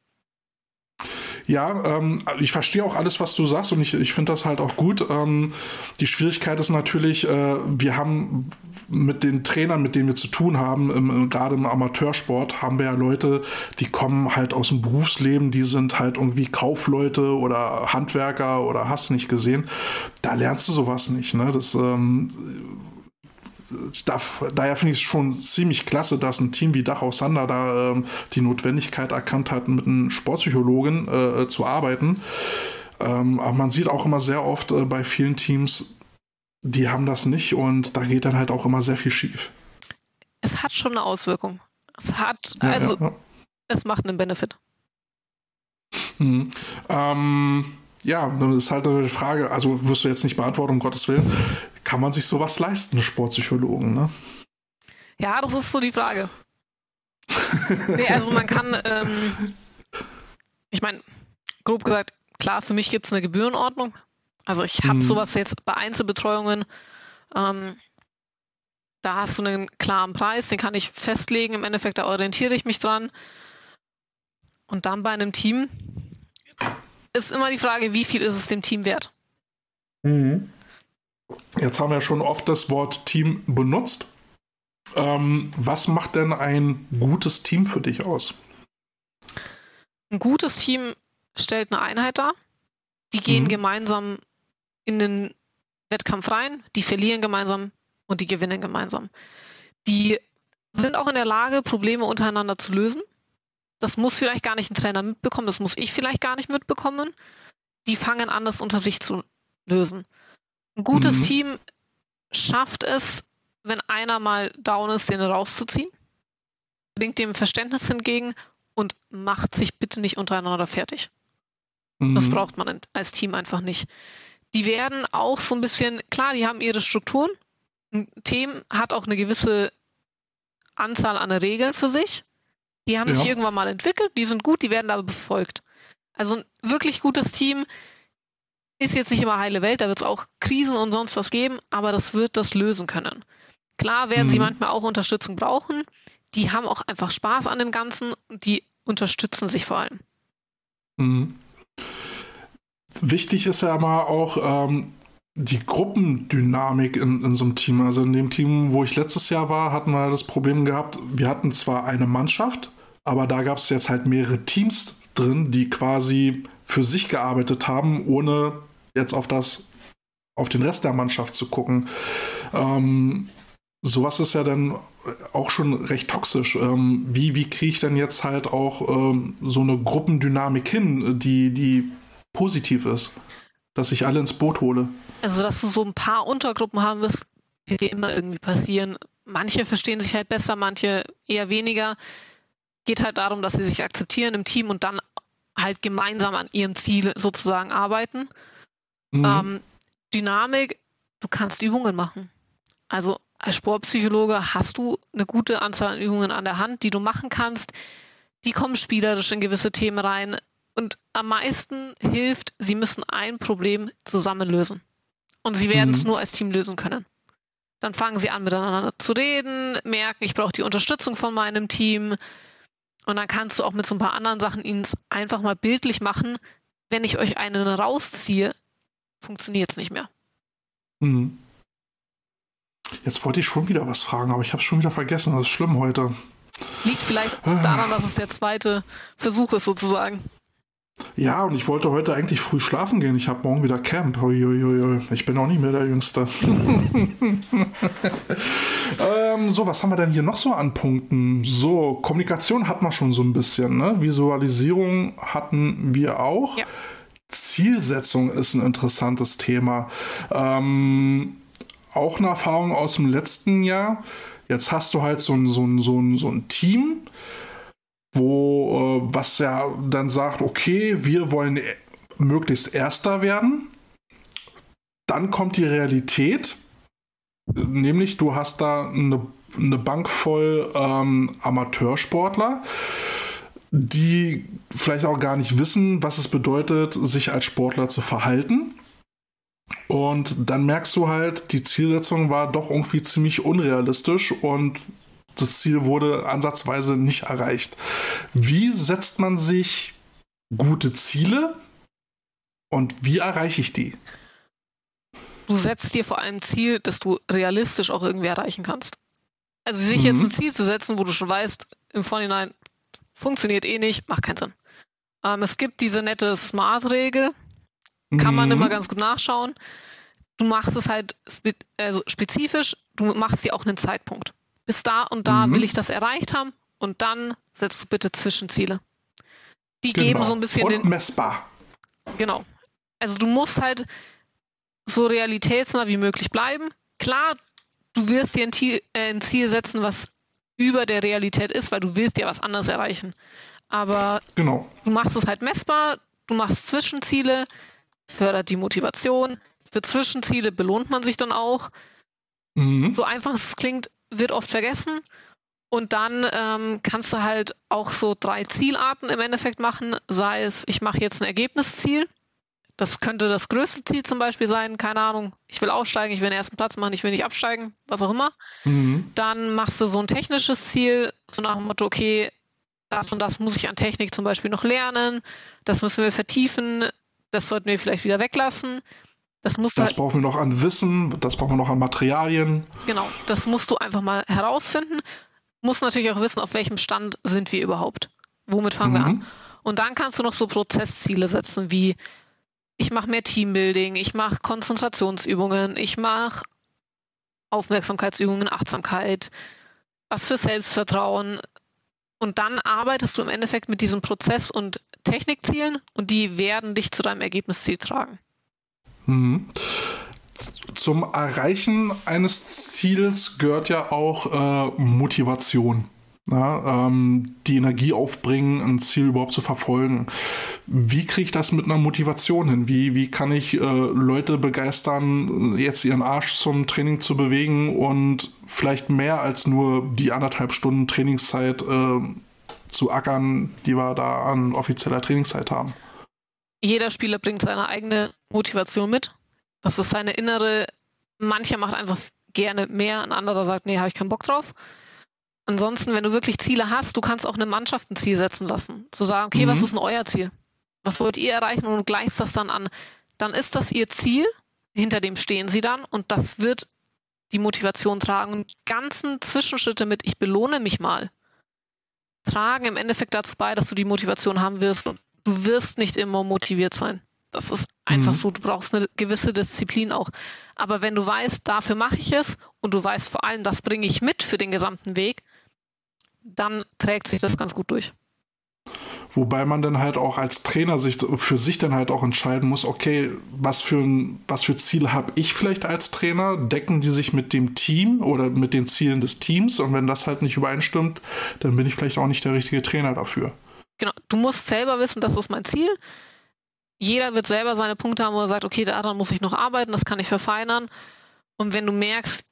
Ja, ähm, ich verstehe auch alles, was du sagst und ich, ich finde das halt auch gut. Ähm, die Schwierigkeit ist natürlich, äh, wir haben mit den Trainern, mit denen wir zu tun haben, gerade im Amateursport, haben wir ja Leute, die kommen halt aus dem Berufsleben, die sind halt irgendwie Kaufleute oder Handwerker oder hast nicht gesehen. Da lernst du sowas nicht. Ne? Das ähm, darf, daher finde ich es schon ziemlich klasse, dass ein Team wie Dachau Sander da ähm, die Notwendigkeit erkannt hat, mit einem Sportpsychologen äh, zu arbeiten. Ähm, aber man sieht auch immer sehr oft äh, bei vielen Teams, die haben das nicht und da geht dann halt auch immer sehr viel schief. Es hat schon eine Auswirkung. Es hat, ja, also, ja, ja. es macht einen Benefit. Mhm. Ähm, ja, dann ist halt die Frage, also wirst du jetzt nicht beantworten, um Gottes Willen, kann man sich sowas leisten, Sportpsychologen, ne? Ja, das ist so die Frage. nee, also man kann, ähm, ich meine, grob gesagt, klar, für mich gibt es eine Gebührenordnung. Also ich habe hm. sowas jetzt bei Einzelbetreuungen, ähm, da hast du einen klaren Preis, den kann ich festlegen. Im Endeffekt, da orientiere ich mich dran. Und dann bei einem Team, ist immer die Frage, wie viel ist es dem Team wert? Mhm. Jetzt haben wir schon oft das Wort Team benutzt. Ähm, was macht denn ein gutes Team für dich aus? Ein gutes Team stellt eine Einheit dar. Die gehen mhm. gemeinsam in den Wettkampf rein, die verlieren gemeinsam und die gewinnen gemeinsam. Die sind auch in der Lage, Probleme untereinander zu lösen. Das muss vielleicht gar nicht ein Trainer mitbekommen, das muss ich vielleicht gar nicht mitbekommen. Die fangen an, das unter sich zu lösen. Ein gutes mhm. Team schafft es, wenn einer mal down ist, den rauszuziehen, bringt dem Verständnis entgegen und macht sich bitte nicht untereinander fertig. Mhm. Das braucht man als Team einfach nicht. Die werden auch so ein bisschen, klar, die haben ihre Strukturen. Ein Team hat auch eine gewisse Anzahl an Regeln für sich. Die haben ja. sich irgendwann mal entwickelt, die sind gut, die werden aber befolgt. Also ein wirklich gutes Team ist jetzt nicht immer heile Welt, da wird es auch Krisen und sonst was geben, aber das wird das lösen können. Klar werden mhm. sie manchmal auch Unterstützung brauchen. Die haben auch einfach Spaß an dem Ganzen und die unterstützen sich vor allem. Mhm. Wichtig ist ja immer auch ähm, die Gruppendynamik in, in so einem Team. Also in dem Team, wo ich letztes Jahr war, hatten wir das Problem gehabt, wir hatten zwar eine Mannschaft, aber da gab es jetzt halt mehrere Teams drin, die quasi für sich gearbeitet haben, ohne jetzt auf das, auf den Rest der Mannschaft zu gucken. Ähm, sowas ist ja dann auch schon recht toxisch. Ähm, wie wie kriege ich denn jetzt halt auch ähm, so eine Gruppendynamik hin, die, die positiv ist? Dass ich alle ins Boot hole. Also, dass du so ein paar Untergruppen haben wirst, wird dir immer irgendwie passieren. Manche verstehen sich halt besser, manche eher weniger. Geht halt darum, dass sie sich akzeptieren im Team und dann halt gemeinsam an ihrem Ziel sozusagen arbeiten. Mhm. Ähm, Dynamik, du kannst Übungen machen. Also als Sportpsychologe hast du eine gute Anzahl an Übungen an der Hand, die du machen kannst. Die kommen spielerisch in gewisse Themen rein. Und am meisten hilft, sie müssen ein Problem zusammen lösen. Und sie werden es mhm. nur als Team lösen können. Dann fangen sie an, miteinander zu reden, merken, ich brauche die Unterstützung von meinem Team. Und dann kannst du auch mit so ein paar anderen Sachen ihnen einfach mal bildlich machen. Wenn ich euch einen rausziehe, funktioniert es nicht mehr. Mhm. Jetzt wollte ich schon wieder was fragen, aber ich habe es schon wieder vergessen. Das ist schlimm heute. Liegt vielleicht daran, dass es der zweite Versuch ist, sozusagen. Ja, und ich wollte heute eigentlich früh schlafen gehen. Ich habe morgen wieder Camp. Uiuiui. Ich bin auch nicht mehr der Jüngste. *laughs* ähm, so, was haben wir denn hier noch so an Punkten? So, Kommunikation hatten wir schon so ein bisschen. Ne? Visualisierung hatten wir auch. Ja. Zielsetzung ist ein interessantes Thema. Ähm, auch eine Erfahrung aus dem letzten Jahr. Jetzt hast du halt so ein, so ein, so ein, so ein Team, wo äh, was ja dann sagt, okay, wir wollen möglichst Erster werden. Dann kommt die Realität, nämlich du hast da eine, eine Bank voll ähm, Amateursportler, die vielleicht auch gar nicht wissen, was es bedeutet, sich als Sportler zu verhalten und dann merkst du halt, die Zielsetzung war doch irgendwie ziemlich unrealistisch und das Ziel wurde ansatzweise nicht erreicht. Wie setzt man sich gute Ziele und wie erreiche ich die? Du setzt dir vor allem ein Ziel, das du realistisch auch irgendwie erreichen kannst. Also sich mhm. jetzt ein Ziel zu setzen, wo du schon weißt, im Vorhinein funktioniert eh nicht, macht keinen Sinn. Ähm, es gibt diese nette Smart-Regel, kann man immer mhm. ganz gut nachschauen. Du machst es halt spe also spezifisch, du machst dir auch einen Zeitpunkt. Bis da und da mhm. will ich das erreicht haben und dann setzt du bitte Zwischenziele. Die genau. geben so ein bisschen und den. Messbar. Genau. Also du musst halt so realitätsnah wie möglich bleiben. Klar, du wirst dir ein Ziel, äh, ein Ziel setzen, was über der Realität ist, weil du willst ja was anderes erreichen. Aber genau. du machst es halt messbar, du machst Zwischenziele, fördert die Motivation. Für Zwischenziele belohnt man sich dann auch. Mhm. So einfach es klingt, wird oft vergessen. Und dann ähm, kannst du halt auch so drei Zielarten im Endeffekt machen. Sei es, ich mache jetzt ein Ergebnisziel. Das könnte das größte Ziel zum Beispiel sein. Keine Ahnung, ich will aussteigen, ich will den ersten Platz machen, ich will nicht absteigen, was auch immer. Mhm. Dann machst du so ein technisches Ziel, so nach dem Motto, okay, das und das muss ich an Technik zum Beispiel noch lernen, das müssen wir vertiefen, das sollten wir vielleicht wieder weglassen. Das, musst das halt, brauchen wir noch an Wissen, das brauchen wir noch an Materialien. Genau, das musst du einfach mal herausfinden. Musst natürlich auch wissen, auf welchem Stand sind wir überhaupt. Womit fangen mhm. wir an? Und dann kannst du noch so Prozessziele setzen, wie ich mache mehr Teambuilding, ich mache Konzentrationsübungen, ich mache Aufmerksamkeitsübungen, Achtsamkeit, was für Selbstvertrauen. Und dann arbeitest du im Endeffekt mit diesem Prozess und Technikzielen und die werden dich zu deinem Ergebnisziel tragen. Mhm. Zum Erreichen eines Ziels gehört ja auch äh, Motivation. Ja, ähm, die Energie aufbringen, ein Ziel überhaupt zu verfolgen. Wie kriege ich das mit einer Motivation hin? Wie, wie kann ich äh, Leute begeistern, jetzt ihren Arsch zum Training zu bewegen und vielleicht mehr als nur die anderthalb Stunden Trainingszeit äh, zu ackern, die wir da an offizieller Trainingszeit haben? Jeder Spieler bringt seine eigene Motivation mit. Das ist seine innere, mancher macht einfach gerne mehr, ein anderer sagt, nee, habe ich keinen Bock drauf. Ansonsten, wenn du wirklich Ziele hast, du kannst auch eine Mannschaft ein Ziel setzen lassen. Zu sagen, okay, mhm. was ist denn euer Ziel? Was wollt ihr erreichen? Und du gleichst das dann an. Dann ist das ihr Ziel, hinter dem stehen sie dann und das wird die Motivation tragen. Und die ganzen Zwischenschritte mit, ich belohne mich mal, tragen im Endeffekt dazu bei, dass du die Motivation haben wirst. Und du wirst nicht immer motiviert sein. Das ist einfach mhm. so. Du brauchst eine gewisse Disziplin auch. Aber wenn du weißt, dafür mache ich es und du weißt vor allem, das bringe ich mit für den gesamten Weg, dann trägt sich das ganz gut durch. Wobei man dann halt auch als Trainer sich für sich dann halt auch entscheiden muss, okay, was für ein, was für Ziele habe ich vielleicht als Trainer? Decken die sich mit dem Team oder mit den Zielen des Teams? Und wenn das halt nicht übereinstimmt, dann bin ich vielleicht auch nicht der richtige Trainer dafür. Genau, du musst selber wissen, das ist mein Ziel. Jeder wird selber seine Punkte haben, wo er sagt, okay, daran muss ich noch arbeiten, das kann ich verfeinern. Und wenn du merkst,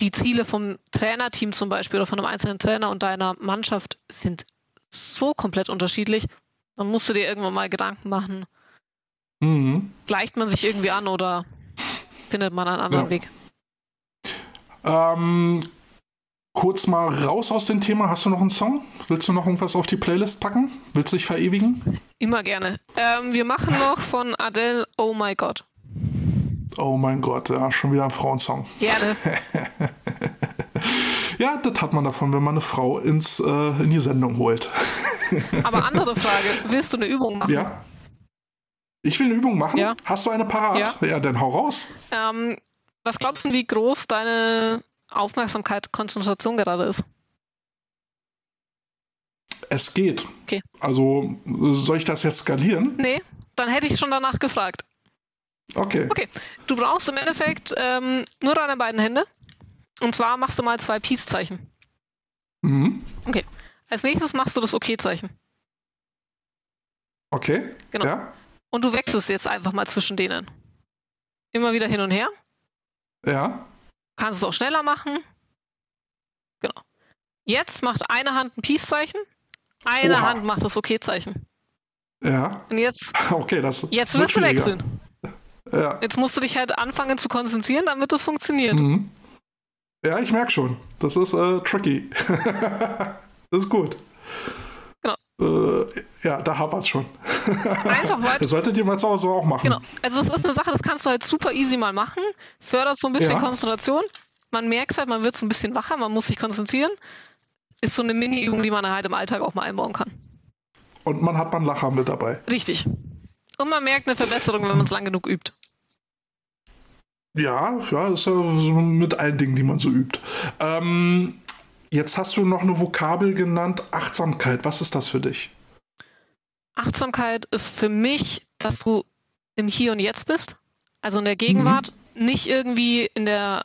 die Ziele vom Trainerteam zum Beispiel oder von einem einzelnen Trainer und deiner Mannschaft sind so komplett unterschiedlich, dann musst du dir irgendwann mal Gedanken machen. Mhm. Gleicht man sich irgendwie an oder findet man einen anderen ja. Weg? Ähm, kurz mal raus aus dem Thema. Hast du noch einen Song? Willst du noch irgendwas auf die Playlist packen? Willst du dich verewigen? Immer gerne. Ähm, wir machen noch von Adele Oh My God. Oh mein Gott, ja, schon wieder ein Frauensong. Gerne. *laughs* ja, das hat man davon, wenn man eine Frau ins, äh, in die Sendung holt. *laughs* Aber andere Frage, willst du eine Übung machen? Ja. Ich will eine Übung machen? Ja. Hast du eine parat? Ja, ja dann hau raus. Ähm, was glaubst du, wie groß deine Aufmerksamkeit, Konzentration gerade ist? Es geht. Okay. Also soll ich das jetzt skalieren? Nee, dann hätte ich schon danach gefragt. Okay. Okay. Du brauchst im Endeffekt ähm, nur deine beiden Hände. Und zwar machst du mal zwei Peace-Zeichen. Mhm. Okay. Als nächstes machst du das Okay-Zeichen. Okay. Genau. Ja. Und du wechselst jetzt einfach mal zwischen denen. Immer wieder hin und her. Ja. Kannst es auch schneller machen. Genau. Jetzt macht eine Hand ein Peace-Zeichen, eine Oha. Hand macht das Okay-Zeichen. Ja. Und jetzt. *laughs* Okay, das. Jetzt wirst du wechseln. *laughs* Ja. Jetzt musst du dich halt anfangen zu konzentrieren, damit das funktioniert. Mhm. Ja, ich merke schon. Das ist äh, tricky. *laughs* das ist gut. Genau. Äh, ja, da hapert es schon. Einfach weiter. Das solltet ihr mal zu Hause auch machen. Genau. Also, das ist eine Sache, das kannst du halt super easy mal machen. Fördert so ein bisschen ja. Konzentration. Man merkt halt, man wird so ein bisschen wacher, man muss sich konzentrieren. Ist so eine Mini-Übung, die man halt im Alltag auch mal einbauen kann. Und man hat mal einen Lacher mit dabei. Richtig. Und man merkt eine Verbesserung, wenn man es lang genug übt. Ja, ja, ist ja so mit allen Dingen, die man so übt. Ähm, jetzt hast du noch eine Vokabel genannt, Achtsamkeit. Was ist das für dich? Achtssamkeit ist für mich, dass du im Hier und Jetzt bist, also in der Gegenwart, mhm. nicht irgendwie in der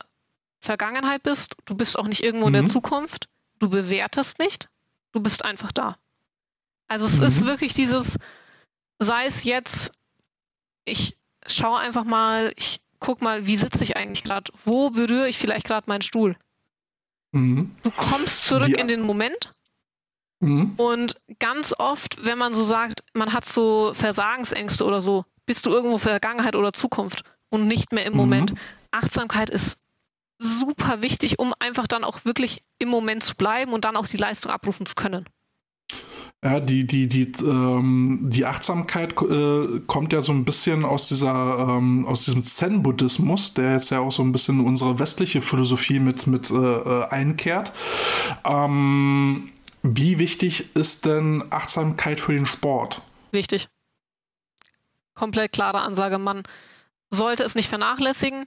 Vergangenheit bist, du bist auch nicht irgendwo mhm. in der mhm. Zukunft, du bewertest nicht, du bist einfach da. Also es mhm. ist wirklich dieses, sei es jetzt, ich schaue einfach mal, ich guck mal, wie sitze ich eigentlich gerade? Wo berühre ich vielleicht gerade meinen Stuhl? Mhm. Du kommst zurück Die, in den Moment. Mhm. Und ganz oft, wenn man so sagt, man hat so Versagensängste oder so, bist du irgendwo Vergangenheit oder Zukunft und nicht mehr im mhm. Moment. Achtsamkeit ist super wichtig, um einfach dann auch wirklich im Moment zu bleiben und dann auch die Leistung abrufen zu können. Ja, die, die, die, ähm, die Achtsamkeit äh, kommt ja so ein bisschen aus dieser, ähm, aus diesem Zen-Buddhismus, der jetzt ja auch so ein bisschen unsere westliche Philosophie mit, mit äh, äh, einkehrt. Ähm, wie wichtig ist denn Achtsamkeit für den Sport? Wichtig. komplett klare Ansage, man sollte es nicht vernachlässigen.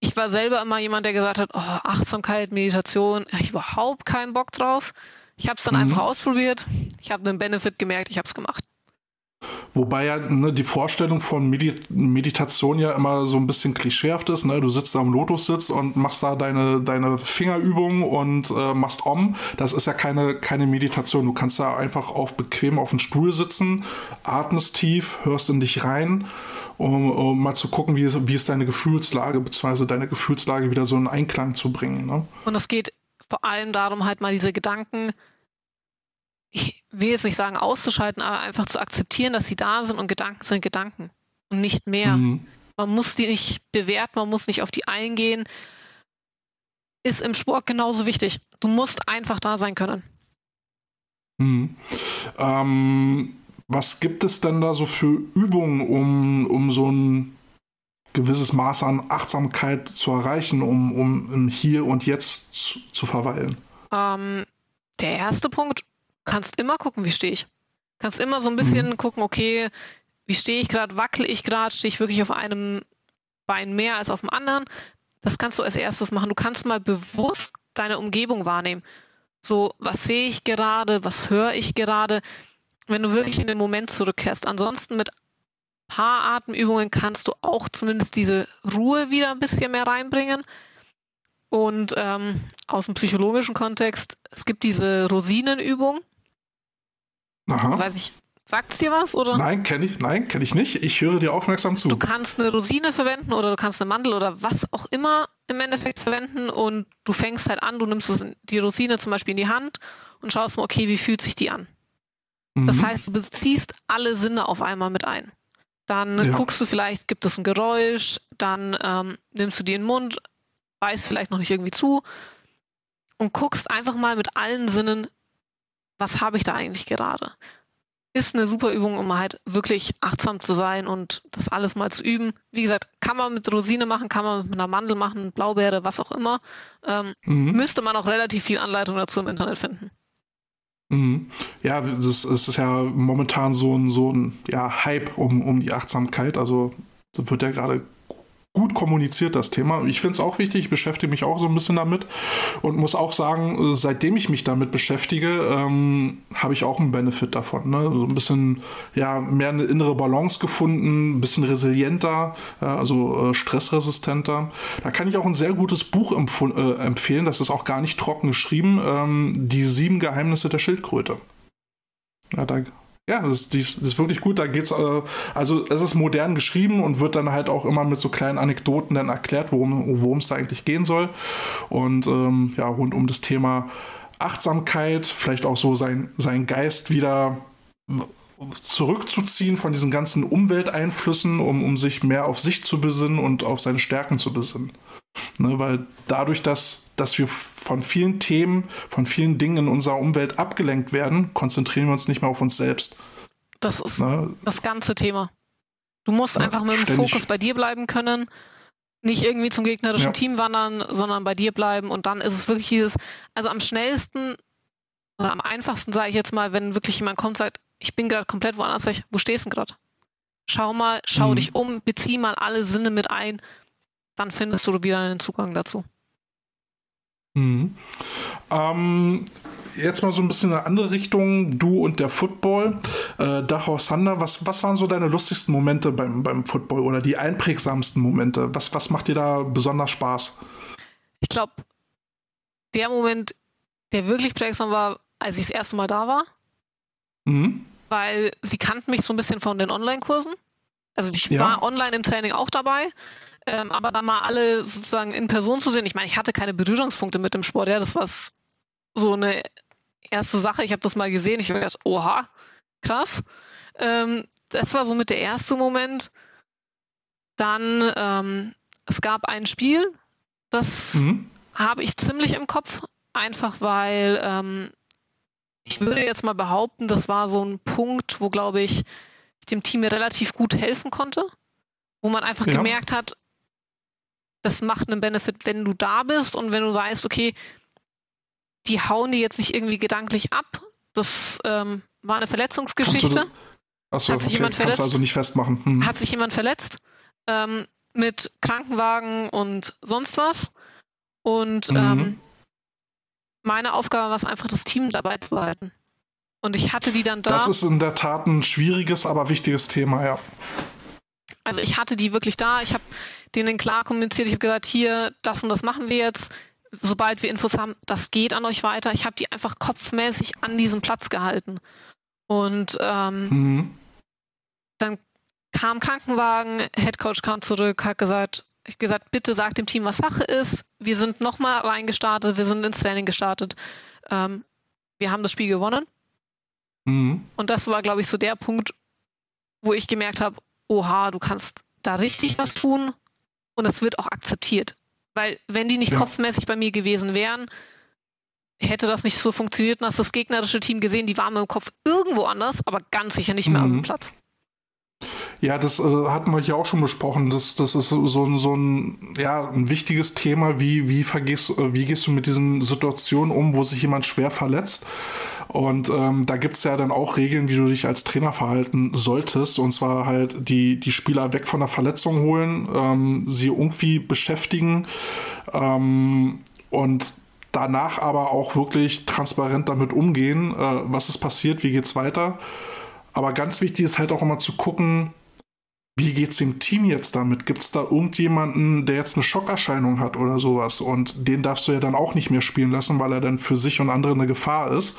Ich war selber immer jemand, der gesagt hat, oh, Achtsamkeit, Meditation, habe ich überhaupt keinen Bock drauf. Ich habe es dann mhm. einfach ausprobiert. Ich habe einen Benefit gemerkt, ich habe es gemacht. Wobei ja ne, die Vorstellung von Medi Meditation ja immer so ein bisschen klischeehaft ist. Ne? Du sitzt da am Lotussitz und machst da deine, deine Fingerübungen und äh, machst Om. Das ist ja keine, keine Meditation. Du kannst da einfach auch bequem auf dem Stuhl sitzen, atmest tief, hörst in dich rein, um, um mal zu gucken, wie ist, wie ist deine Gefühlslage, beziehungsweise deine Gefühlslage wieder so in Einklang zu bringen. Ne? Und es geht vor allem darum, halt mal diese Gedanken ich will jetzt nicht sagen auszuschalten, aber einfach zu akzeptieren, dass sie da sind und Gedanken sind Gedanken und nicht mehr. Mhm. Man muss die nicht bewerten, man muss nicht auf die eingehen. Ist im Sport genauso wichtig. Du musst einfach da sein können. Mhm. Ähm, was gibt es denn da so für Übungen, um, um so ein gewisses Maß an Achtsamkeit zu erreichen, um, um im Hier und Jetzt zu, zu verweilen? Ähm, der erste Punkt, kannst immer gucken, wie stehe ich. Kannst immer so ein bisschen mhm. gucken, okay, wie stehe ich gerade, wackele ich gerade, stehe ich wirklich auf einem Bein mehr als auf dem anderen. Das kannst du als erstes machen. Du kannst mal bewusst deine Umgebung wahrnehmen. So, was sehe ich gerade, was höre ich gerade, wenn du wirklich in den Moment zurückkehrst. Ansonsten mit paar Atemübungen kannst du auch zumindest diese Ruhe wieder ein bisschen mehr reinbringen. Und ähm, aus dem psychologischen Kontext, es gibt diese Rosinenübung. Aha. Weiß ich, sagt es dir was, oder? Nein, kenne ich, nein, kenne ich nicht. Ich höre dir aufmerksam zu. Du kannst eine Rosine verwenden oder du kannst eine Mandel oder was auch immer im Endeffekt verwenden und du fängst halt an, du nimmst die Rosine zum Beispiel in die Hand und schaust mal, okay, wie fühlt sich die an? Mhm. Das heißt, du beziehst alle Sinne auf einmal mit ein. Dann ja. guckst du vielleicht, gibt es ein Geräusch, dann ähm, nimmst du die in den Mund, beißt vielleicht noch nicht irgendwie zu und guckst einfach mal mit allen Sinnen, was habe ich da eigentlich gerade? Ist eine super Übung, um halt wirklich achtsam zu sein und das alles mal zu üben. Wie gesagt, kann man mit Rosine machen, kann man mit einer Mandel machen, Blaubeere, was auch immer. Ähm, mhm. Müsste man auch relativ viel Anleitung dazu im Internet finden. Mhm. Ja, das, ist ja momentan so ein, so ein ja, Hype um, um die Achtsamkeit. Also wird ja gerade gut kommuniziert, das Thema. Ich finde es auch wichtig, ich beschäftige mich auch so ein bisschen damit und muss auch sagen, seitdem ich mich damit beschäftige, ähm, habe ich auch einen Benefit davon. Ne? So ein bisschen, ja, mehr eine innere Balance gefunden, ein bisschen resilienter, äh, also äh, stressresistenter. Da kann ich auch ein sehr gutes Buch äh, empfehlen, das ist auch gar nicht trocken geschrieben, ähm, Die sieben Geheimnisse der Schildkröte. Ja, da ja, das ist, das ist wirklich gut. Da geht's, äh, also es ist modern geschrieben und wird dann halt auch immer mit so kleinen Anekdoten dann erklärt, worum es da eigentlich gehen soll. Und ähm, ja, rund um das Thema Achtsamkeit, vielleicht auch so sein, sein Geist wieder zurückzuziehen von diesen ganzen Umwelteinflüssen, um, um sich mehr auf sich zu besinnen und auf seine Stärken zu besinnen. Ne, weil dadurch, dass, dass wir von vielen Themen, von vielen Dingen in unserer Umwelt abgelenkt werden, konzentrieren wir uns nicht mehr auf uns selbst. Das ist ne? das ganze Thema. Du musst ja, einfach mit dem. Fokus bei dir bleiben können, nicht irgendwie zum gegnerischen ja. Team wandern, sondern bei dir bleiben und dann ist es wirklich dieses, also am schnellsten oder am einfachsten sage ich jetzt mal, wenn wirklich jemand kommt und sagt, ich bin gerade komplett woanders, sag ich, wo stehst du gerade? Schau mal, schau mhm. dich um, bezieh mal alle Sinne mit ein, dann findest du wieder einen Zugang dazu. Mhm. Ähm, jetzt mal so ein bisschen in eine andere Richtung. Du und der Football. Äh, Dachau Sander, was, was waren so deine lustigsten Momente beim, beim Football oder die einprägsamsten Momente? Was, was macht dir da besonders Spaß? Ich glaube, der Moment, der wirklich prägsam war, als ich das erste Mal da war. Mhm. Weil sie kannten mich so ein bisschen von den Online-Kursen. Also ich ja. war online im Training auch dabei. Ähm, aber dann mal alle sozusagen in Person zu sehen, ich meine, ich hatte keine Berührungspunkte mit dem Sport, ja, das war so eine erste Sache. Ich habe das mal gesehen, ich habe gedacht, oha, krass. Ähm, das war so mit der erste Moment. Dann, ähm, es gab ein Spiel, das mhm. habe ich ziemlich im Kopf, einfach weil ähm, ich würde jetzt mal behaupten, das war so ein Punkt, wo, glaube ich, ich dem Team relativ gut helfen konnte, wo man einfach ja. gemerkt hat, das macht einen Benefit, wenn du da bist und wenn du weißt, okay, die hauen die jetzt nicht irgendwie gedanklich ab. Das ähm, war eine Verletzungsgeschichte. Kannst Achso, hat sich okay. jemand Kannst verletzt? du also nicht festmachen. Hm. Hat sich jemand verletzt? Ähm, mit Krankenwagen und sonst was. Und Mhm. ähm, meine Aufgabe war es einfach, das Team dabei zu behalten. Und ich hatte die dann da. Das ist in der Tat ein schwieriges, aber wichtiges Thema, ja. Also ich hatte die wirklich da. Ich habe denen klar kommuniziert. Ich habe gesagt, hier, das und das machen wir jetzt. Sobald wir Infos haben, das geht an euch weiter. Ich habe die einfach kopfmäßig an diesem Platz gehalten. Und ähm, Mhm. dann kam Krankenwagen, Headcoach kam zurück, hat gesagt, ich gesagt, bitte sagt dem Team, was Sache ist. Wir sind nochmal reingestartet, wir sind ins Training gestartet. Ähm, wir haben das Spiel gewonnen. Mhm. Und das war, glaube ich, so der Punkt, wo ich gemerkt habe, oha, du kannst da richtig was tun und es wird auch akzeptiert. Weil wenn die nicht Ja. kopfmäßig bei mir gewesen wären, hätte das nicht so funktioniert und hast das gegnerische Team gesehen, die waren mit dem Kopf irgendwo anders, aber ganz sicher nicht mehr Mhm. am Platz. Ja, das äh, hatten wir hier auch schon besprochen. Das, das ist so, ein- so ein, ja, ein wichtiges Thema. Wie, wie, vergehst, äh, wie gehst du mit diesen Situationen um, wo sich jemand schwer verletzt? Und ähm, da gibt es ja dann auch Regeln, wie du dich als Trainer verhalten solltest. Und zwar halt die, die Spieler weg von der Verletzung holen, ähm, sie irgendwie beschäftigen ähm, und danach aber auch wirklich transparent damit umgehen, äh, was ist passiert, wie geht's weiter. Aber ganz wichtig ist halt auch immer zu gucken, wie geht's dem Team jetzt damit? Gibt es da irgendjemanden, der jetzt eine Schockerscheinung hat oder sowas? Und den darfst du ja dann auch nicht mehr spielen lassen, weil er dann für sich und andere eine Gefahr ist.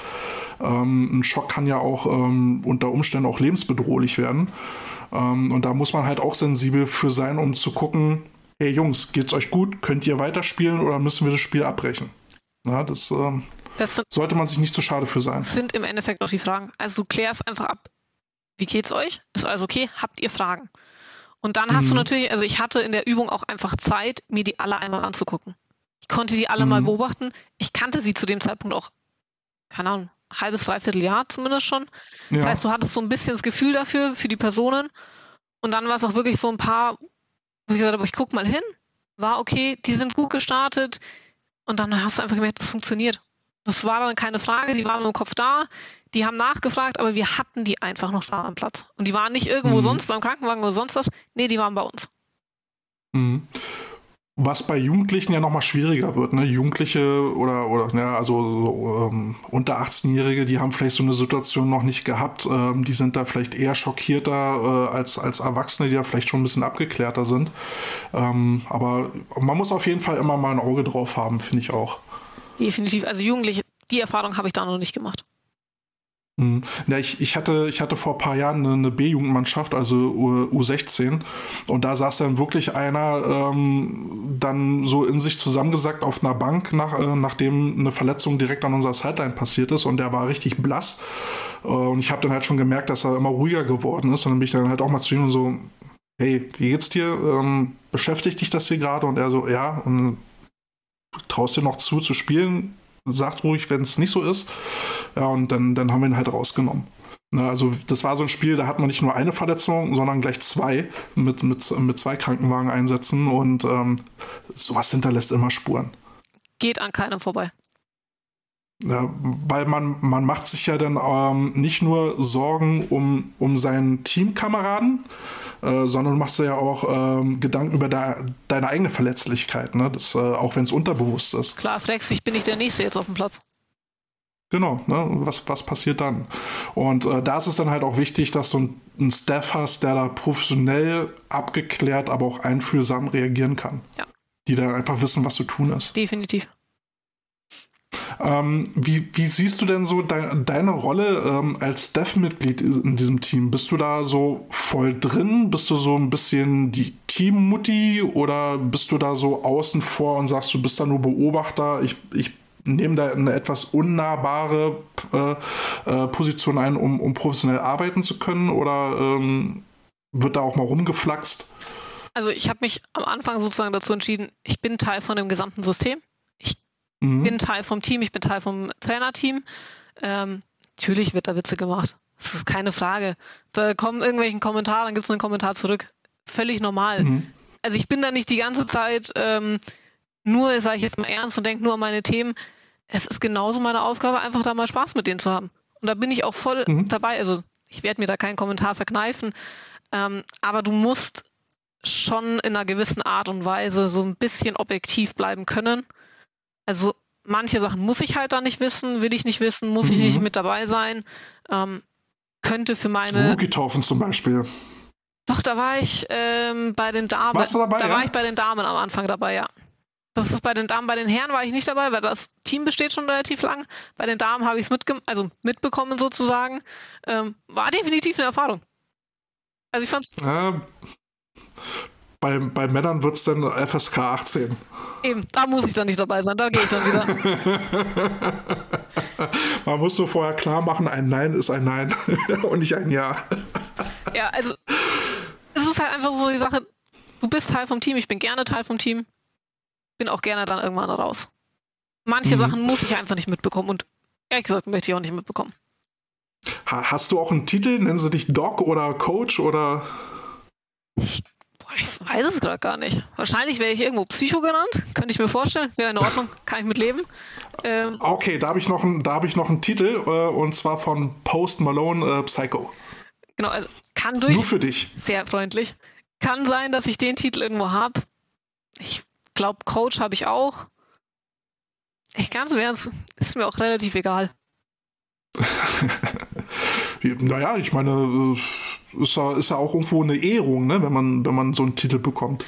Ähm, ein Schock kann ja auch ähm, unter Umständen auch lebensbedrohlich werden. Ähm, und da muss man halt auch sensibel für sein, um zu gucken, hey Jungs, geht's euch gut? Könnt ihr weiterspielen oder müssen wir das Spiel abbrechen? Na, das ähm, Das sind, sollte man sich nicht zu schade für sein. sind im Endeffekt auch die Fragen. Also du klärst einfach ab, wie geht's euch? Ist alles okay? Habt ihr Fragen? Und dann hast du Mhm. natürlich, also ich hatte in der Übung auch einfach Zeit, mir die alle einmal anzugucken. Ich konnte die alle Mhm. mal beobachten. Ich kannte sie zu dem Zeitpunkt auch, keine Ahnung, halbes, dreiviertel Jahr zumindest schon. Das Ja. heißt, du hattest so ein bisschen das Gefühl dafür, für die Personen. Und dann war es auch wirklich so ein paar, wo ich gesagt habe, ich guck mal hin, war okay, die sind gut gestartet. Und dann hast du einfach gemerkt, das funktioniert. Das war dann keine Frage, die waren im Kopf da, die haben nachgefragt, aber wir hatten die einfach noch da am Platz. Und die waren nicht irgendwo Mhm. sonst beim Krankenwagen oder sonst was. Nee, die waren bei uns. Mhm. Was bei Jugendlichen ja nochmal schwieriger wird, ne? Jugendliche oder, oder ja, also so, ähm, unter 18-Jährige, die haben vielleicht so eine Situation noch nicht gehabt, ähm, die sind da vielleicht eher schockierter äh, als, als Erwachsene, die da vielleicht schon ein bisschen abgeklärter sind. Ähm, aber man muss auf jeden Fall immer mal ein Auge drauf haben, finde ich auch. Definitiv. Also Jugendliche, die Erfahrung habe ich da noch nicht gemacht. Mhm. Ja, ich, ich, hatte, ich hatte vor ein paar Jahren eine, B-Jugendmannschaft, also U, U16, und da saß dann wirklich einer ähm, dann so in sich zusammengesackt auf einer Bank, nach, äh, nachdem eine Verletzung direkt an unserer Sideline passiert ist und der war richtig blass. Äh, und ich habe dann halt schon gemerkt, dass er immer ruhiger geworden ist und dann bin ich dann halt auch mal zu ihm und so, hey, wie geht's dir? Ähm, beschäftigt dich das hier gerade? Und er so, ja, und traust dir noch zu, zu spielen? Sagt ruhig, wenn es nicht so ist. Ja, und dann, dann haben wir ihn halt rausgenommen. Na, also das war so ein Spiel, da hat man nicht nur eine Verletzung, sondern gleich zwei mit, mit, mit zwei Krankenwagen einsetzen und ähm, sowas hinterlässt immer Spuren. Geht an keinem vorbei. Ja, weil man, man macht sich ja dann ähm, nicht nur Sorgen um, um seinen Teamkameraden, äh, sondern du machst dir ja auch ähm, Gedanken über de deine eigene Verletzlichkeit, ne? das, äh, auch wenn es unterbewusst ist. Klar, fragst dich, bin ich der Nächste jetzt auf dem Platz? Genau, ne? was, was passiert dann? Und äh, da ist es dann halt auch wichtig, dass du einen, einen Staff hast, der da professionell, abgeklärt, aber auch einfühlsam reagieren kann. Ja. Die dann einfach wissen, was zu tun ist. Definitiv. Ähm, wie, wie siehst du denn so de deine Rolle ähm, als Staff-Mitglied in diesem Team? Bist du da so voll drin? Bist du so ein bisschen die Teammutti oder bist du da so außen vor und sagst, du bist da nur Beobachter? Ich, ich nehme da eine etwas unnahbare äh, äh, Position ein, um, um professionell arbeiten zu können? Oder ähm, wird da auch mal rumgeflaxt? Also ich habe mich am Anfang sozusagen dazu entschieden, ich bin Teil von dem gesamten System. Mhm. bin Teil vom Team, ich bin Teil vom Trainerteam. Ähm, natürlich wird da Witze gemacht. Das ist keine Frage. Da kommen irgendwelchen Kommentar, dann gibt es einen Kommentar zurück. Völlig normal. Mhm. Also ich bin da nicht die ganze Zeit ähm, nur, sage ich jetzt mal ernst und denke nur an meine Themen. Es ist genauso meine Aufgabe, einfach da mal Spaß mit denen zu haben. Und da bin ich auch voll Mhm. dabei. Also ich werde mir da keinen Kommentar verkneifen. Ähm, aber du musst schon in einer gewissen Art und Weise so ein bisschen objektiv bleiben können. Also manche Sachen muss ich halt da nicht wissen, will ich nicht wissen, muss mhm. ich nicht mit dabei sein. Ähm, könnte für meine. Rookie-Taufen zum Beispiel. Doch, da war ich ähm, bei den Damen. Warst du dabei, da ja? war ich bei den Damen am Anfang dabei, ja. Das ist bei den Damen, bei den Herren war ich nicht dabei, weil das Team besteht schon relativ lang. Bei den Damen habe ich es mitge also mitbekommen sozusagen. Ähm, war definitiv eine Erfahrung. Also ich fand's. Ja, bei, bei Männern wird es dann FSK 18. Eben, da muss ich dann nicht dabei sein, da gehe ich dann wieder. *laughs* Man muss so vorher klar machen, ein Nein ist ein Nein *laughs* und nicht ein Ja. Ja, also es ist halt einfach so die Sache, du bist Teil vom Team, ich bin gerne Teil vom Team, bin auch gerne dann irgendwann raus. Manche mhm. Sachen muss ich einfach nicht mitbekommen und ehrlich gesagt möchte ich auch nicht mitbekommen. Hast du auch einen Titel? Nennen sie dich Doc oder Coach oder? Ich ich weiß es gerade gar nicht. Wahrscheinlich wäre ich irgendwo Psycho genannt. Könnte ich mir vorstellen. Wäre in Ordnung. *laughs* Kann ich mit leben. Ähm, okay, da habe ich, noch hab ich noch einen Titel. Äh, und zwar von Post Malone äh, Psycho. Genau, also kann durch. Nur für dich. Sehr freundlich. Kann sein, dass ich den Titel irgendwo habe. Ich glaube, Coach habe ich auch. Ich ganz im Ernst, ist mir auch relativ egal. *laughs* naja, ich meine, äh, ist ja, ist ja auch irgendwo eine Ehrung, ne, wenn man, wenn man so einen Titel bekommt.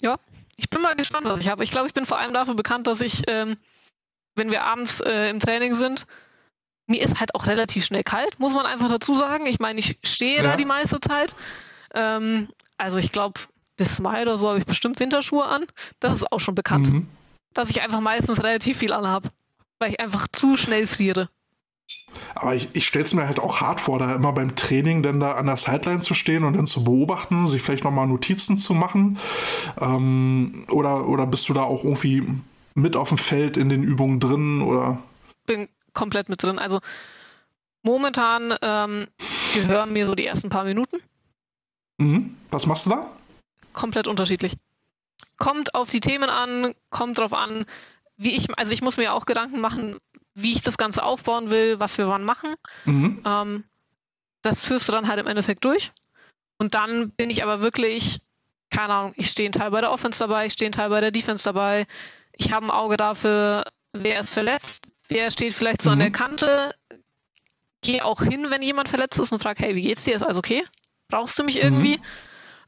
Ja, ich bin mal gespannt, was ich habe. Ich glaube, ich bin vor allem dafür bekannt, dass ich, ähm, wenn wir abends äh, im Training sind, mir ist halt auch relativ schnell kalt, muss man einfach dazu sagen. Ich meine, ich stehe ja. da die meiste Zeit. Ähm, also ich glaube, bis Mai oder so habe ich bestimmt Winterschuhe an. Das ist auch schon bekannt. Mhm. Dass ich einfach meistens relativ viel anhabe, weil ich einfach zu schnell friere. Aber ich, ich stelle es mir halt auch hart vor, da immer beim Training dann da an der Sideline zu stehen und dann zu beobachten, sich vielleicht nochmal Notizen zu machen. Ähm, oder, oder bist du da auch irgendwie mit auf dem Feld in den Übungen drin? Oder? Bin komplett mit drin. Also momentan ähm, gehören mir so die ersten paar Minuten. Mhm. Was machst du da? Komplett unterschiedlich. Kommt auf die Themen an, kommt drauf an, wie ich, also ich muss mir auch Gedanken machen, wie ich das Ganze aufbauen will, was wir wann machen. Mhm. Ähm, das führst du dann halt im Endeffekt durch. Und dann bin ich aber wirklich, keine Ahnung, ich stehe einen Teil bei der Offense dabei, ich stehe einen Teil bei der Defense dabei. Ich habe ein Auge dafür, wer ist verletzt, wer steht vielleicht so mhm. an der mhm. Kante. Gehe auch hin, wenn jemand verletzt ist und frage, hey, wie geht's dir? Ist alles okay? Brauchst du mich irgendwie? Mhm.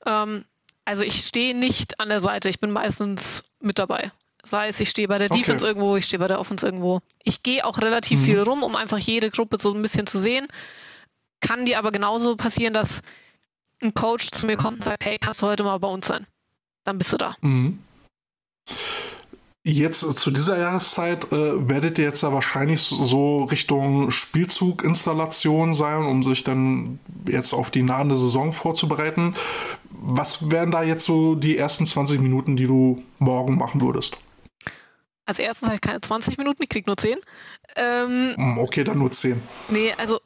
Ähm, also ich stehe nicht an der Seite, ich bin meistens mit dabei. Sei es, ich stehe bei der okay. Defense irgendwo, ich stehe bei der Offense irgendwo. Ich gehe auch relativ mhm. viel rum, um einfach jede Gruppe so ein bisschen zu sehen. Kann dir aber genauso passieren, dass ein Coach zu mir kommt und sagt, hey, kannst du heute mal bei uns sein? Dann bist du da. Mhm. Jetzt zu dieser Jahreszeit äh, werdet ihr jetzt ja wahrscheinlich so Richtung Spielzuginstallation sein, um sich dann jetzt auf die nahende Saison vorzubereiten. Was wären da jetzt so die ersten 20 Minuten, die du morgen machen würdest? Als erstes habe ich keine 20 Minuten, ich kriege nur 10. Ähm, hm, okay, dann nur 10. Nee, also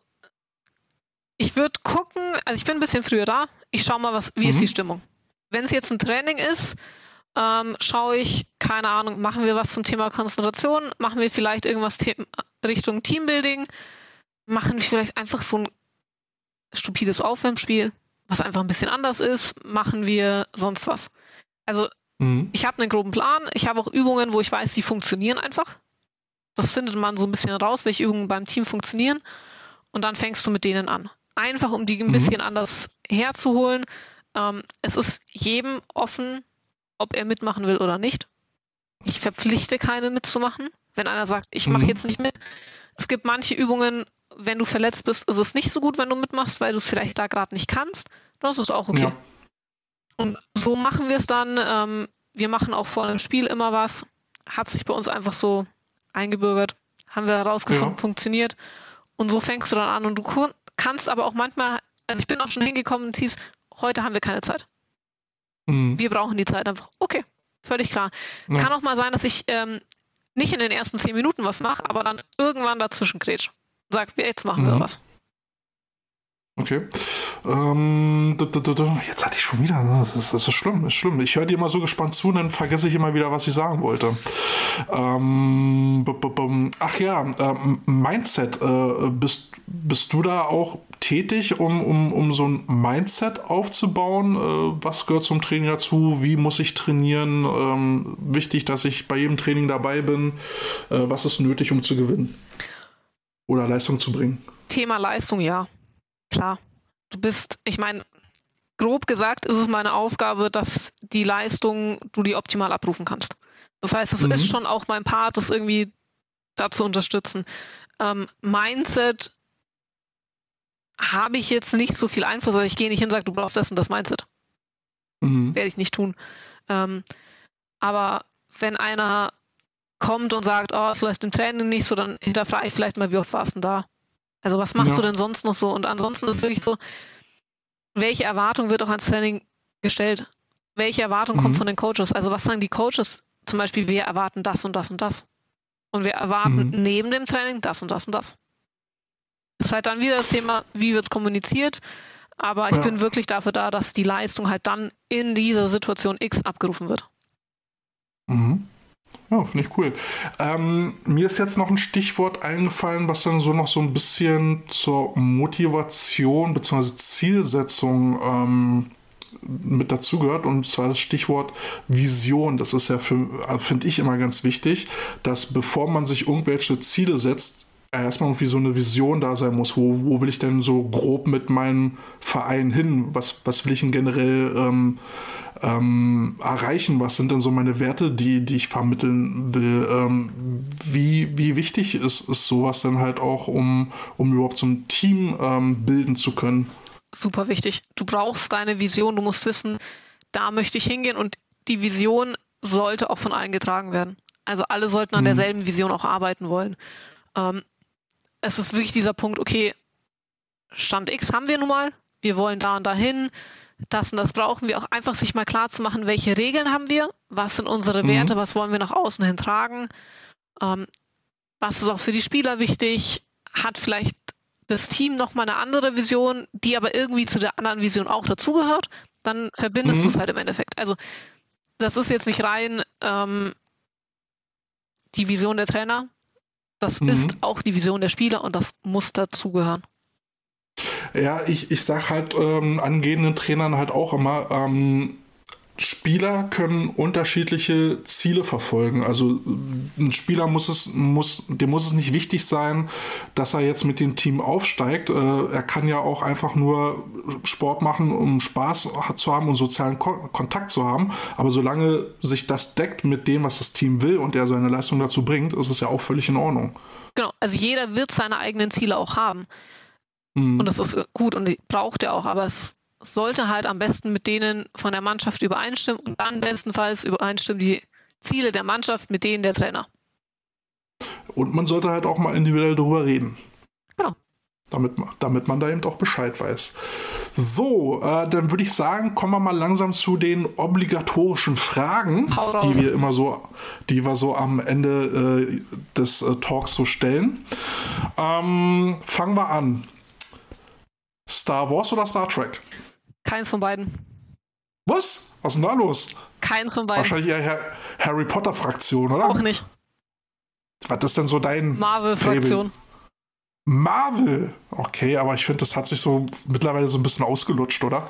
ich würde gucken, also ich bin ein bisschen früher da, ich schaue mal, was, wie mhm. ist die Stimmung. Wenn es jetzt ein Training ist, ähm, schaue ich, keine Ahnung, machen wir was zum Thema Konzentration, machen wir vielleicht irgendwas The Richtung Teambuilding, machen wir vielleicht einfach so ein stupides Aufwärmspiel, was einfach ein bisschen anders ist, machen wir sonst was. Also Mhm. Ich habe einen groben Plan. Ich habe auch Übungen, wo ich weiß, die funktionieren einfach. Das findet man so ein bisschen raus, welche Übungen beim Team funktionieren. Und dann fängst du mit denen an. Einfach, um die ein mhm. bisschen anders herzuholen. Ähm, es ist jedem offen, ob er mitmachen will oder nicht. Ich verpflichte keinen mitzumachen. Wenn einer sagt, ich mache mhm. jetzt nicht mit. Es gibt manche Übungen, wenn du verletzt bist, ist es nicht so gut, wenn du mitmachst, weil du es vielleicht da gerade nicht kannst. Das ist auch okay. Ja. Und so machen wir es dann. Ähm, wir machen auch vor einem Spiel immer was. Hat sich bei uns einfach so eingebürgert. Haben wir herausgefunden, ja. funktioniert. Und so fängst du dann an. Und du kannst aber auch manchmal, also ich bin auch schon hingekommen und hieß, heute haben wir keine Zeit. Mhm. Wir brauchen die Zeit einfach. Okay, völlig klar. Ja. Kann auch mal sein, dass ich ähm, nicht in den ersten zehn Minuten was mache, aber dann irgendwann dazwischen grätsch. Sag, jetzt machen mhm. wir was. Okay. Ähm, jetzt hatte ich schon wieder. Ne? Das, ist schlimm, das ist schlimm. Ich höre dir immer so gespannt zu, dann vergesse ich immer wieder, was ich sagen wollte. Ähm, ach ja, ähm, Mindset. Äh, bist, bist du da auch tätig, um, um, um so ein Mindset aufzubauen? Äh, was gehört zum Training dazu? Wie muss ich trainieren? Ähm, wichtig, dass ich bei jedem Training dabei bin. Äh, was ist nötig, um zu gewinnen? Oder Leistung zu bringen? Thema Leistung, ja klar, du bist, ich meine, grob gesagt ist es meine Aufgabe, dass die Leistung du die optimal abrufen kannst. Das heißt, es mhm. ist schon auch mein Part, das irgendwie da zu unterstützen. Ähm, Mindset habe ich jetzt nicht so viel Einfluss. Also ich gehe nicht hin und sage, du brauchst das und das Mindset. Mhm. Werde ich nicht tun. Ähm, aber wenn einer kommt und sagt, oh, es läuft im Training nicht so, dann hinterfrage ich vielleicht mal, wie oft warst du denn da? Also was machst ja. du denn sonst noch so? Und ansonsten ist wirklich so, welche Erwartung wird auch ans Training gestellt? Welche Erwartung mhm. kommt von den Coaches? Also was sagen die Coaches? Zum Beispiel, wir erwarten das und das und das. Und wir erwarten mhm. neben dem Training das und das und das. Das ist halt dann wieder das Thema, wie wird es kommuniziert. Aber ich ja. bin wirklich dafür da, dass die Leistung halt dann in dieser Situation X abgerufen wird. Mhm. Ja, finde ich cool. Ähm, mir ist jetzt noch ein Stichwort eingefallen, was dann so noch so ein bisschen zur Motivation bzw. Zielsetzung ähm, mit dazugehört und zwar das Stichwort Vision. Das ist ja, finde ich, immer ganz wichtig, dass bevor man sich irgendwelche Ziele setzt, erstmal irgendwie so eine Vision da sein muss. Wo, wo will ich denn so grob mit meinem Verein hin? Was, was will ich denn generell ähm, ähm, erreichen? Was sind denn so meine Werte, die, die ich vermitteln will? Ähm, wie, wie wichtig ist, ist sowas denn halt auch, um, um überhaupt so ein Team ähm, bilden zu können? Super wichtig. Du brauchst deine Vision, du musst wissen, da möchte ich hingehen und die Vision sollte auch von allen getragen werden. Also alle sollten an mhm. derselben Vision auch arbeiten wollen. Ähm, es ist wirklich dieser Punkt, okay, Stand X haben wir nun mal, wir wollen da und dahin, das und das brauchen wir auch einfach, sich mal klar zu machen, welche Regeln haben wir, was sind unsere mhm. Werte, was wollen wir nach außen hin tragen, ähm, was ist auch für die Spieler wichtig, hat vielleicht das Team nochmal eine andere Vision, die aber irgendwie zu der anderen Vision auch dazugehört, dann verbindest mhm. du es halt im Endeffekt. Also das ist jetzt nicht rein ähm, die Vision der Trainer, das mhm. ist auch die Vision der Spieler und das muss dazugehören. Ja, ich, ich sag halt ähm, angehenden Trainern halt auch immer, ähm, Spieler können unterschiedliche Ziele verfolgen. Also ein Spieler muss es, muss, dem muss es nicht wichtig sein, dass er jetzt mit dem Team aufsteigt. Äh, er kann ja auch einfach nur Sport machen, um Spaß zu haben und sozialen Ko Kontakt zu haben. Aber solange sich das deckt mit dem, was das Team will und er seine Leistung dazu bringt, ist es ja auch völlig in Ordnung. Genau, also jeder wird seine eigenen Ziele auch haben. Mhm. Und das ist gut und die braucht er auch, aber es sollte halt am besten mit denen von der Mannschaft übereinstimmen und dann bestenfalls übereinstimmen die Ziele der Mannschaft mit denen der Trainer. Und man sollte halt auch mal individuell darüber reden. Genau. Damit, damit man da eben auch Bescheid weiß. So, äh, dann würde ich sagen, kommen wir mal langsam zu den obligatorischen Fragen, die wir immer so, die wir so am Ende äh, des äh, Talks so stellen. Ähm, fangen wir an. Star Wars oder Star Trek? Keins von beiden. Was? Was ist denn da los? Keins von beiden. Wahrscheinlich eher Harry Potter-Fraktion, oder? Auch nicht. Was ist denn so dein. Marvel-Fraktion. Marvel? Okay, aber ich finde, das hat sich so mittlerweile so ein bisschen ausgelutscht, oder?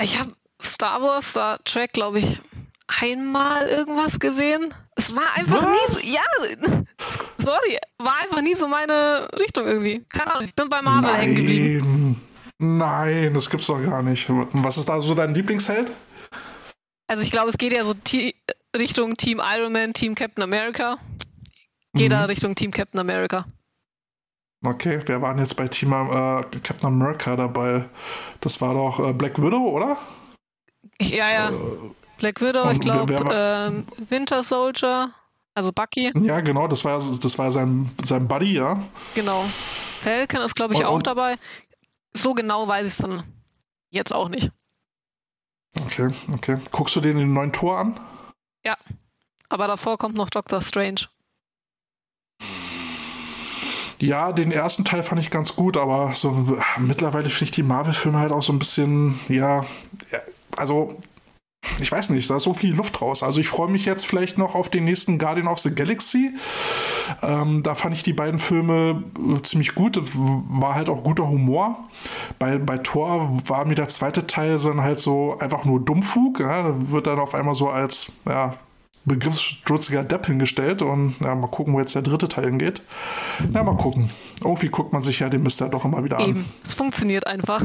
Ich habe Star Wars, Star Trek, glaube ich, einmal irgendwas gesehen. Es war einfach Was? nie so. Ja, sorry, war einfach nie so meine Richtung irgendwie. Keine Ahnung, ich bin bei Marvel hängen geblieben. Nein, das gibt's doch gar nicht. Was ist da so dein Lieblingsheld? Also ich glaube, es geht ja so Richtung Team Iron Man, Team Captain America. Geht mhm. da Richtung Team Captain America. Okay, wer war denn jetzt bei Team äh, Captain America dabei? Das war doch äh, Black Widow, oder? Ja, ja. Äh, Black Widow, ich glaube ähm, Winter Soldier, also Bucky. Ja, genau, das war, das war sein, sein Buddy, ja. Genau. Falcon ist, glaube ich, und, auch und, dabei so genau weiß ich es dann jetzt auch nicht. Okay, okay. Guckst du den in den neuen Tor an? Ja, aber davor kommt noch Doctor Strange. Ja, den ersten Teil fand ich ganz gut, aber so mittlerweile finde ich die Marvel-Filme halt auch so ein bisschen, ja, also ich weiß nicht, da ist so viel Luft raus. Also ich freue mich jetzt vielleicht noch auf den nächsten Guardian of the Galaxy. Ähm, da fand ich die beiden Filme äh, ziemlich gut. War halt auch guter Humor. Bei, bei Thor war mir der zweite Teil so halt so einfach nur Dummfug. Ja? Da wird dann auf einmal so als ja, begriffsstutziger Depp hingestellt und ja, mal gucken, wo jetzt der dritte Teil hingeht. Ja, mal gucken. Irgendwie guckt man sich ja den Mister doch immer wieder an. Eben, es funktioniert einfach.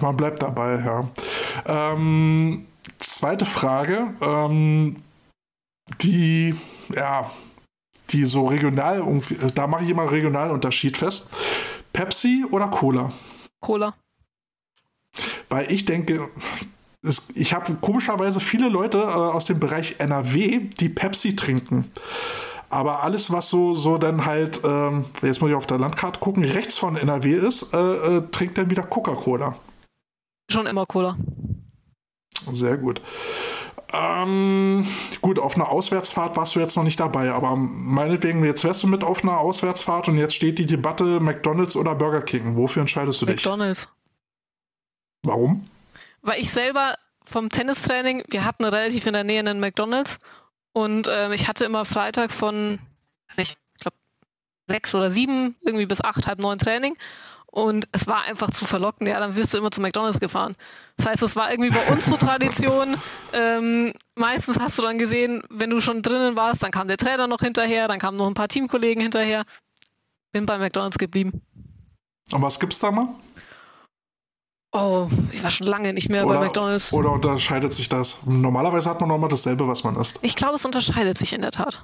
Man bleibt dabei, ja. Ähm, zweite Frage, ähm, die, ja, die so regional, da mache ich immer einen regionalen Unterschied fest. Pepsi oder Cola? Cola. Weil ich denke, es, ich habe komischerweise viele Leute äh, aus dem Bereich NRW, die Pepsi trinken. Aber alles, was so, so dann halt, ähm, jetzt muss ich auf der Landkarte gucken, rechts von NRW ist, äh, äh, trinkt dann wieder Coca-Cola. Schon immer Cola. Sehr gut. Ähm, gut, auf einer Auswärtsfahrt warst du jetzt noch nicht dabei, aber meinetwegen, jetzt wärst du mit auf einer Auswärtsfahrt und jetzt steht die Debatte McDonalds oder Burger King. Wofür entscheidest du dich? McDonalds. Warum? Weil ich selber vom Tennistraining, wir hatten relativ in der Nähe einen McDonalds und äh, ich hatte immer Freitag von, ich glaube, sechs oder sieben, irgendwie bis acht, halb neun Training und es war einfach zu verlocken, ja, dann wirst du immer zu McDonalds gefahren. Das heißt, es war irgendwie bei uns so Tradition. *laughs* Ähm, meistens hast du dann gesehen, wenn du schon drinnen warst, dann kam der Trainer noch hinterher, dann kamen noch ein paar Teamkollegen hinterher. Bin bei McDonalds geblieben. Und was gibt's da mal? Oh, ich war schon lange nicht mehr oder, bei McDonalds. Oder unterscheidet sich das? Normalerweise hat man nochmal dasselbe, was man isst. Ich glaube, es unterscheidet sich in der Tat.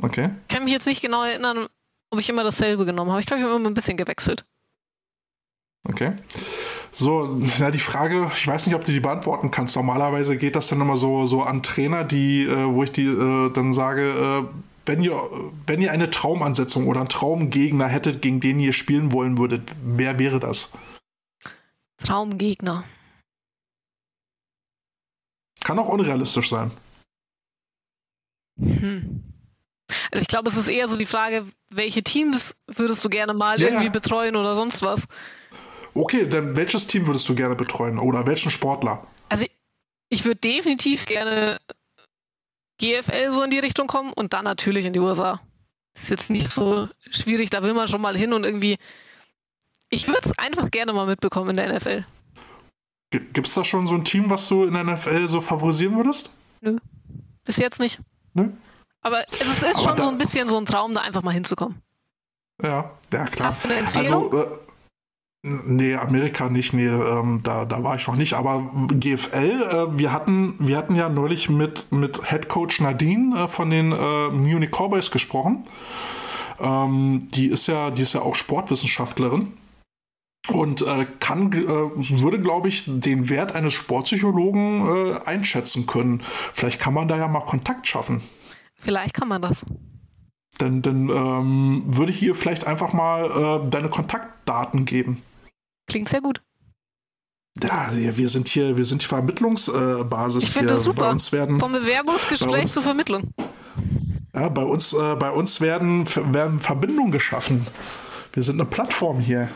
Okay. Ich kann mich jetzt nicht genau erinnern, ob ich immer dasselbe genommen habe. Ich glaube, ich habe immer ein bisschen gewechselt. Okay. So, ja, die Frage, ich weiß nicht, ob du die beantworten kannst. Normalerweise geht das dann immer so, so an Trainer, die, äh, wo ich die äh, dann sage, äh, wenn ihr, wenn ihr eine Traumansetzung oder einen Traumgegner hättet, gegen den ihr spielen wollen würdet, wer wäre das? Traumgegner. Kann auch unrealistisch sein. Hm. Also ich glaube, es ist eher so die Frage, welche Teams würdest du gerne mal ja, irgendwie betreuen oder sonst was? Okay, dann welches Team würdest du gerne betreuen oder welchen Sportler? Also ich, würde definitiv gerne GFL so in die Richtung kommen und dann natürlich in die USA. Ist jetzt nicht so schwierig, da will man schon mal hin und irgendwie. Ich würde es einfach gerne mal mitbekommen in der NFL. Gibt es da schon so ein Team, was du in der NFL so favorisieren würdest? Nö. Bis jetzt nicht. Nö. Aber es ist Aber schon so ein bisschen so ein Traum, da einfach mal hinzukommen. Ja, ja klar. Hast du eine Empfehlung? Also, äh, Nee, Amerika nicht, nee, ähm, da, da war ich noch nicht. Aber GFL, äh, wir, hatten, wir hatten ja neulich mit, mit Head Coach Nadine äh, von den äh, Munich Cowboys gesprochen. Ähm, die, ist ja, die ist ja auch Sportwissenschaftlerin und äh, kann, äh, würde, glaube ich, den Wert eines Sportpsychologen äh, einschätzen können. Vielleicht kann man da ja mal Kontakt schaffen. Vielleicht kann man das. Dann, dann ähm, würde ich ihr vielleicht einfach mal deine Kontaktdaten geben. Klingt sehr gut. Ja, wir sind hier, wir sind die Vermittlungsbasis ich hier. Das super. Bei uns werden, Vom Bewerbungsgespräch zur Vermittlung. Ja, bei uns, äh, bei uns werden, werden Verbindungen geschaffen. Wir sind eine Plattform hier.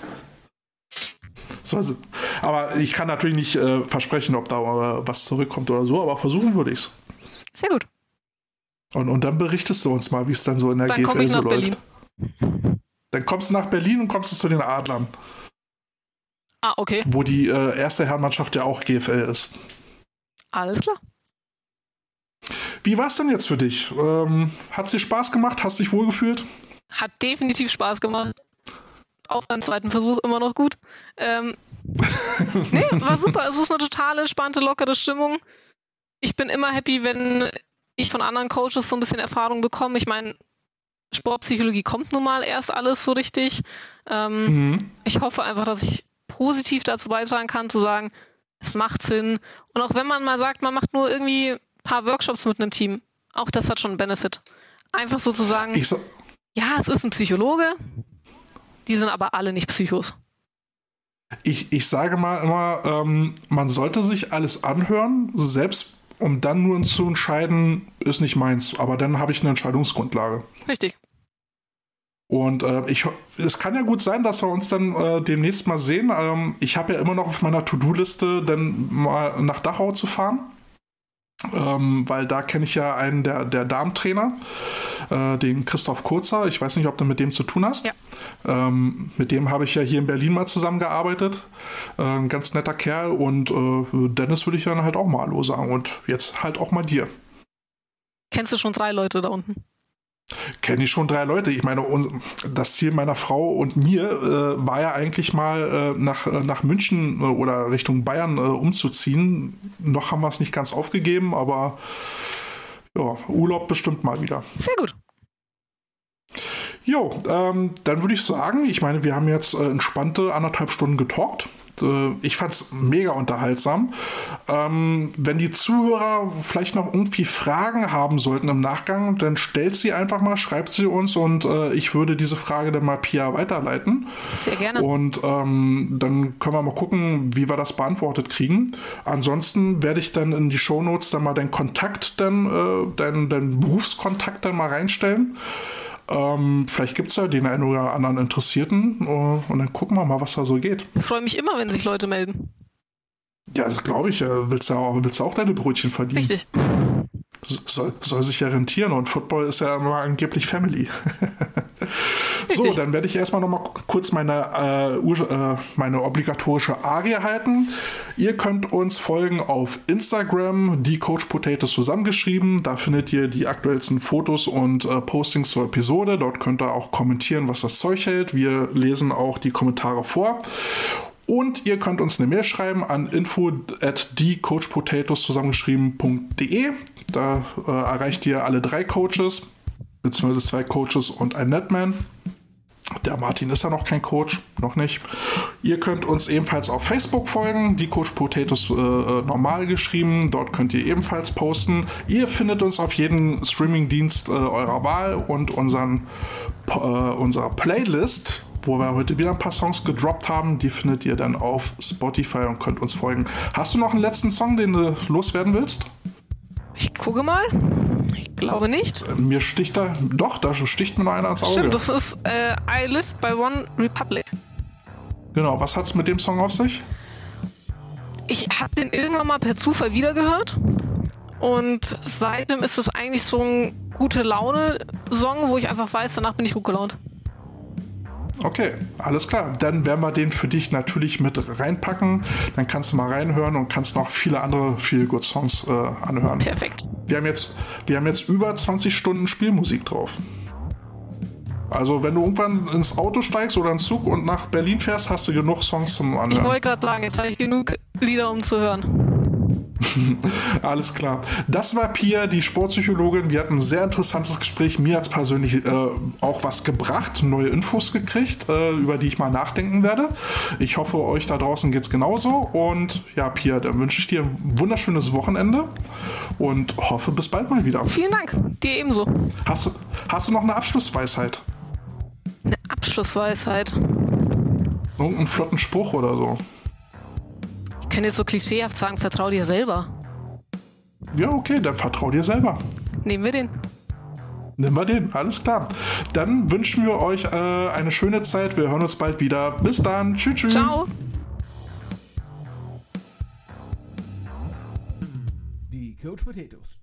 So, also, aber ich kann natürlich nicht äh, versprechen, ob da äh, was zurückkommt oder so, aber versuchen würde ich es. Sehr gut. Und, und dann berichtest du uns mal, wie es dann so in der dann GFL so läuft. Berlin. Dann kommst du nach Berlin und kommst du zu den Adlern. Ah, okay. Wo die äh, erste Herrenmannschaft ja auch GFL ist. Alles klar. Wie war es denn jetzt für dich? Ähm, hat es dir Spaß gemacht? Hast du dich wohlgefühlt? Hat definitiv Spaß gemacht. Auch beim zweiten Versuch immer noch gut. Ähm, *laughs* nee, war super. Es ist eine totale, spannende, lockere Stimmung. Ich bin immer happy, wenn ich von anderen Coaches so ein bisschen Erfahrung bekomme. Ich meine, Sportpsychologie kommt nun mal erst alles so richtig. Ähm, mhm. Ich hoffe einfach, dass ich positiv dazu beitragen kann, zu sagen, es macht Sinn. Und auch wenn man mal sagt, man macht nur irgendwie ein paar Workshops mit einem Team, auch das hat schon einen Benefit. Einfach sozusagen, so ja, es ist ein Psychologe, die sind aber alle nicht Psychos. Ich, ich sage mal immer, ähm, man sollte sich alles anhören, selbst um dann nur zu entscheiden, ist nicht meins. Aber dann habe ich eine Entscheidungsgrundlage. Richtig. Und äh, ich, es kann ja gut sein, dass wir uns dann äh, demnächst mal sehen. Ähm, ich habe ja immer noch auf meiner To-Do-Liste, dann mal nach Dachau zu fahren. Ähm, weil da kenne ich ja einen der, der Darmtrainer, äh, den Christoph Kurzer. Ich weiß nicht, ob du mit dem zu tun hast. Ja. Ähm, mit dem habe ich ja hier in Berlin mal zusammengearbeitet. Äh, ein ganz netter Kerl und äh, Dennis würde ich dann halt auch mal Hallo sagen und jetzt halt auch mal dir. Kennst du schon drei Leute da unten? Kenne ich schon drei Leute. Ich meine, das Ziel meiner Frau und mir äh, war ja eigentlich mal äh, nach, äh, nach München äh, oder Richtung Bayern äh, umzuziehen. Noch haben wir es nicht ganz aufgegeben, aber ja, Urlaub bestimmt mal wieder. Sehr gut. Jo, ähm, dann würde ich sagen, ich meine, wir haben jetzt äh, entspannte anderthalb Stunden getalkt. Äh, ich fand es mega unterhaltsam. Ähm, wenn die Zuhörer vielleicht noch irgendwie Fragen haben sollten im Nachgang, dann stellt sie einfach mal, schreibt sie uns und äh, ich würde diese Frage dann mal Pia weiterleiten. Sehr gerne. Und ähm, dann können wir mal gucken, wie wir das beantwortet kriegen. Ansonsten werde ich dann in die Shownotes dann mal deinen Kontakt, dann, äh, deinen, deinen Berufskontakt dann mal reinstellen. Ähm, vielleicht gibt es ja den einen oder anderen Interessierten uh, und dann gucken wir mal, was da so geht. Ich freue mich immer, wenn sich Leute melden. Ja, das glaube ich. Willst du, auch, willst du auch deine Brötchen verdienen? Richtig. Soll, soll sich ja rentieren und Football ist ja immer angeblich Family. *laughs* *laughs* so, dann werde ich erstmal noch mal kurz meine, äh, äh, meine obligatorische Arie halten. Ihr könnt uns folgen auf Instagram, die Coach Potatoes zusammengeschrieben. Da findet ihr die aktuellsten Fotos und äh, Postings zur Episode. Dort könnt ihr auch kommentieren, was das Zeug hält. Wir lesen auch die Kommentare vor. Und ihr könnt uns eine Mail schreiben an info at zusammengeschrieben.de. Da äh, erreicht ihr alle drei Coaches, beziehungsweise zwei Coaches und ein Netman. Der Martin ist ja noch kein Coach, noch nicht. Ihr könnt uns ebenfalls auf Facebook folgen, die Coach Potatoes äh, äh, normal geschrieben. Dort könnt ihr ebenfalls posten. Ihr findet uns auf jedem Streamingdienst äh, eurer Wahl und unseren, äh, unserer Playlist, wo wir heute wieder ein paar Songs gedroppt haben, die findet ihr dann auf Spotify und könnt uns folgen. Hast du noch einen letzten Song, den du loswerden willst? Ich gucke mal. Ich glaube nicht. Mir sticht da. Doch, da sticht mir noch einer ans Auge. Stimmt, das ist äh, I Live by One Republic. Genau, was hat es mit dem Song auf sich? Ich habe den irgendwann mal per Zufall wiedergehört. Und seitdem ist es eigentlich so ein gute Laune-Song, wo ich einfach weiß, danach bin ich gut gelaunt. Okay, alles klar. Dann werden wir den für dich natürlich mit reinpacken. Dann kannst du mal reinhören und kannst noch viele andere Feel Good Songs äh, anhören. Perfekt. Wir haben, jetzt, wir haben jetzt über 20 Stunden Spielmusik drauf. Also wenn du irgendwann ins Auto steigst oder ins Zug und nach Berlin fährst, hast du genug Songs zum Anhören. Ich wollte gerade sagen, jetzt habe ich genug Lieder, um zu hören. *laughs* Alles klar. Das war Pia, die Sportpsychologin. Wir hatten ein sehr interessantes Gespräch. Mir hat es persönlich äh, auch was gebracht, neue Infos gekriegt, äh, über die ich mal nachdenken werde. Ich hoffe, euch da draußen geht es genauso. Und ja, Pia, dann wünsche ich dir ein wunderschönes Wochenende und hoffe, bis bald mal wieder. Vielen Dank. Dir ebenso. Hast du, hast du noch eine Abschlussweisheit? Eine Abschlussweisheit? Irgendeinen flotten Spruch oder so? Kann jetzt so klischeehaft sagen, vertrau dir selber. Ja, okay, dann vertrau dir selber. Nehmen wir den. Nehmen wir den, alles klar. Dann wünschen wir euch äh, eine schöne Zeit. Wir hören uns bald wieder. Bis dann. Tschüss. tschüss. Ciao. Die Coach Potatoes.